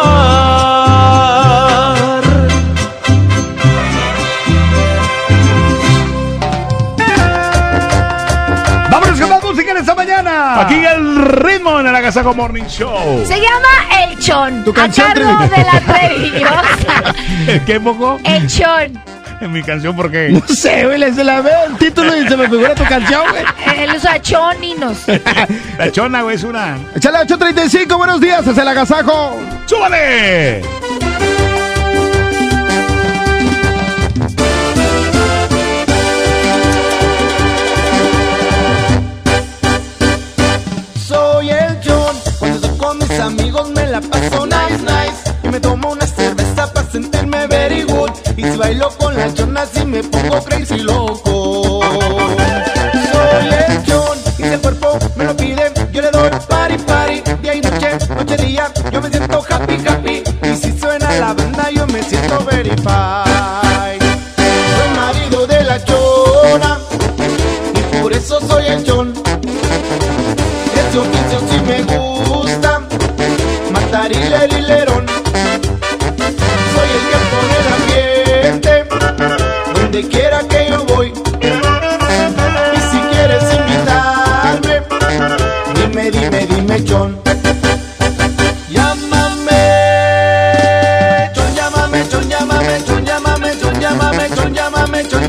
Vámonos con más música en esta mañana. Aquí el ritmo en el agasajo Agasajo Morning Show. Se llama El Chon. Tu canción, a cargo de la Trevillosa. ¿Qué poco? El Chon. En mi canción, ¿por qué? No sé, güey, se la veo título y se me figura tu canción, güey. El Choninos. La chona, güey, es una. Échale 8.35, buenos días, es el agasajo. ¡Súbale! Soy el John, cuando estoy con mis amigos me la paso nice, nice. Y me tomo una cerveza para sentirme very good. Y si bailo con las chonas y me pongo crazy loco. Ese oficio sí me gusta Matar y lilerón Soy el que pone el ambiente Donde quiera que yo voy Y si quieres invitarme Dime, dime, dime, John Llámame John, llámame, John, llámame, John, llámame, John, llámame, John,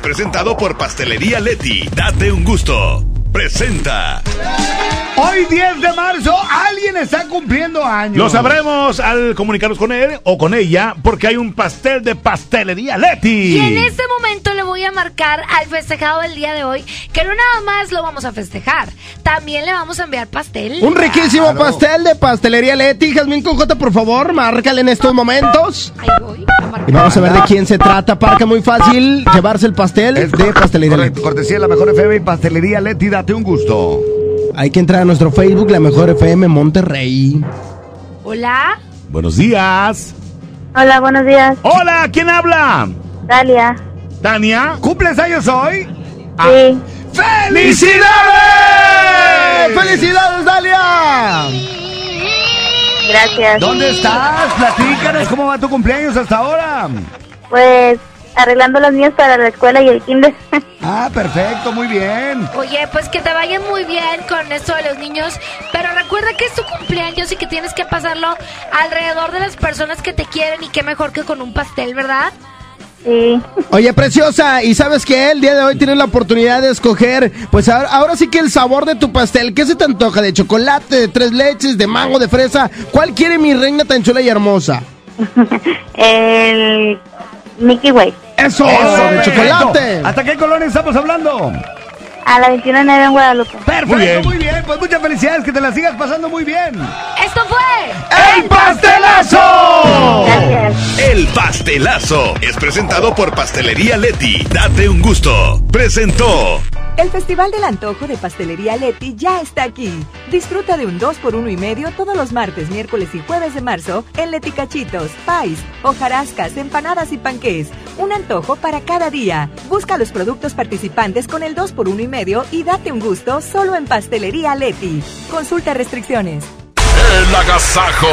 Es presentado por Pastelería Leti. Date un gusto. Presenta. Hoy 10 de marzo, alguien está cumpliendo años. Lo sabremos al comunicarnos con él o con ella porque hay un pastel de pastelería Leti. Y en este momento le voy a marcar al festejado del día de hoy que no nada más lo vamos a festejar, también le vamos a enviar pastel. Un riquísimo pastel de pastelería Leti. Jazmín con J, por favor, márcale en estos momentos. Ahí. Y vamos a ver de quién se trata. Parque muy fácil llevarse el pastel de pastelería Leti. Cortesía de la mejor FM y pastelería Leti, date un gusto. Hay que entrar a nuestro Facebook, la mejor FM Monterrey. Hola. Buenos días. Hola, buenos días. Hola, ¿quién habla? Dalia. Tania. ¿Cumples años hoy? Sí. ¡Felicidades! ¡Felicidades, Dalia! Gracias. ¿Dónde estás? Platícanos cómo va tu cumpleaños hasta ahora. Pues arreglando las mías para la escuela y el kinder. Ah, perfecto, muy bien. Oye, pues que te vaya muy bien con esto de los niños, pero recuerda que es tu cumpleaños y que tienes que pasarlo alrededor de las personas que te quieren y qué mejor que con un pastel, ¿verdad? Sí. Oye, preciosa, ¿y sabes que El día de hoy tienes la oportunidad de escoger, pues ahora, ahora sí que el sabor de tu pastel, ¿qué se te antoja? ¿De chocolate, de tres leches, de mango, de fresa? ¿Cuál quiere mi reina tan chula y hermosa? el Mickey Way. ¡Eso! Eso, de chocolate! ¿Hasta qué colonia estamos hablando? A la 21 en Guadalupe. Perfecto, Muy bien. muy bien. Pues muchas felicidades, que te la sigas pasando muy bien. Esto fue ¡El pastelazo! Gracias. El pastelazo es presentado por Pastelería Leti. Date un gusto. Presentó. El Festival del Antojo de Pastelería Leti ya está aquí. Disfruta de un 2 por 1 y medio todos los martes, miércoles y jueves de marzo en Leti Cachitos, Pais, hojarascas, empanadas y panqués. Un antojo para cada día. Busca los productos participantes con el 2 por 1 y medio y date un gusto solo en Pastelería Leti. Consulta restricciones. El agasajo.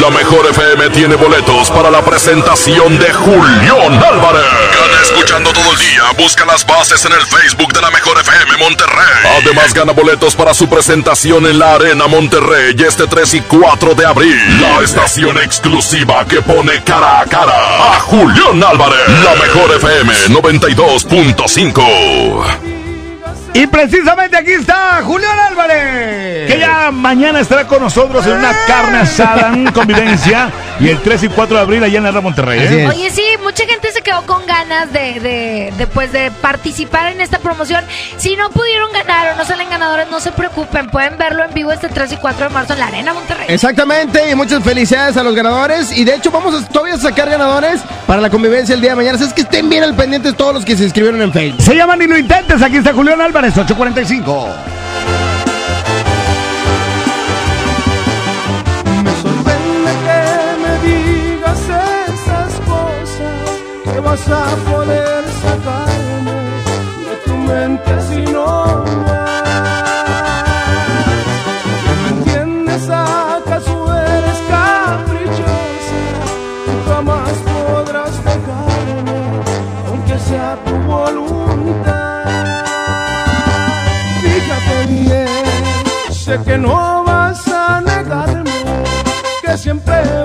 La mejor FM tiene boletos para la presentación de Julián Álvarez. Gana escuchando todo el día. Busca las bases en el Facebook de la mejor FM Monterrey. Además gana boletos para su presentación en la Arena Monterrey este 3 y 4 de abril. La estación exclusiva que pone cara a cara a Julián Álvarez. La mejor FM 92.5. Y precisamente aquí está Julián Álvarez. Que ya mañana estará con nosotros en una carne asada, en convivencia. Y el 3 y 4 de abril allá en la Arena Monterrey. ¿eh? Oye, sí, mucha gente se quedó con ganas de, de, de, pues, de participar en esta promoción. Si no pudieron ganar o no salen ganadores, no se preocupen. Pueden verlo en vivo este 3 y 4 de marzo en la Arena Monterrey. Exactamente, y muchas felicidades a los ganadores. Y de hecho, vamos a todavía a sacar ganadores para la convivencia el día de mañana. Así es que estén bien al pendiente todos los que se inscribieron en Facebook. Se llama Ni lo intentes. Aquí está Julián Álvarez, 845. Que vas a poder sacarme de tu mente si no vas. ¿Me entiendes? ¿Acaso eres caprichosa? Tú jamás podrás dejarme, aunque sea tu voluntad. Fíjate bien, sé que no vas a negarme, que siempre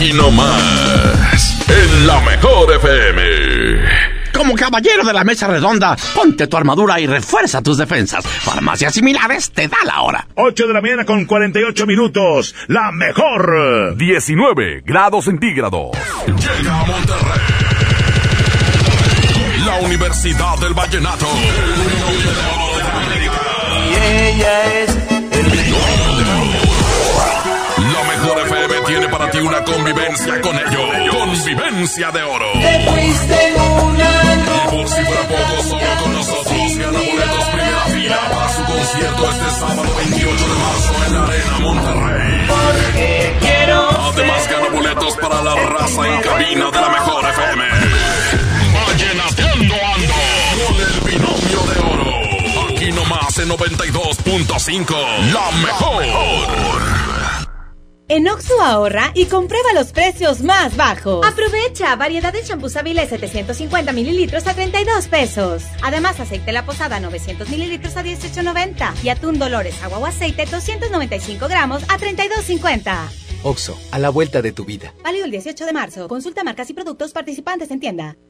aquí nomás. En la mejor FM. Como caballero de la mesa redonda, ponte tu armadura y refuerza tus defensas. Farmacias similares te da la hora. 8 de la mañana con 48 minutos. La mejor. 19 grados centígrados. Llega a Monterrey. La Universidad del Vallenato. Y ella es tiene para ti una convivencia con ellos. Convivencia de oro. Te fuiste una Y por si fuera poco, solo con nosotros gana boletos primera fila para su concierto este sábado 28 de marzo en la Arena Monterrey. porque quiero Además gana boletos para la raza en cabina de la mejor FM. Vallenateando ando con el binomio de oro. Aquí nomás en 92.5. La mejor. En Oxo ahorra y comprueba los precios más bajos. Aprovecha variedad de champús Avilés 750 mililitros a 32 pesos. Además, aceite La Posada 900 mililitros a 18.90 y atún Dolores agua o aceite 295 gramos a 32.50. Oxo, a la vuelta de tu vida. Válido el 18 de marzo. Consulta marcas y productos participantes en tienda.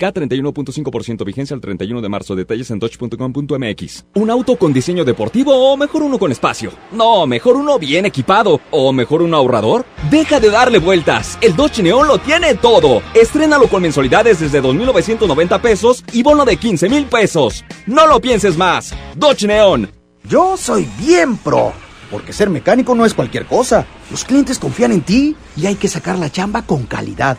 K31.5% vigencia al 31 de marzo. Detalles en dodge.com.mx. ¿Un auto con diseño deportivo o mejor uno con espacio? No, mejor uno bien equipado. ¿O mejor un ahorrador? Deja de darle vueltas. El Dodge Neon lo tiene todo. Estrénalo con mensualidades desde 2.990 pesos y bono de 15 mil pesos. No lo pienses más. Dodge Neon. Yo soy bien pro. Porque ser mecánico no es cualquier cosa. Los clientes confían en ti y hay que sacar la chamba con calidad.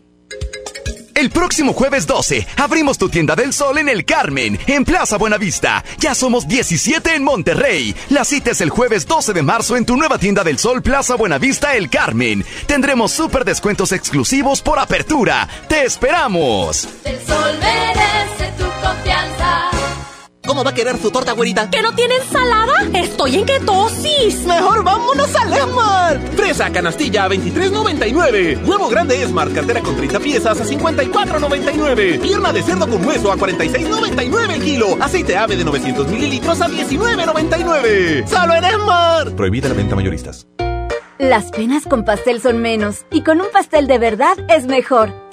El próximo jueves 12 abrimos tu tienda del sol en el Carmen, en Plaza Buenavista. Ya somos 17 en Monterrey. La cita es el jueves 12 de marzo en tu nueva tienda del sol Plaza Buenavista El Carmen. Tendremos súper descuentos exclusivos por apertura. ¡Te esperamos! El sol merece tu confianza. ¿Cómo va a querer su torta, güerita? ¿Que no tiene ensalada? Estoy en ketosis. Mejor vámonos al Esmart. Fresa canastilla a 23.99. Huevo grande Esmart, cartera con 30 piezas a 54.99. Pierna de cerdo con hueso a 46.99 el kilo. Aceite ave de 900 mililitros a 19.99. ¡Solo en Esmart! Prohibida la venta mayoristas. Las penas con pastel son menos y con un pastel de verdad es mejor.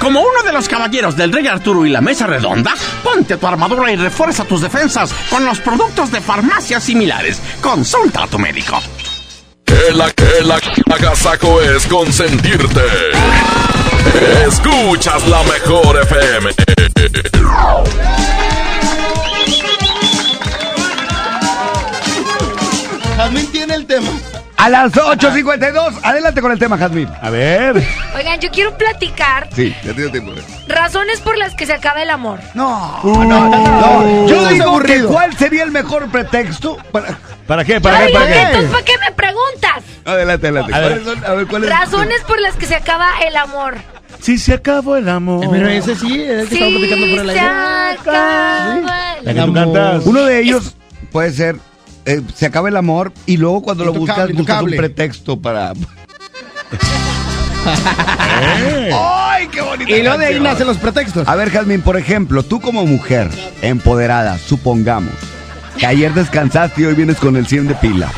Como uno de los caballeros del Rey Arturo y la Mesa Redonda, ponte tu armadura y refuerza tus defensas con los productos de farmacias similares. Consulta a tu médico. El, el agasaco es consentirte. Escuchas la mejor FM. Jazmín tiene el tema. A las 8.52, adelante con el tema, Jazmín. A ver. Oigan, yo quiero platicar Sí, ya tiene tiempo. razones por las que se acaba el amor. No, no, no. Yo digo que cuál sería el mejor pretexto para... ¿Para qué? ¿Para qué? ¿Para qué? Entonces, ¿para qué me preguntas? Adelante, adelante. A ver. ¿Cuáles son? A ver, ¿cuál es? Razones por las que se acaba el amor. Si se acabó el amor. Pero ese sí, el que estamos platicando por el se aire. acaba el que tú cantas. Uno de ellos puede ser, eh, se acaba el amor y luego cuando lo buscas Intocable, buscas un pretexto para... Eh. ¡Ay, qué bonito! Y luego de ahí nacen los pretextos. A ver, Jazmín, por ejemplo, tú como mujer empoderada, supongamos, que ayer descansaste y hoy vienes con el 100 de pila.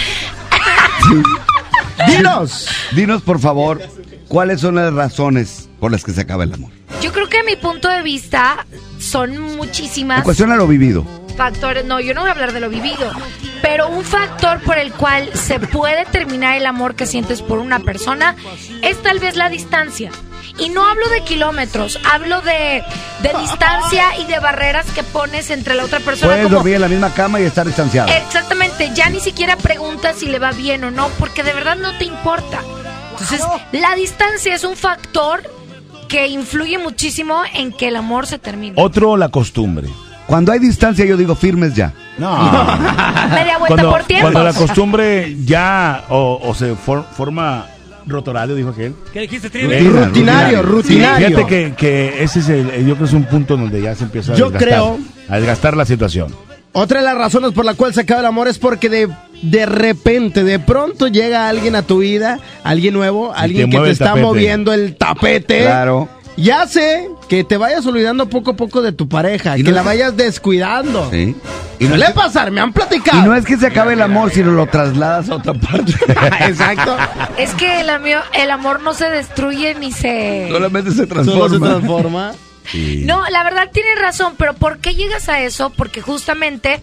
Dinos. Dinos, por favor, ¿cuáles son las razones por las que se acaba el amor? Yo creo que a mi punto de vista son En muchísimas cuestión a lo vivido. Factores. No, yo no voy a hablar de lo vivido. Pero un factor por el cual se puede terminar el amor que sientes por una persona es tal vez la distancia. Y no hablo de kilómetros, hablo de, de distancia y de barreras que pones entre la otra persona. Puedes como- dormir en la misma cama y estar distanciado. Exactamente, ya ni siquiera preguntas si le va bien o no, porque de verdad no te importa. Entonces, la distancia es un factor que influye muchísimo en que el amor se termine. Otro, la costumbre. Cuando hay distancia, yo digo firmes ya. No. Media vuelta cuando, por tiempo. cuando la costumbre ya o, o se for- forma rotorario, dijo aquel. ¿Qué dijiste, Eh, Trivi? Rutinario, rutinario. Fíjate que, que ese es el, yo creo que es un punto donde ya se empieza a Yo desgastar, creo- a desgastar la situación. Otra de las razones por la cual se acaba el amor es porque de, de repente, de pronto llega alguien a tu vida, alguien nuevo, alguien que te está tapete. moviendo el tapete. Claro. Y hace que te vayas olvidando poco a poco de tu pareja, Y que no la es- vayas descuidando. Sí. Y no le pasar, me han Y platicado. no es que se acabe el amor, sino lo trasladas a otra parte. Exacto. Es que el, amio- el amor no se destruye ni se... Solamente se Solo transforma. se transforma. No, la verdad tienes razón, pero ¿por qué llegas a eso? Porque justamente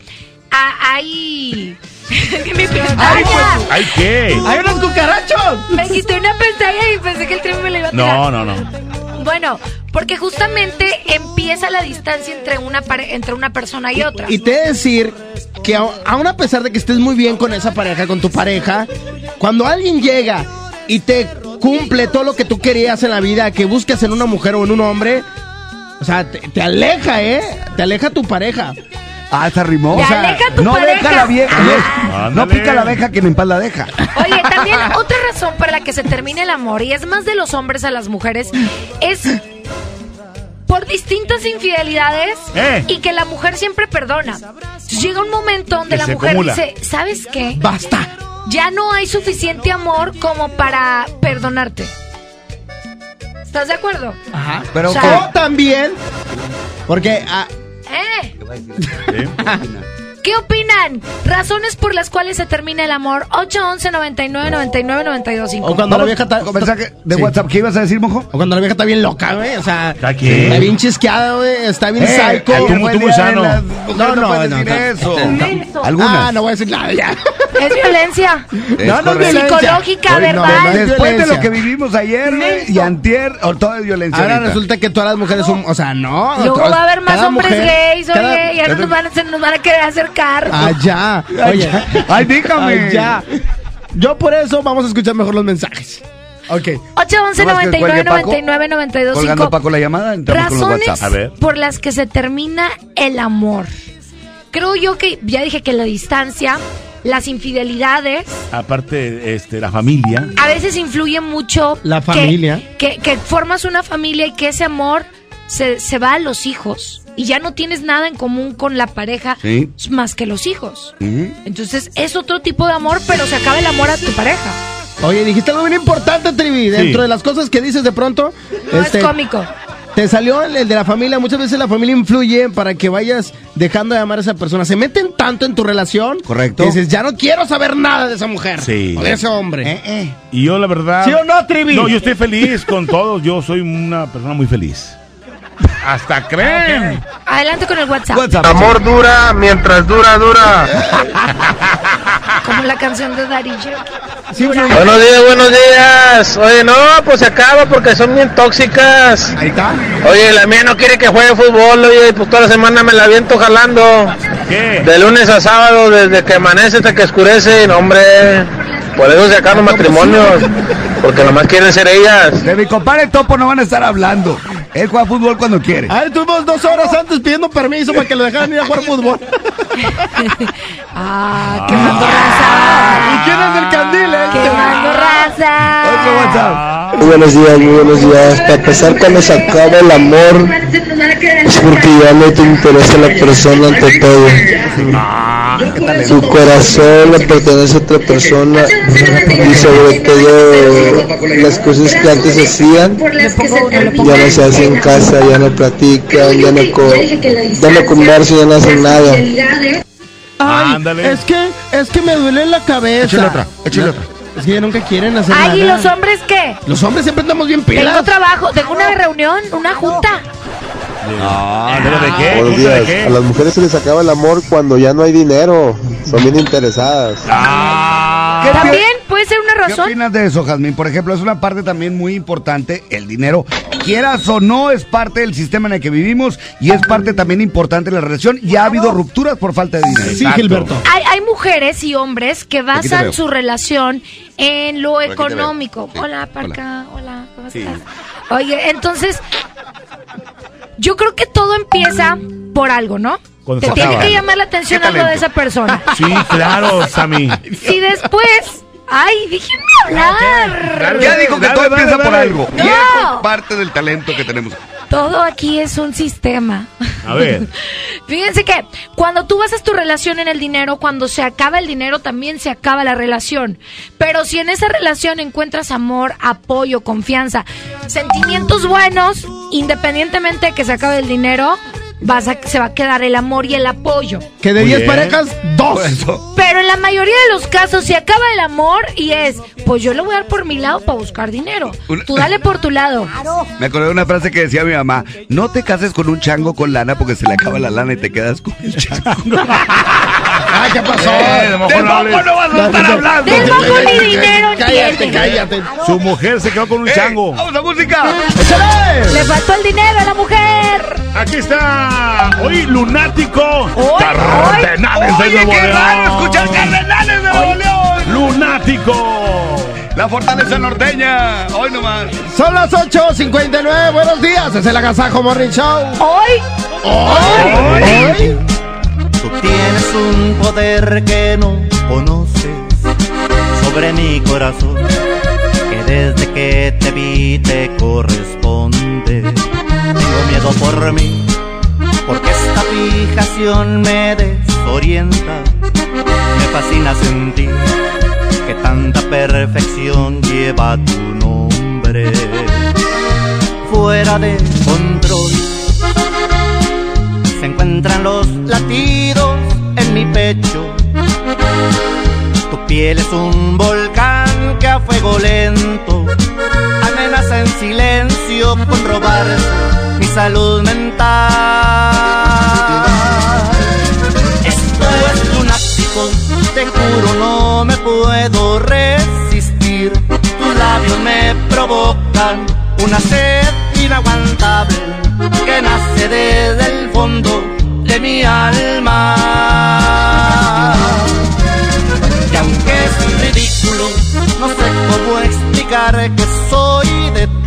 a- hay... Mi pestaña. ¿Ay qué? ¡Hay unos cucarachos! Me quité una pestaña y pensé que el tren me lo iba a tirar. No, no, no. Bueno, porque justamente empieza la distancia entre una pare- entre una persona y otra. Y te decir que au- aun a pesar de que estés muy bien con esa pareja, con tu pareja, cuando alguien llega y te cumple todo lo que tú querías en la vida, que buscas en una mujer o en un hombre, o sea, te, te aleja, ¿eh? Te aleja tu pareja. Ah, se arrimó. Te O sea, aleja tu no pareja. deja la vieja. no- no pica la abeja que en paz la deja. Oye, también otra razón para la que se termina el amor, y es más de los hombres a las mujeres, es por distintas infidelidades Eh. y que la mujer siempre perdona. Llega un momento donde Que la mujer acumula. dice, ¿sabes qué? ¡Basta! Ya no hay suficiente amor como para perdonarte. ¿Estás de acuerdo? Ajá. Pero O sea, también, porque ah, ¿Eh? ¿Qué opinan? Razones por las cuales se termina el amor. 811 99 99 92 o cuando la vieja está... Con mensaje de Sí. WhatsApp. ¿Qué ibas a decir, mojo? O cuando la vieja está bien loca, güey. O sea, ¿Está qué? está bien chisqueada, güey. Está bien Eh, psycho. tú- tú día de las mujeres, No, no, puedes no, decir no. eso. Algunas. Ah, no voy a decir nada ya. Es violencia. Es no, no es violencia. Psicológica, no, verbal. no es Después de violencia. lo que vivimos ayer y antier, o todo es violencia. Ahora ahorita. resulta que todas las mujeres son, o sea, no. Luego todas- va a haber más hombres mujer- gays, oye, cada- ya no nos van, a, se nos van a querer acercar. Allá. Oye. Ay, dígame. Allá. Yo por eso vamos a escuchar mejor los mensajes. Ok. 811 No más que 99 cuelgue Paco, 99 92 Colgando 5. Paco la llamada, entramos con los Razones. A ver. por las que se termina el amor. Creo yo que ya dije que la distancia, las infidelidades, Aparte, este, la familia. a veces influye mucho. La familia. Que, que formas una familia y que ese amor se, se va a los hijos. Y ya no tienes nada en común con la pareja Sí. más que los hijos. Entonces es otro tipo de amor, pero se acaba el amor a tu pareja. Oye, dijiste algo bien importante, Trivi. Dentro de las cosas que dices de pronto. No este, es cómico. Te salió el, el de la familia. Muchas veces la familia influye para que vayas dejando de amar a esa persona. Se meten tanto en tu relación. Correcto. Que dices, ya no quiero saber nada de esa mujer. Sí. O de ese hombre. Eh, Y yo, la verdad. ¿Sí o no, Trivi? No, yo estoy feliz con todos. Yo soy una persona muy feliz. Hasta creen. Adelante con el WhatsApp. WhatsApp. Amor dura mientras dura, dura. Como la canción de Yankee. Sí. Buenos días, buenos días. Oye, no, pues se acaba porque son bien tóxicas. Ahí está. Oye, la mía no quiere que juegue fútbol, oye, pues toda la semana me la aviento jalando. ¿Qué? De lunes a sábado, desde que amanece hasta que oscurece, no, hombre. Por eso se acaban los matrimonios, porque nomás quieren ser ellas. De mi compadre Topo no van a estar hablando. Él juega fútbol cuando quiere. A ver, tuvimos dos horas antes pidiendo permiso para que lo dejaran ir a jugar fútbol. Ah, quemando raza. ¿Y quién es el candil, eh? Quemando raza. Otro WhatsApp. Muy buenos días, muy buenos días. Para empezar, cuando se acaba el amor, es porque ya no te interesa la persona ante todo. Tu corazón le pertenece a otra persona y sobre todo las cosas que antes hacían ya no se hacen en casa, ya no platican, ya no, co- ya no conversan, ya no hacen nada. Ay, Ándale. es que, es que me duele la cabeza. Échale otra, échale otra. Es que ya nunca quieren hacer Ay, ¿y nada. los hombres qué? Los hombres siempre andamos bien Tengo pilas. trabajo, tengo una reunión, una junta. Ah, ¿pero de qué? Buenos ¿Junta de días. qué? A las mujeres se les acaba el amor cuando ya no hay dinero. Son bien interesadas. ¿Qué También puede ser una ¿Qué razón. opinas de eso, Jazmín? Por ejemplo, es una parte también muy importante, el dinero. Quieras o no, es parte del sistema en el que vivimos y es parte también importante de la relación. Y ha habido rupturas por falta de dinero. Sí, Gilberto. Hay, hay mujeres y hombres que basan su relación en lo económico. Sí. Hola, Hola. Parca. Hola, ¿cómo Sí. estás? Oye, entonces, yo creo que todo empieza por algo, ¿no? Cuando Te se tiene que llamar la atención ¿Qué algo de esa persona. Sí, claro, Sammy. Si después... Ay, déjenme hablar. Ya dijo que Dale, todo dale, empieza dale. por algo. No. Y eso es parte del talento que tenemos. Todo aquí es un sistema. A ver. Fíjense que cuando tú basas tu relación en el dinero, cuando se acaba el dinero, también se acaba la relación. Pero si en esa relación encuentras amor, apoyo, confianza, sentimientos buenos, independientemente de que se acabe el dinero, vas a, se va a quedar el amor y el apoyo. Que de Muy 10 bien. parejas, dos. Pero en la mayoría de los casos se acaba el amor y es, pues yo le voy a dar por mi lado para buscar dinero. Una- Tú dale por tu lado. Me acordé de una frase que decía mi mamá: No te cases con un chango con lana porque se le acaba la lana y te quedas con el chango. Ay, ¿qué pasó? Eh, de mejor ¡Del no moco no vas a estar hablando! Del moco ni dinero Cállate, entiende. cállate. Su mujer se quedó con un ¡Eh! chango. ¡Vamos a música! ¡Échale! Le faltó el dinero a la mujer. Aquí está. Hoy, lunático. Hoy, Cardenales de Nuevo qué León. raro escuchar Cardenales de Nuevo León. Lunático. La fortaleza norteña. Hoy nomás. Son las 8.59. Buenos días. Es el Agasajo Morning Show. Hoy, Hoy. Hoy. Tú tienes un poder que no conoces sobre mi corazón, que desde que te vi te corresponde. Tengo miedo por mí, porque esta fijación me desorienta. Me fascina sentir que tanta perfección lleva tu nombre. Fuera de control se encuentran los latidos en mi pecho. Tu piel es un volcán que a fuego lento amenaza en silencio con robarse salud mental. Esto es lunático, te juro no me puedo resistir. Tus labios me provocan una sed inaguantable que nace desde el fondo de mi alma. Y aunque es ridículo, no sé cómo explicar que soy de ti,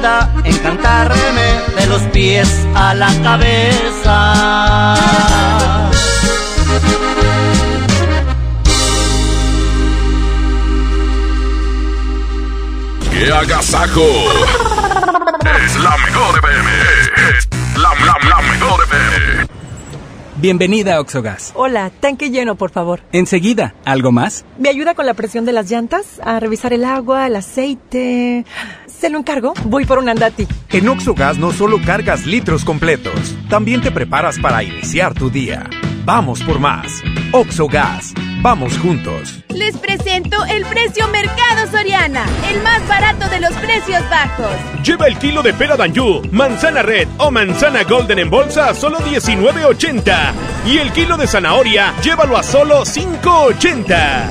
Manda encantarme de los pies a la cabeza. Que agasajo. Es la mejor. Es la, la, la mejor FM. Bienvenida a Oxogas. Hola, tanque lleno, por favor. Enseguida, ¿algo más? ¿Me ayuda con la presión de las llantas? A revisar el agua, el aceite. ¿Se lo encargo? Voy por un andati. En Oxogas no solo cargas litros completos, también te preparas para iniciar tu día. Vamos por más. Oxogas. Vamos juntos. Les presento el precio Mercado Soriana, el más barato de los precios bajos. Lleva el kilo de pera Danjú, manzana red o manzana golden en bolsa a solo 19.80. Y el kilo de zanahoria, llévalo a solo 5.80.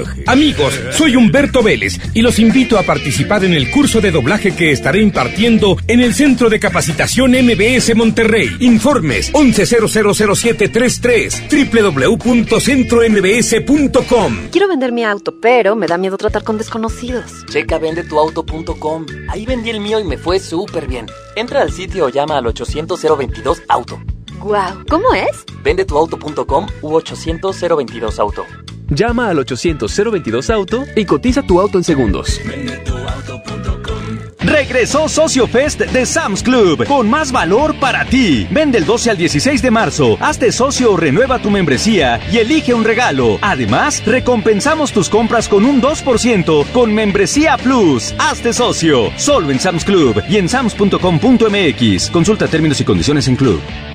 Amigos, soy Humberto Vélez y los invito a participar en el curso de doblaje que estaré impartiendo en el Centro de Capacitación MBS Monterrey. Informes 11000733 www.centrombs.com. Quiero vender mi auto, pero me da miedo tratar con desconocidos. Checa vendetuauto.com. Ahí vendí el mío y me fue súper bien. Entra al sitio o llama al 800 022 auto. Guau, ¿cómo es? Vendetuauto.com u 800 022 auto. Llama al 800-022 Auto y cotiza tu auto en segundos. Regresó Socio Fest de Sam's Club con más valor para ti. Vende el 12 al 16 de marzo. Hazte socio o renueva tu membresía y elige un regalo. Además, recompensamos tus compras con un 2% con Membresía Plus. Hazte socio. Solo en Sam's Club y en sams.com.mx. Consulta términos y condiciones en club.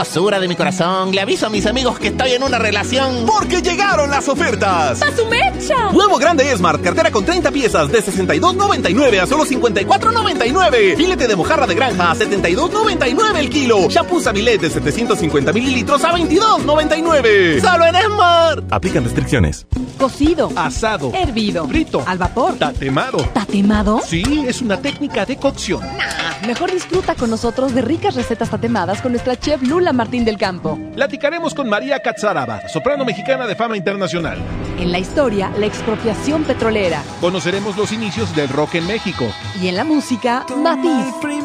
Hermosura de mi corazón, le aviso a mis amigos que estoy en una relación. Porque llegaron las ofertas. ¡A su mecha! Nuevo grande Smart, cartera con 30 piezas de 62.99 a solo 54.99. Filete de mojarra de granja a 72.99 el kilo. Shampoo Sabilet de 750 mililitros a 22.99. Solo en Smart. Aplican restricciones. Cocido. Asado. Hervido. Frito. Al vapor. Tatemado. ¿Tatemado? Sí, es una técnica de cocción. Nah, mejor disfruta con nosotros de ricas recetas tatemadas con nuestra chef Lula Martín del Campo. Platicaremos con María Catzaraba, soprano mexicana de fama internacional. En la historia, la expropiación petrolera. Conoceremos los inicios del rock en México. Y en la música, Matiz.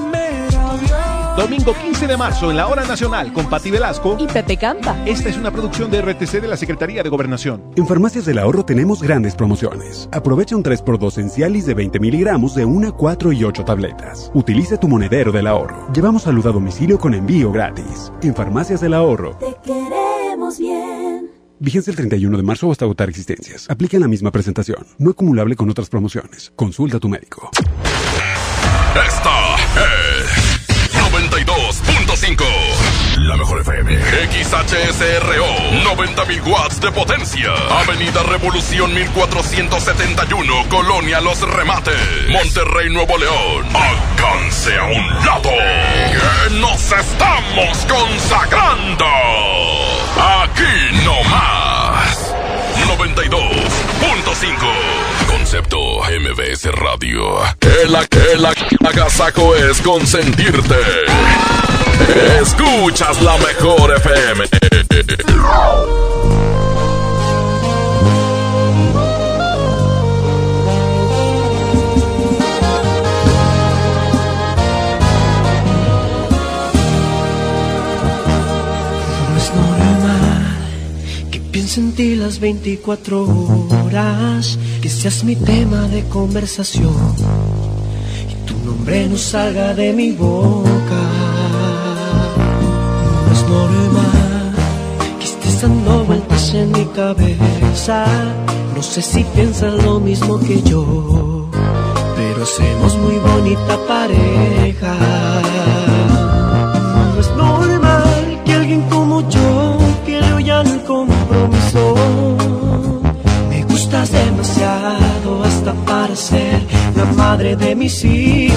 Domingo 15 de marzo en la Hora Nacional con Pati Velasco y Pepe Campa. Esta es una producción de RTC de la Secretaría de Gobernación. En Farmacias del Ahorro tenemos grandes promociones. Aprovecha un 3x2 en Cialis de 20 miligramos de 1, 4 y 8 tabletas. Utilice tu monedero del ahorro. Llevamos salud a domicilio con envío gratis. En Farmacias del Ahorro. Te queremos bien. Vigencia el 31 de marzo o hasta agotar existencias. Aplica la misma presentación. No acumulable con otras promociones. Consulta a tu médico. Esta es 92.5. La mejor FM. XHSRO. 90.000 watts de potencia. Avenida Revolución 1471. Colonia Los Remates. Monterrey, Nuevo León. Alcance a un lado. Que nos estamos consagrando. Aquí no más. 92.5. Concepto MBS Radio. El, el agasajo es consentirte. Escuchas la mejor FM. Piense en ti las 24 horas, que seas mi tema de conversación y tu nombre no salga de mi boca. Normal que estés dando vueltas en mi cabeza. No sé si piensas lo mismo que yo, pero hacemos muy bonita pareja. No es normal que alguien como yo quiera ya el compromiso. Me gustas demasiado hasta para ser la madre de mis hijos.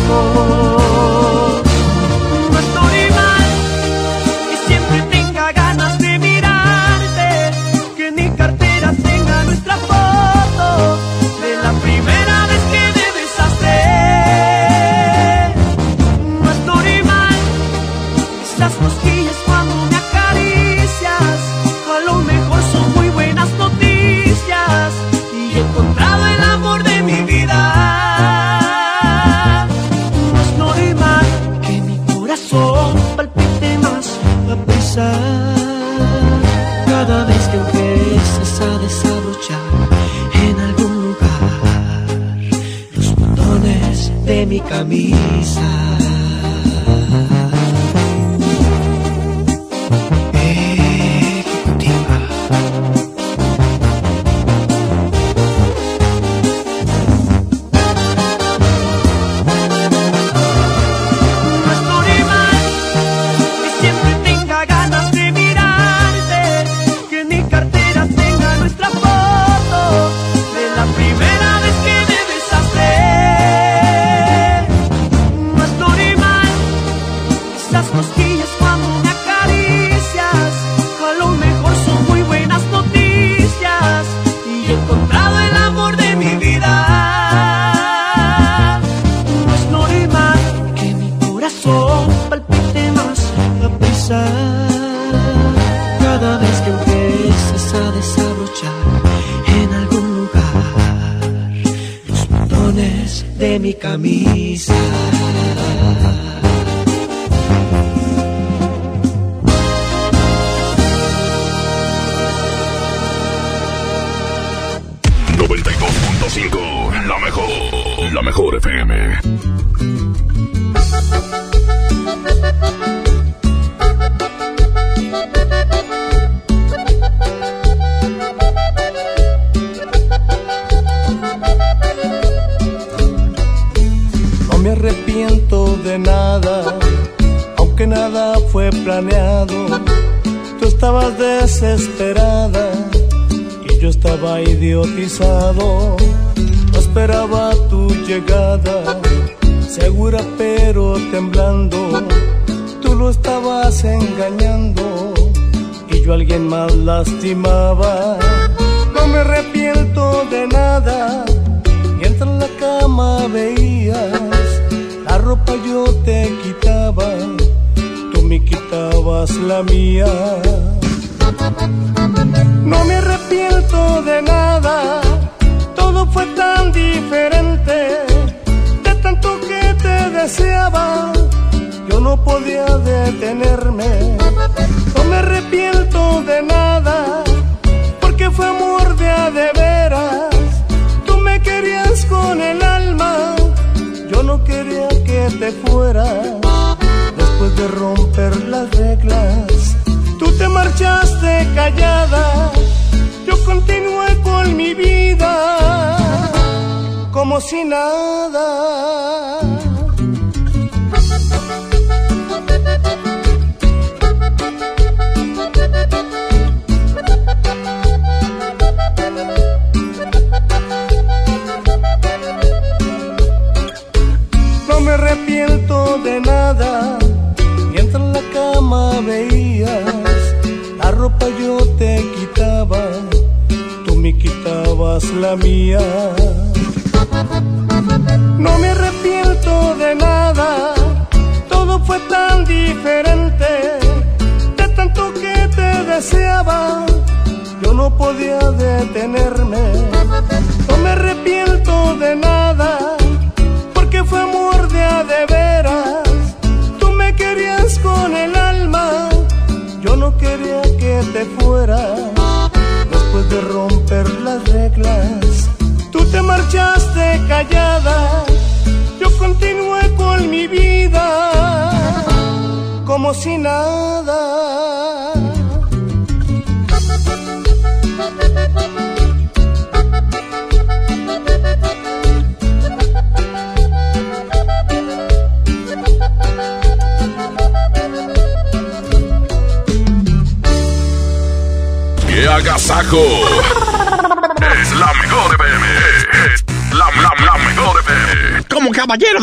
Camisa.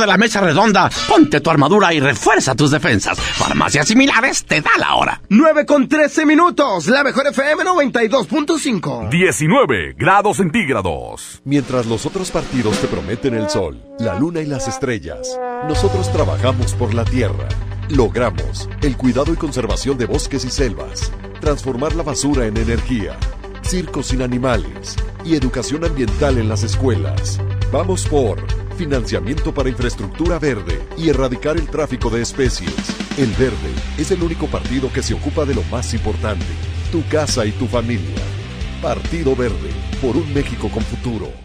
De la mesa redonda, ponte tu armadura y refuerza tus defensas. Farmacias similares te da la hora. 9 con 13 minutos. La mejor FM 92.5. 19 grados centígrados. Mientras los otros partidos te prometen el sol, la luna y las estrellas, nosotros trabajamos por la tierra. Logramos el cuidado y conservación de bosques y selvas, transformar la basura en energía, circos sin animales y educación ambiental en las escuelas. Vamos por financiamiento para infraestructura verde y erradicar el tráfico de especies. El Verde es el único partido que se ocupa de lo más importante, tu casa y tu familia. Partido Verde, por un México con futuro.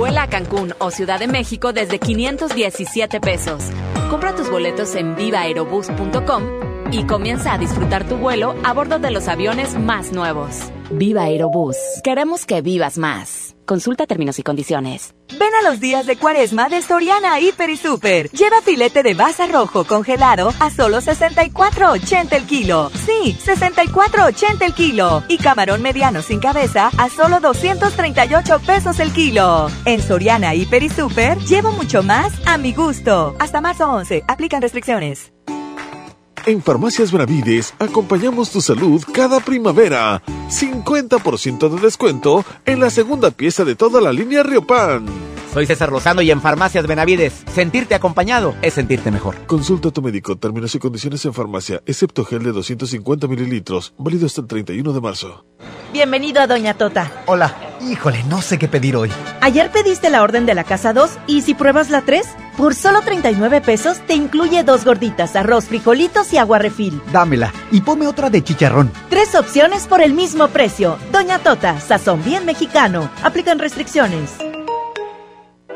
Vuela a Cancún o Ciudad de México desde 517 pesos. Compra tus boletos en vivaerobus.com y comienza a disfrutar tu vuelo a bordo de los aviones más nuevos. Viva Aerobús. Queremos que vivas más. Consulta términos y condiciones. Ven a los días de cuaresma de Soriana Hiper y Super. Lleva filete de baza rojo congelado a solo 64.80 el kilo. Sí, 64.80 el kilo. Y camarón mediano sin cabeza a solo 238 pesos el kilo. En Soriana Hiper y Super llevo mucho más a mi gusto. Hasta marzo 11. Aplican restricciones. En Farmacias Benavides acompañamos tu salud cada primavera. 50% de descuento en la segunda pieza de toda la línea Riopan. Soy César Lozano y en Farmacias Benavides, sentirte acompañado es sentirte mejor. Consulta a tu médico, términos y condiciones en farmacia, excepto gel de 250 mililitros, válido hasta el 31 de marzo. Bienvenido a Doña Tota. Hola, híjole, no sé qué pedir hoy. Ayer pediste la orden de la casa 2 y si pruebas la 3, por solo 39 pesos te incluye dos gorditas, arroz, frijolitos y agua refil. Dámela y ponme otra de chicharrón. Tres opciones por el mismo precio. Doña Tota, sazón bien mexicano. Aplican restricciones.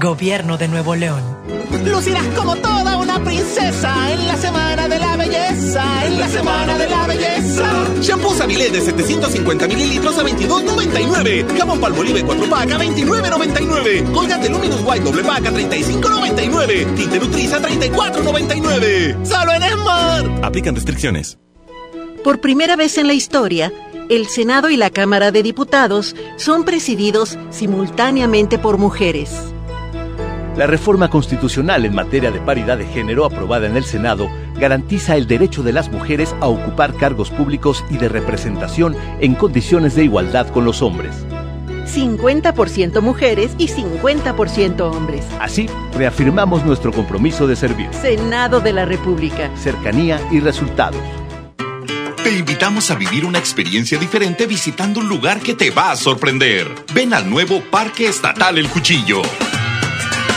Gobierno de Nuevo León. Lucirás como toda una princesa en la semana de la belleza, en la semana de la belleza. Shampoo Sabilé de 750 mililitros a 22.99. Jabón Palmolive 4 pack a 29.99. Colgate Luminous White doble pack a 35.99. Tinte Nutriza a 34.99. Solo en Smart. Aplican restricciones. Por primera vez en la historia, el Senado y la Cámara de Diputados son presididos simultáneamente por mujeres. La reforma constitucional en materia de paridad de género aprobada en el Senado garantiza el derecho de las mujeres a ocupar cargos públicos y de representación en condiciones de igualdad con los hombres. 50% mujeres y 50% hombres. Así, reafirmamos nuestro compromiso de servir. Senado de la República. Cercanía y resultados. Te invitamos a vivir una experiencia diferente visitando un lugar que te va a sorprender. Ven al nuevo Parque Estatal El Cuchillo.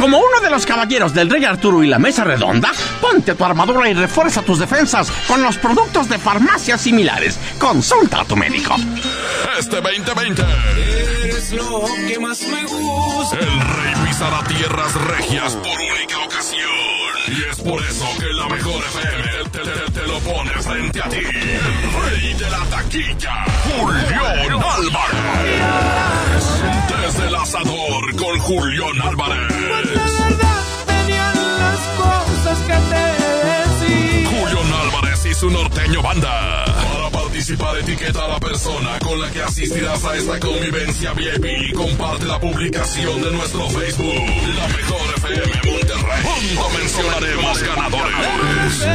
Como uno de los caballeros del Rey Arturo y la Mesa Redonda, ponte tu armadura y refuerza tus defensas con los productos de farmacias similares. Consulta a tu médico. Este 2020. Eres lo que más me gusta. El rey pisará tierras regias por única ocasión. Y es por eso que la mejor FM te, te- te lo pone frente a ti. El de la taquilla, Julián Álvarez. Desde el asador con Julián Álvarez. Tenían las cosas que te decía. Julián Álvarez y su norteño banda. Para participar, etiqueta a la persona con la que asistirás a esta convivencia VIP y comparte la publicación de nuestro Facebook. La mejor FM Monterrey. Junto mencionaremos ganadores.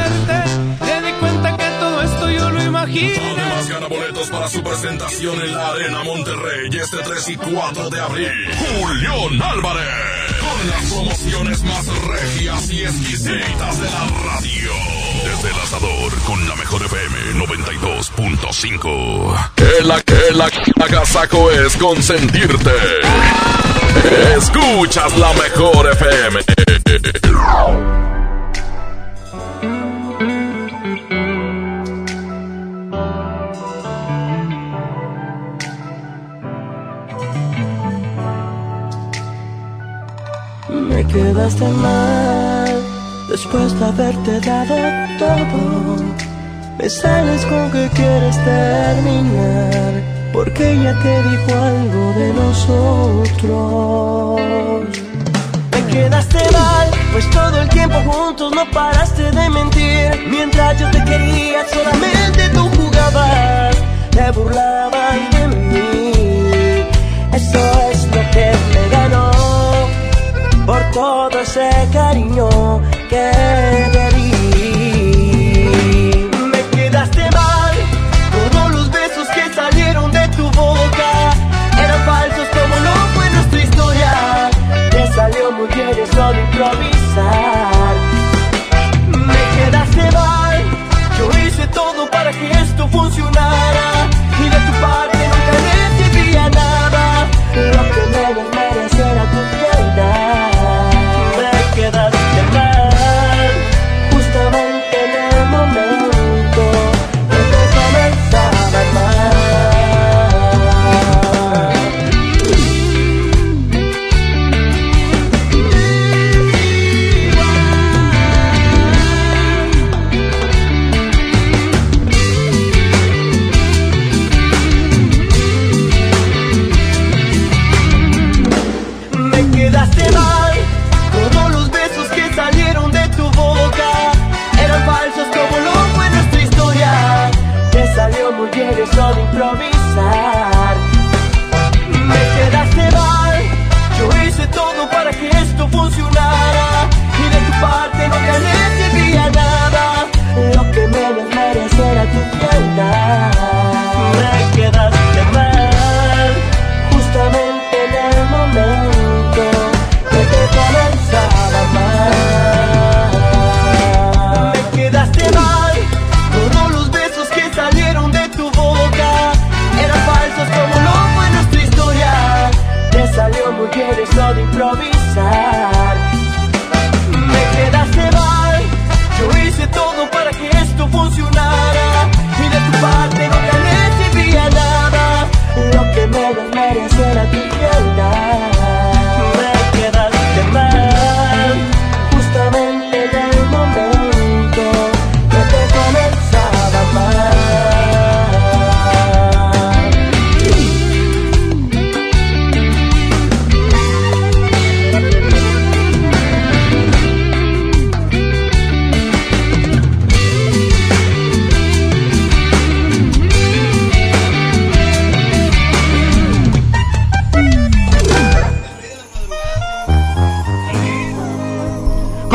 Yo lo imagino. Además gana boletos para su presentación en la Arena Monterrey este 3 y 4 de abril. Julián Álvarez. Con las promociones más regias y exquisitas de la radio. Desde el asador con la mejor FM 92.5. El, el, el agasaco es consentirte. Escuchas la mejor FM. Me quedaste mal después de haberte dado todo. Me sales con que quieres terminar porque ella te dijo algo de nosotros. Me quedaste mal, pues todo el tiempo juntos no paraste de mentir. Mientras yo te quería, solamente tú jugabas, te burlabas de mí. Eso es lo que me ganó por todo ese cariño que te di. Me quedaste mal, todos los besos que salieron de tu boca eran falsos como no fue nuestra historia. Te salió muy bien eso de improvisar. Me quedaste mal, yo hice todo para que esto funcionara salió muy bien eso de improvisar. Salió muy bien eso de improvisar.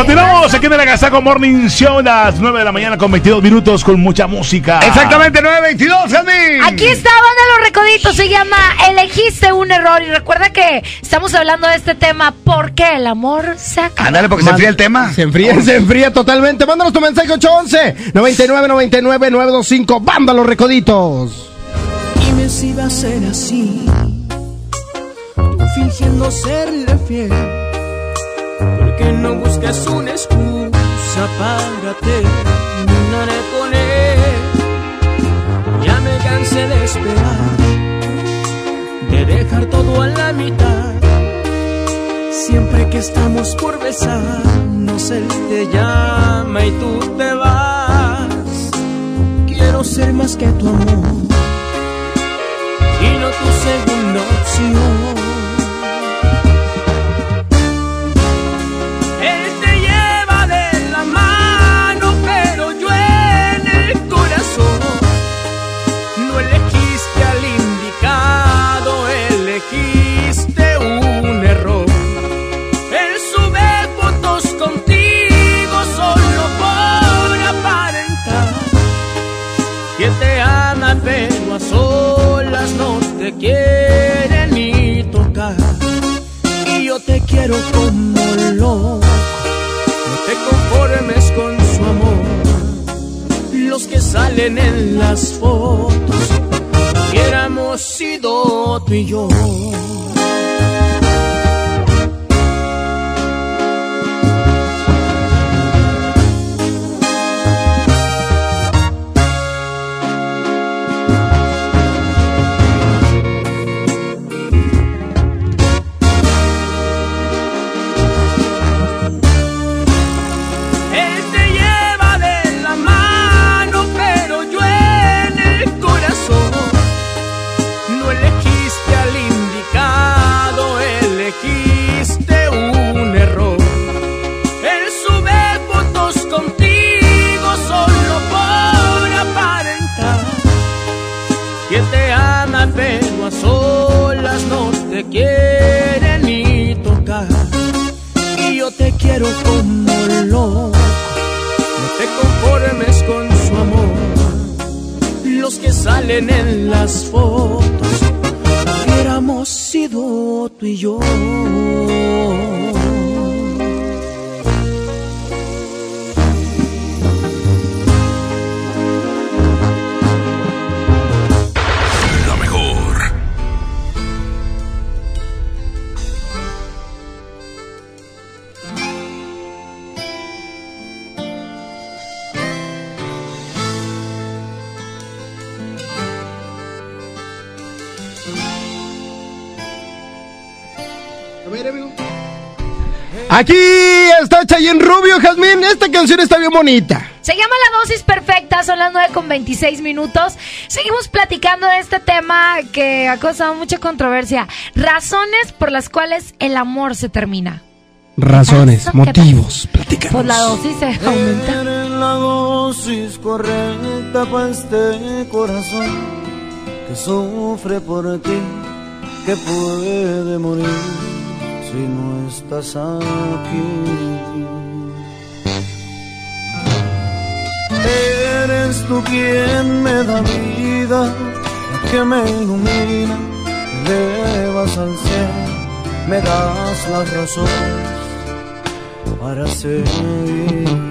Continuamos aquí en el Agasaco Morning Show, las 9 de la mañana con 22 minutos con mucha música. Exactamente, 9.22, Andy. Aquí está, banda Los Recoditos, se llama Elegiste un error. Y recuerda que estamos hablando de este tema, ¿por qué el amor se acaba? Ándale, porque se enfría el tema. Se enfría, se enfría totalmente. Mándanos tu mensaje 811 99 99 925. Banda los recoditos. Dime si va a ser así, fingiendo serle fiel. Porque no buscas una excusa para terminar con él. Ya me cansé de esperar, de dejar todo a la mitad. Siempre que estamos por besarnos, él te llama y tú te vas. Quiero ser más que tu amor y no tu segunda opción. En las fotos, hubiéramos sido tú y yo. Aquí está Chayen Rubio, Jazmín. Esta canción está bien bonita. Se llama La Dosis Perfecta, son las 9 con 26 minutos. Seguimos platicando de este tema que ha causado mucha controversia. Razones por las cuales el amor se termina. Razones, ¿Qué motivos. Pues la dosis se aumenta. Eres la dosis correcta para este corazón que sufre por ti, que puede morir si no estás aquí. Eres tú quien me da vida, que me ilumina, me elevas al cielo, me das las razones para seguir.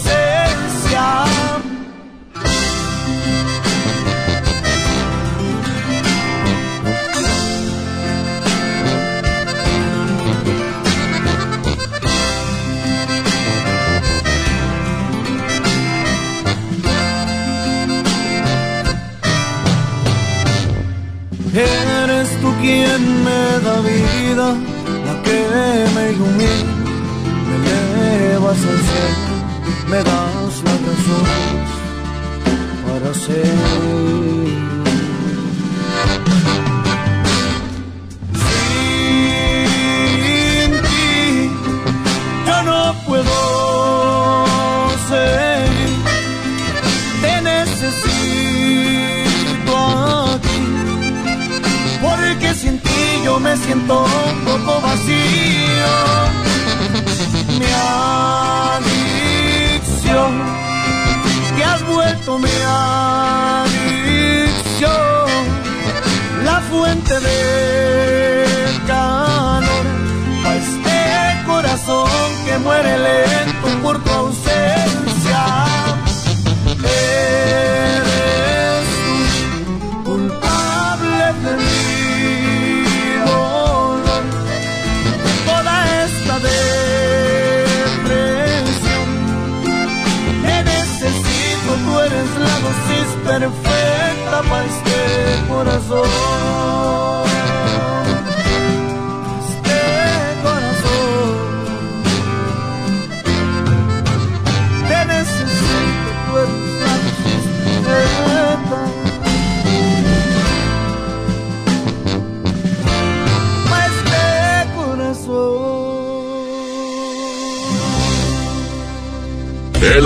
me das la razón para seguir. Sin ti yo no puedo seguir, te necesito aquí porque sin ti yo me siento de calor a este corazón que muere lento por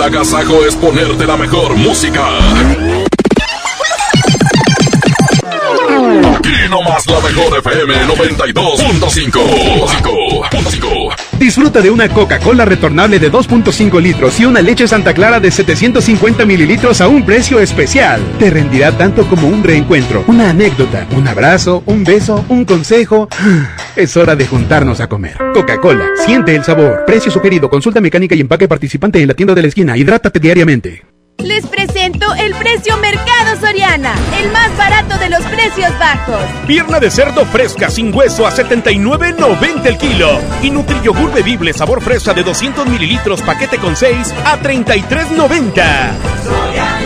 agasajo es ponerte la mejor música. Aquí nomás la mejor FM 92.5. Disfruta de una Coca-Cola retornable de 2.5 litros y una leche Santa Clara de 750 mililitros a un precio especial. Te rendirá tanto como un reencuentro, una anécdota, un abrazo, un beso, un consejo. Es hora de juntarnos a comer. Coca-Cola, siente el sabor. Precio sugerido, consulta mecánica y empaque participante en la tienda de la esquina. Hidrátate diariamente. Les presento el precio Mercado Soriana, el más barato de los precios bajos. Pierna de cerdo fresca sin hueso a 79.90 el kilo. Y Nutriyogur bebible sabor fresa de 200 mililitros paquete con 6 a 33.90.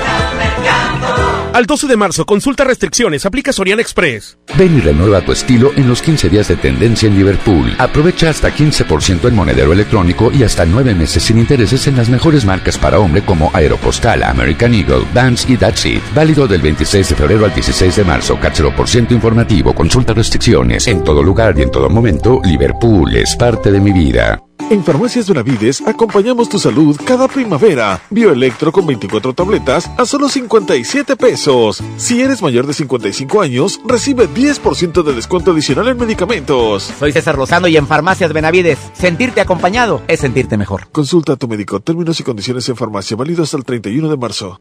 Al 12 de marzo, consulta restricciones, aplica Soriana Express. Ven y renueva tu estilo en los 15 días de tendencia en Liverpool. Aprovecha hasta 15% en monedero electrónico y hasta 9 meses sin intereses en las mejores marcas para hombre como Aeropostal, American Eagle, Vans y That's It. Válido del 26 de febrero al 16 de marzo. CAT 0% informativo. Consulta restricciones. En todo lugar y en todo momento, Liverpool es parte de mi vida. En Farmacias Benavides acompañamos tu salud cada primavera. Bioelectro con 24 tabletas a solo 57 pesos. Si eres mayor de 55 años, recibe 10% de descuento adicional en medicamentos. Soy César Lozano y en Farmacias Benavides, sentirte acompañado es sentirte mejor. Consulta a tu médico. Términos y condiciones en farmacia válido hasta el 31 de marzo.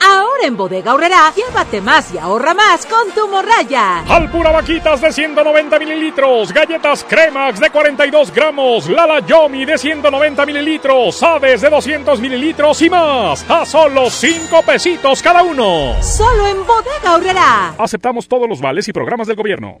Ahora en Bodega Horrera, llévate más y ahorra más con tu morraya. Alpura Vaquitas de 190 mililitros, galletas Cremax de 42 gramos, Lala Yomi de 190 mililitros, Aves de 200 mililitros y más, a solo 5 pesitos cada uno. Solo en Bodega Horrera. Aceptamos todos los vales y programas del gobierno.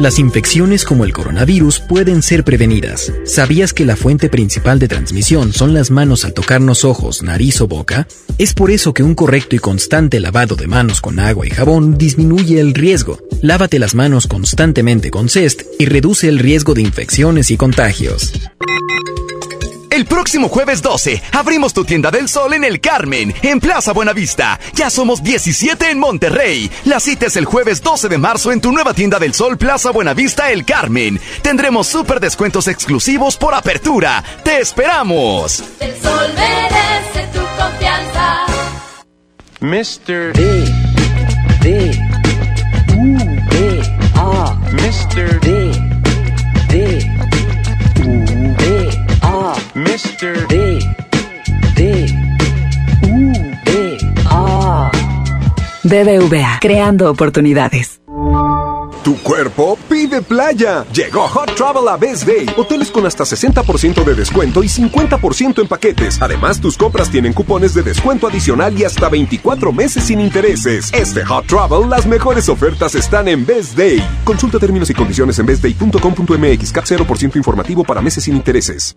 Las infecciones como el coronavirus pueden ser prevenidas. ¿Sabías que la fuente principal de transmisión son las manos al tocarnos ojos, nariz o boca? Es por eso que un correcto y constante lavado de manos con agua y jabón disminuye el riesgo. Lávate las manos constantemente con Cest y reduce el riesgo de infecciones y contagios. El próximo jueves 12 abrimos tu tienda del sol en el Carmen, en Plaza Buenavista. Ya somos 17 en Monterrey. La cita es el jueves 12 de marzo en tu nueva tienda del sol Plaza Buenavista El Carmen. Tendremos súper descuentos exclusivos por apertura. ¡Te esperamos! El sol merece tu confianza. Mr. D. D. U. D. A. Mr. D. D. Mr. D. D. U. D. A. BBVA, creando oportunidades. Tu cuerpo pide playa. Llegó Hot Travel a Best Day. Hoteles con hasta 60% de descuento y 50% en paquetes. Además, tus compras tienen cupones de descuento adicional y hasta 24 meses sin intereses. Este Hot Travel, las mejores ofertas están en Best Day. Consulta términos y condiciones en bestday.com.mx. Cap 0% informativo para meses sin intereses.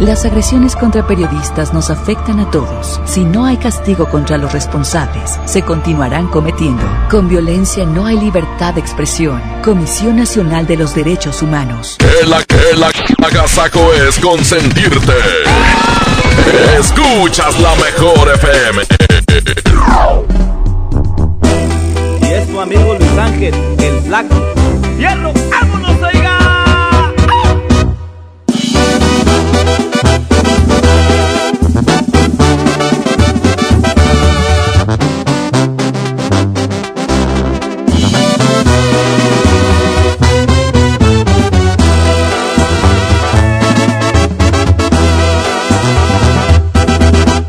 Las agresiones contra periodistas nos afectan a todos. Si no hay castigo contra los responsables, se continuarán cometiendo. Con violencia no hay libertad de expresión. Comisión Nacional de los Derechos Humanos. Que la que la agasaco es consentirte. Escuchas la mejor FM. Y es tu amigo Luis Ángel, el flaco. ¡Fierro! ¡Vámonos, oiga!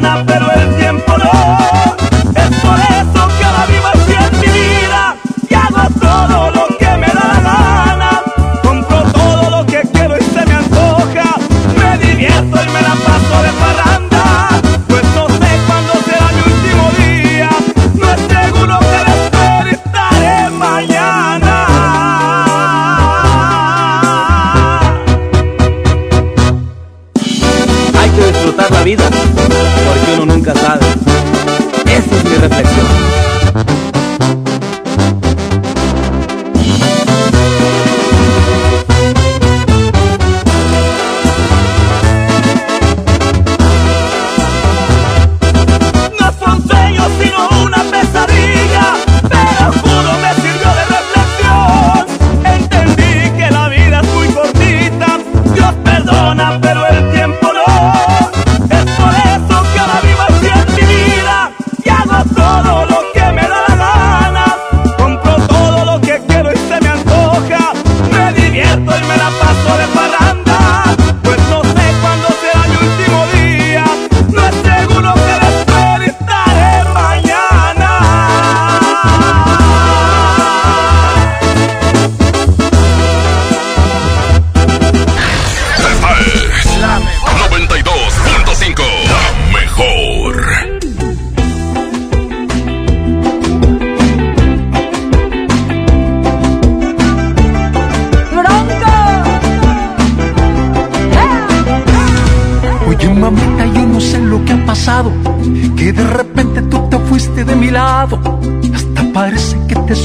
Perdona,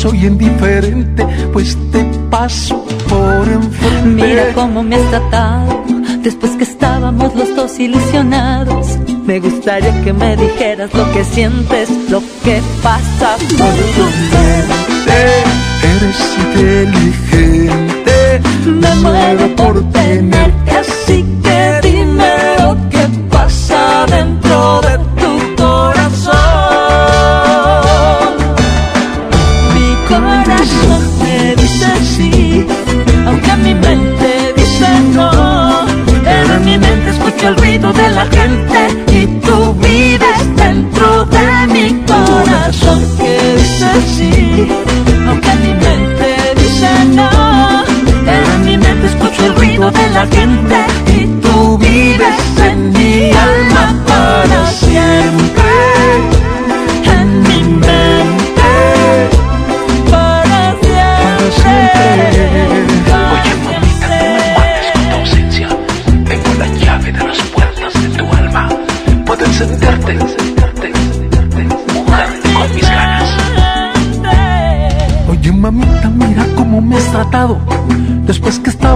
soy indiferente, pues te paso por enfrente. Mira cómo me has tratado después que estábamos los dos ilusionados. Me gustaría que me dijeras lo que sientes, lo que pasa por tu mente. Eres inteligente, Me muero por tenerte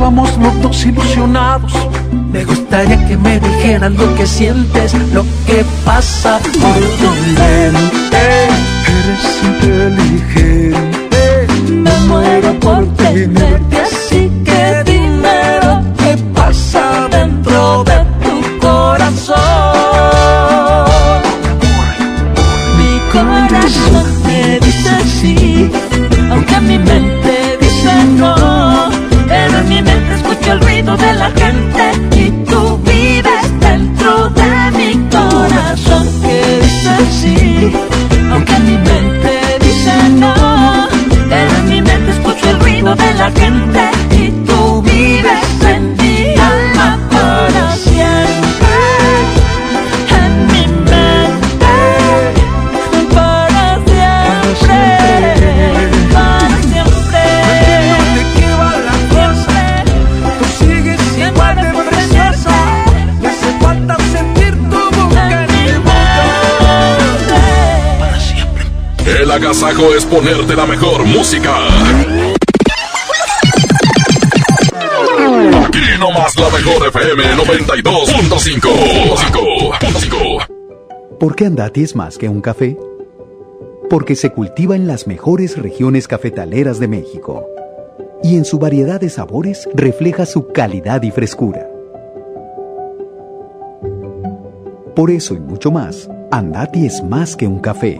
estábamos los dos ilusionados. Me gustaría que me dijeras lo que sientes, lo que pasa por tu mente. Eres inteligente. Me muero por tenerte es ponerte la mejor música. Aquí nomás la mejor FM 92.5. ¿Por qué Andati es más que un café? Porque se cultiva en las mejores regiones cafetaleras de México y en su variedad de sabores refleja su calidad y frescura. Por eso y mucho más, Andati es más que un café.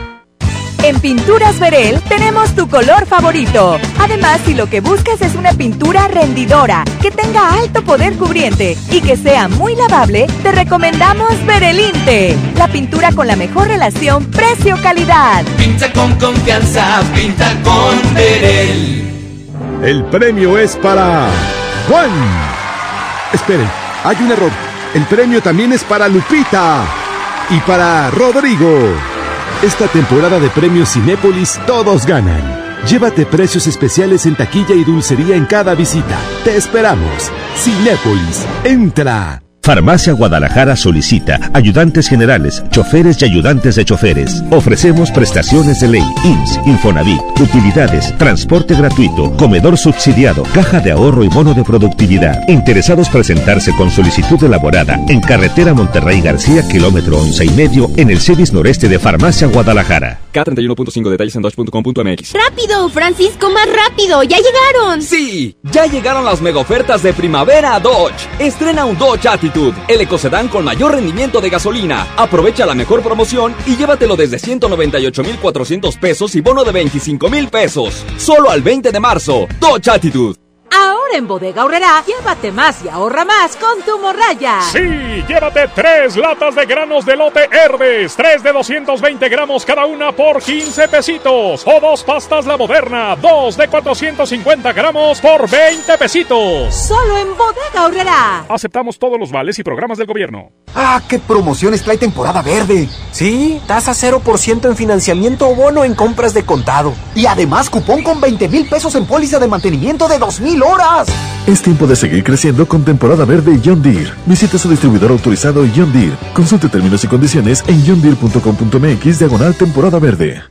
En Pinturas Verel tenemos tu color favorito. Además, si lo que buscas es una pintura rendidora, que tenga alto poder cubriente y que sea muy lavable, te recomendamos Verelinte, la pintura con la mejor relación precio-calidad. Pinta con confianza, pinta con Verel. El premio es para Juan. Esperen, hay un error. El premio también es para Lupita y para Rodrigo. Esta temporada de premios Cinépolis todos ganan. Llévate precios especiales en taquilla y dulcería en cada visita. Te esperamos. Cinépolis, entra. Farmacia Guadalajara solicita ayudantes generales, choferes y ayudantes de choferes. Ofrecemos prestaciones de ley, IMSS, Infonavit, utilidades, transporte gratuito, comedor subsidiado, caja de ahorro y bono de productividad. Interesados presentarse con solicitud elaborada en carretera Monterrey García, kilómetro once y medio, en el CEDIS noreste de Farmacia Guadalajara. K31.5 detalles en dodge.com.mx. ¡Rápido, Francisco, más rápido! ¡Ya llegaron! Sí, ya llegaron las mega ofertas de primavera a Dodge. Estrena un Dodge Attitude, el ecocedán con mayor rendimiento de gasolina. Aprovecha la mejor promoción y llévatelo desde 198,400 pesos y bono de 25,000 pesos. Solo al 20 de marzo. Dodge Attitude. Ahora en Bodega Horrera, llévate más y ahorra más con tu morraya. Sí, llévate tres latas de granos de lote Herbes, tres de 220 gramos cada una por 15 pesitos. O dos pastas La Moderna, dos de 450 gramos por 20 pesitos. Solo en Bodega Horrera. Aceptamos todos los vales y programas del gobierno. ¡Ah, qué promociones trae temporada verde! Sí, tasa 0% en financiamiento o bono en compras de contado. Y además cupón con 20 mil pesos en póliza de mantenimiento de 2000 horas. Es tiempo de seguir creciendo con temporada verde John Deere. Visita su distribuidor autorizado John Deere. Consulte términos y condiciones en johndeere.com.mx diagonal temporada verde.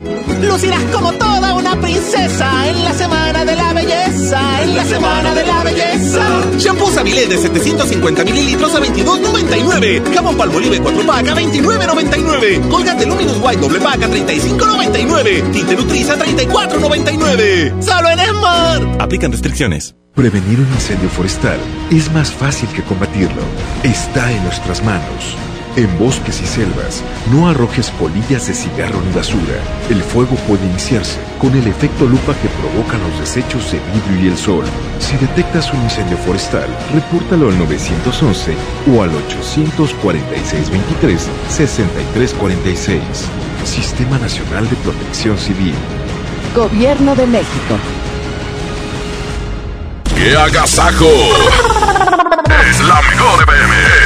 Lucirás como toda una princesa en la semana de la belleza, en la semana de la belleza. Shampoo Sabilé de 750 mililitros a 22.99. Jabón Palmolive 4 pack a 29.99. Colgate Luminous White doble pack a 35.99. Tinte Nutriza a 34.99. Solo en Smart. Aplican restricciones. Prevenir un incendio forestal es más fácil que combatirlo. Está en nuestras manos. En bosques y selvas, no arrojes polillas de cigarro ni basura. El fuego puede iniciarse con el efecto lupa que provocan los desechos de vidrio y el sol. Si detectas un incendio forestal, repórtalo al 911 o al 846-23-6346. Sistema Nacional de Protección Civil. Gobierno de México. ¡Qué agasajo! es la mejor FM. Es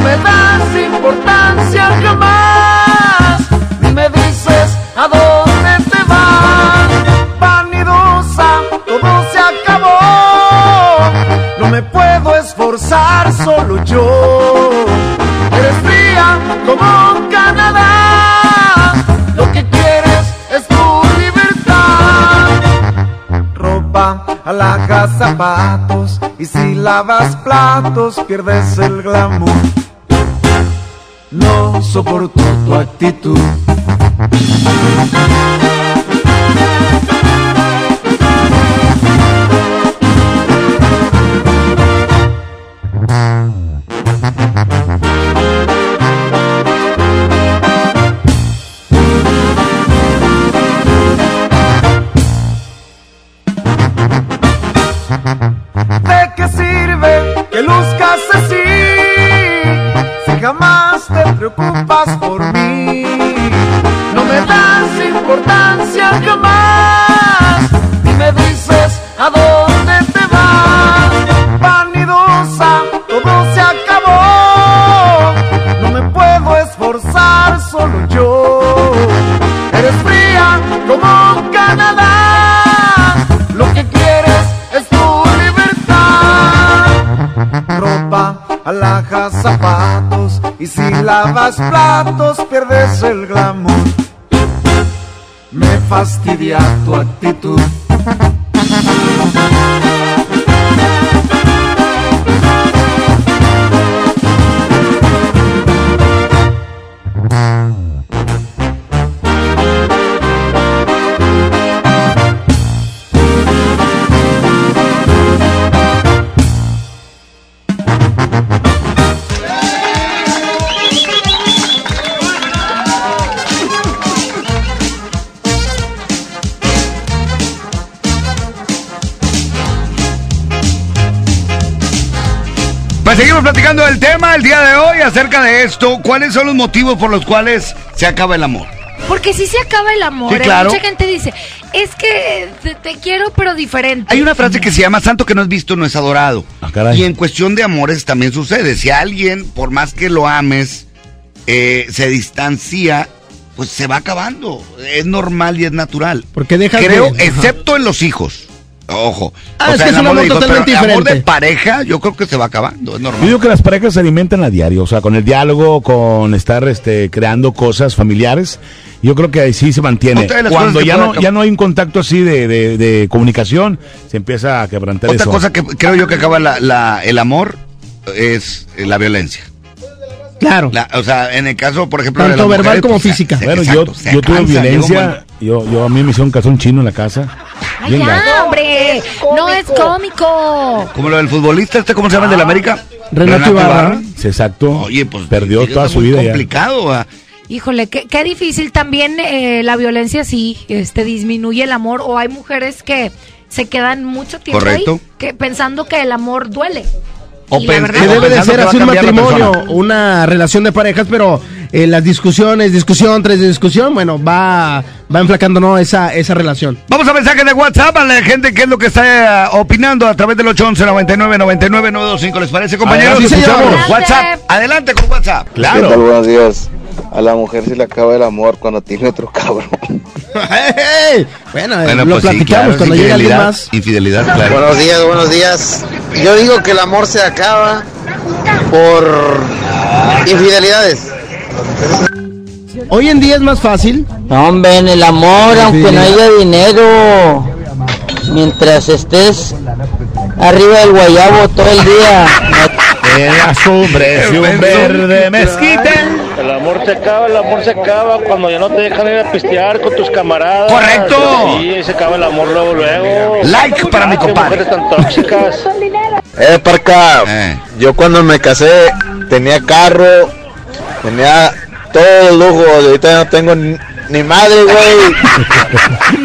No me das importancia jamás, ni me dices a dónde te vas. Vanidosa, todo se acabó. No me puedo esforzar solo yo. Eres fría como Canadá. Lo que quieres es tu libertad. Ropa, alhajas, zapatos. Y si lavas platos, pierdes el glamour. Soporto tu actitud. Lavas platos, pierdes el glamour. Me fastidia tu actitud. Acerca de esto. ¿Cuáles son los motivos por los cuales se acaba el amor? Porque si se acaba el amor. Sí, ¿eh? claro. Mucha gente dice, es que te, te quiero pero diferente. Hay una frase que se llama santo que no es visto no es adorado. y en cuestión de amores también sucede. Si alguien, por más que lo ames, eh, se distancia, pues se va acabando. Es normal y es natural. Porque dejas Creo, de- excepto en los hijos. Ojo. Ah, es que es un amor de hijos, totalmente pero el amor de diferente. pareja, yo creo que se va acabando. Es Yo digo que las parejas se alimentan a diario, o sea, con el diálogo, con estar este, creando cosas familiares. Yo creo que ahí sí se mantiene. Cuando ya no, ya no hay un contacto así de, de- de comunicación, se empieza a quebrantar Otra eso. cosa que creo yo que acaba la- la- el amor es eh, la violencia. Claro. o sea, en el caso, por ejemplo, de Tanto verbal mujeres, como pues, física. Bueno, exacto, yo, yo tuve un violencia, yo, yo a mí me hicieron calzón chino en la casa. Ay, Bien ya, gacho. hombre. No es cómico. Como lo del futbolista, este, ¿cómo se llama el del América? Renato Ibarra. Sí, exacto. Oye, pues perdió toda su vida complicado. Híjole, qué, qué difícil. También eh, la violencia sí, este, disminuye el amor. O hay mujeres que se quedan mucho tiempo Correcto. ahí, que, pensando que el amor duele. O Y la pen- verdad- Que o debe de ser así un matrimonio, una relación de parejas, pero eh, las discusiones, discusión tras discusión, bueno, va, va enflacando ¿no? esa, esa relación. Vamos a mensajes de WhatsApp a la gente que es lo que está eh, opinando a través del 811 99 99 925 ¿Les parece, compañeros? Adelante, señor. Escuchamos. WhatsApp. Adelante con WhatsApp. ¿Qué tal? Buenos días. A la mujer se le acaba el amor cuando tiene otro cabrón. Bueno, eh, Bueno, lo pues sí, platicamos claro, es cuando llega alguien más. Infidelidad, claro. Buenos días, buenos días. Yo digo que el amor se acaba por infidelidades. Hoy en día es más fácil. No, hombre, en el amor, aunque no haya dinero, mientras estés arriba del guayabo todo el día. En las cumbres de un verde mezquite. El amor se acaba, el amor se acaba cuando ya no te dejan ir a pistear con tus camaradas. ¡Correcto! Sí, se acaba el amor luego, luego. Like para mi compadre. tan tóxicas. Eh, parca. Yo cuando me casé tenía carro, tenía todo el lujo. Ahorita no tengo ni, ni madre, güey.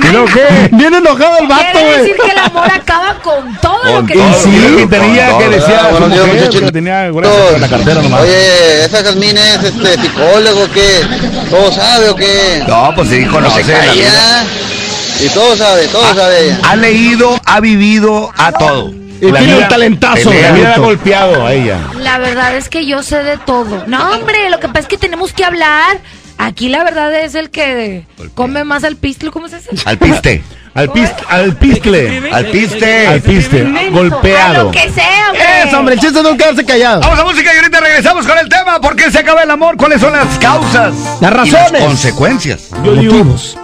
¿Y no qué? Bien enojado el vato, güey. decir que el amor acaba con todo lo que tiene. sí, y tenía que decía a su Buenos días, mujer muchachos. que tenía en la cartera nomás. Oye, esa Jazmín es este psicólogo que todo sabe o qué. No, pues sí, No conoce se la calla. vida. Y todo sabe, todo sabe ella. Ha leído, ha vivido a todo. Y La tiene vida- un talentazo. La pelea. vida ha Benito. golpeado a ella. La verdad es que yo sé de todo. No, hombre, lo que pasa es que tenemos que hablar. Aquí la verdad es el que come más al pistol, ¿cómo se dice? Al piste. Al, pis, al pistle. Al piste. Al piste. A Golpeado. lo que sea, hombre. Eso, hombre, el chiste es no quedarse callado. Vamos a música y ahorita regresamos con el tema. ¿Por qué se acaba el amor? ¿Cuáles son las causas? Las y razones. consecuencias. Yo Motivos.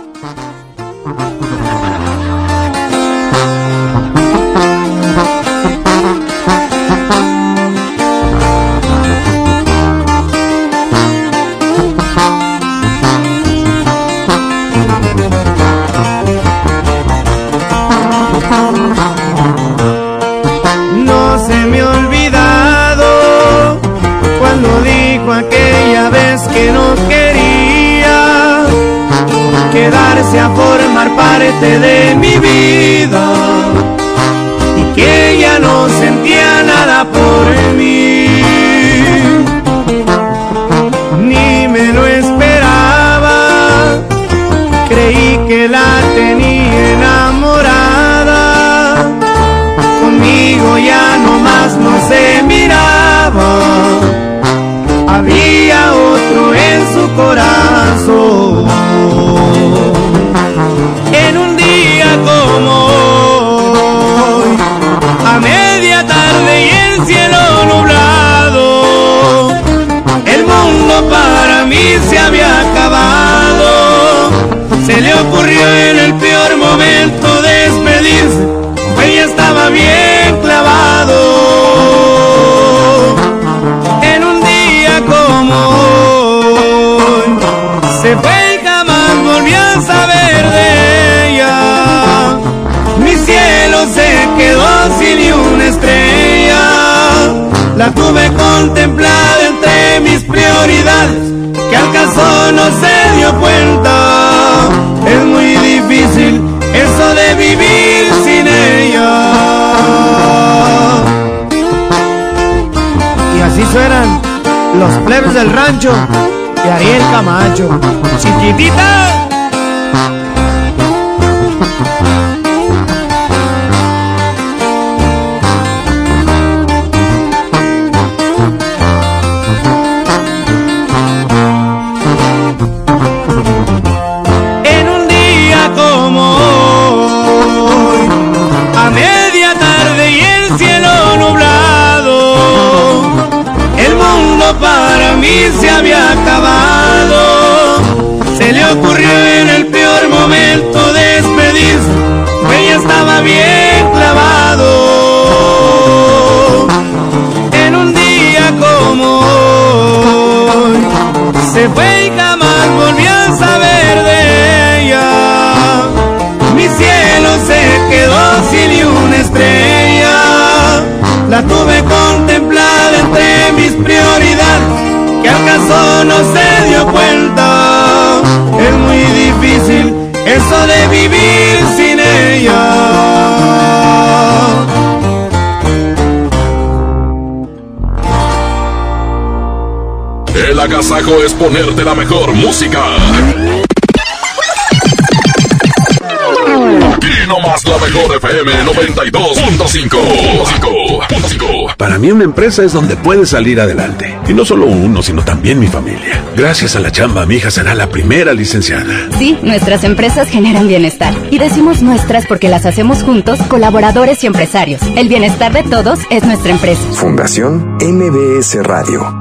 Que no quería. Quedarse a formar parte de mi vida. Y que ella no sentía Chiquitita. Agasajo es ponerte la mejor música. Aquí nomás la mejor FM 92.5. Para mí una empresa es donde puedes salir adelante. Y no solo uno, sino también mi familia. Gracias a la chamba, mi hija será la primera licenciada. Sí, nuestras empresas generan bienestar. Y decimos nuestras porque las hacemos juntos, colaboradores y empresarios. El bienestar de todos es nuestra empresa. Fundación MBS Radio.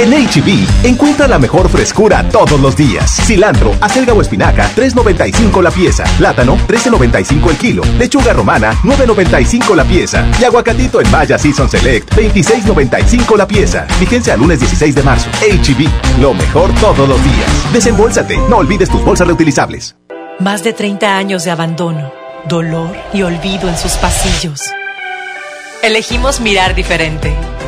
En HB, encuentra la mejor frescura todos los días. Cilantro, acelga o espinaca, 3.95 la pieza. Plátano, 13.95 el kilo. Lechuga romana, 9.95 la pieza. Y aguacatito en Maya Season Select, 26.95 la pieza. Vigencia al lunes 16 de marzo. HB, lo mejor todos los días. Desembolsate, no olvides tus bolsas reutilizables. Más de 30 años de abandono, dolor y olvido en sus pasillos. Elegimos mirar diferente.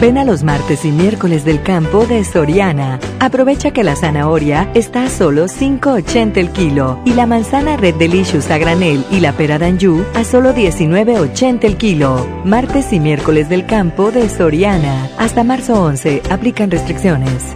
Ven a los martes y miércoles del campo de Soriana. Aprovecha que la zanahoria está a solo 5.80 el kilo y la manzana Red Delicious a granel y la pera d'Anjou a solo 19.80 el kilo. Martes y miércoles del campo de Soriana. Hasta marzo 11 aplican restricciones.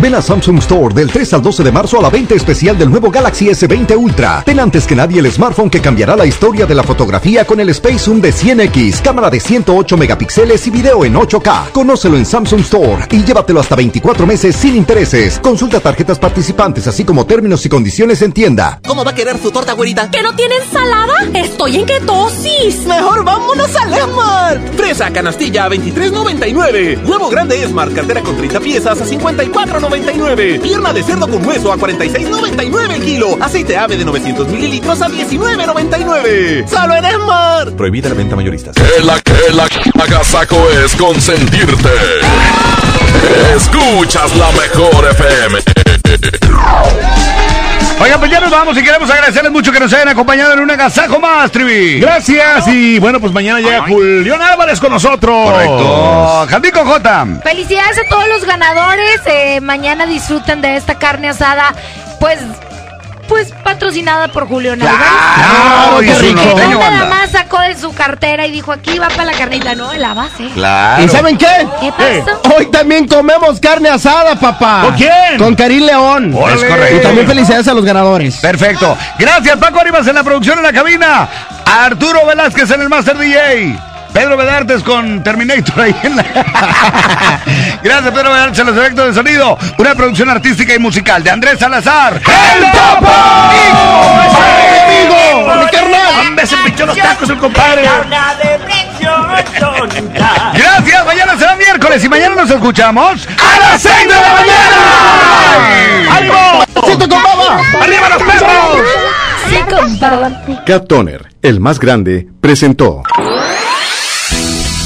Ven a Samsung Store del 3 al 12 de marzo a la venta especial del nuevo Galaxy S20 Ultra. Ten antes que nadie el smartphone que cambiará la historia de la fotografía con el Space Zoom de 100X, cámara de 108 megapíxeles y video en 8K. Conócelo en Samsung Store y llévatelo hasta 24 meses sin intereses. Consulta tarjetas participantes así como términos y condiciones en tienda. ¿Cómo va a querer su torta, güerita? ¿Que no tiene ensalada? Estoy en ketosis. Mejor vámonos al Esmart. Fresa canastilla a 23.99. Huevo grande Esmart, cartera con 30 piezas a 54.99. Pierna de cerdo con hueso a 46.99 el kilo. Aceite ave de 900 mililitros a 19.99. ¡Solo en Esmart! Prohibida la venta mayoristas. Que la que la agasaco es consentirte. Escuchas la mejor FM. Oigan, pues ya nos vamos y queremos agradecerles mucho que nos hayan acompañado en un agasajo más, Trivi. Gracias y bueno, pues mañana llega Julián Álvarez con nosotros. Correcto. Jandico J. Felicidades a todos los ganadores. Eh, mañana disfruten de esta carne asada. Pues pues patrocinada por Julio. Claro, y su no norteño nada anda. más sacó de su cartera y dijo, aquí va para la carnita, no, la base. Claro. ¿Y saben qué? ¿Qué pasó? Hoy también comemos carne asada, papá. ¿Con quién? Con Karim León. Es correcto. Y también felicidades a los ganadores. Perfecto. Gracias, Paco Arribas en la producción en la cabina. Arturo Velázquez en el Master DJ. Pedro Bedartes con Terminator ahí en la... Gracias, Pedro Bedartes en los efectos de sonido. Una producción artística y musical de Andrés Salazar. ¡El Topo! ¡Amigo! ¡Mi carnal! ¡Hombre, se pinchó los tacos el compadre! Gracias, mañana será miércoles y mañana nos escuchamos a las 6 de la mañana. ¡Ánimo! ¡Siento con baba! ¡Arriba los perros! Sí, compadre. Cat Toner, el más grande, presentó.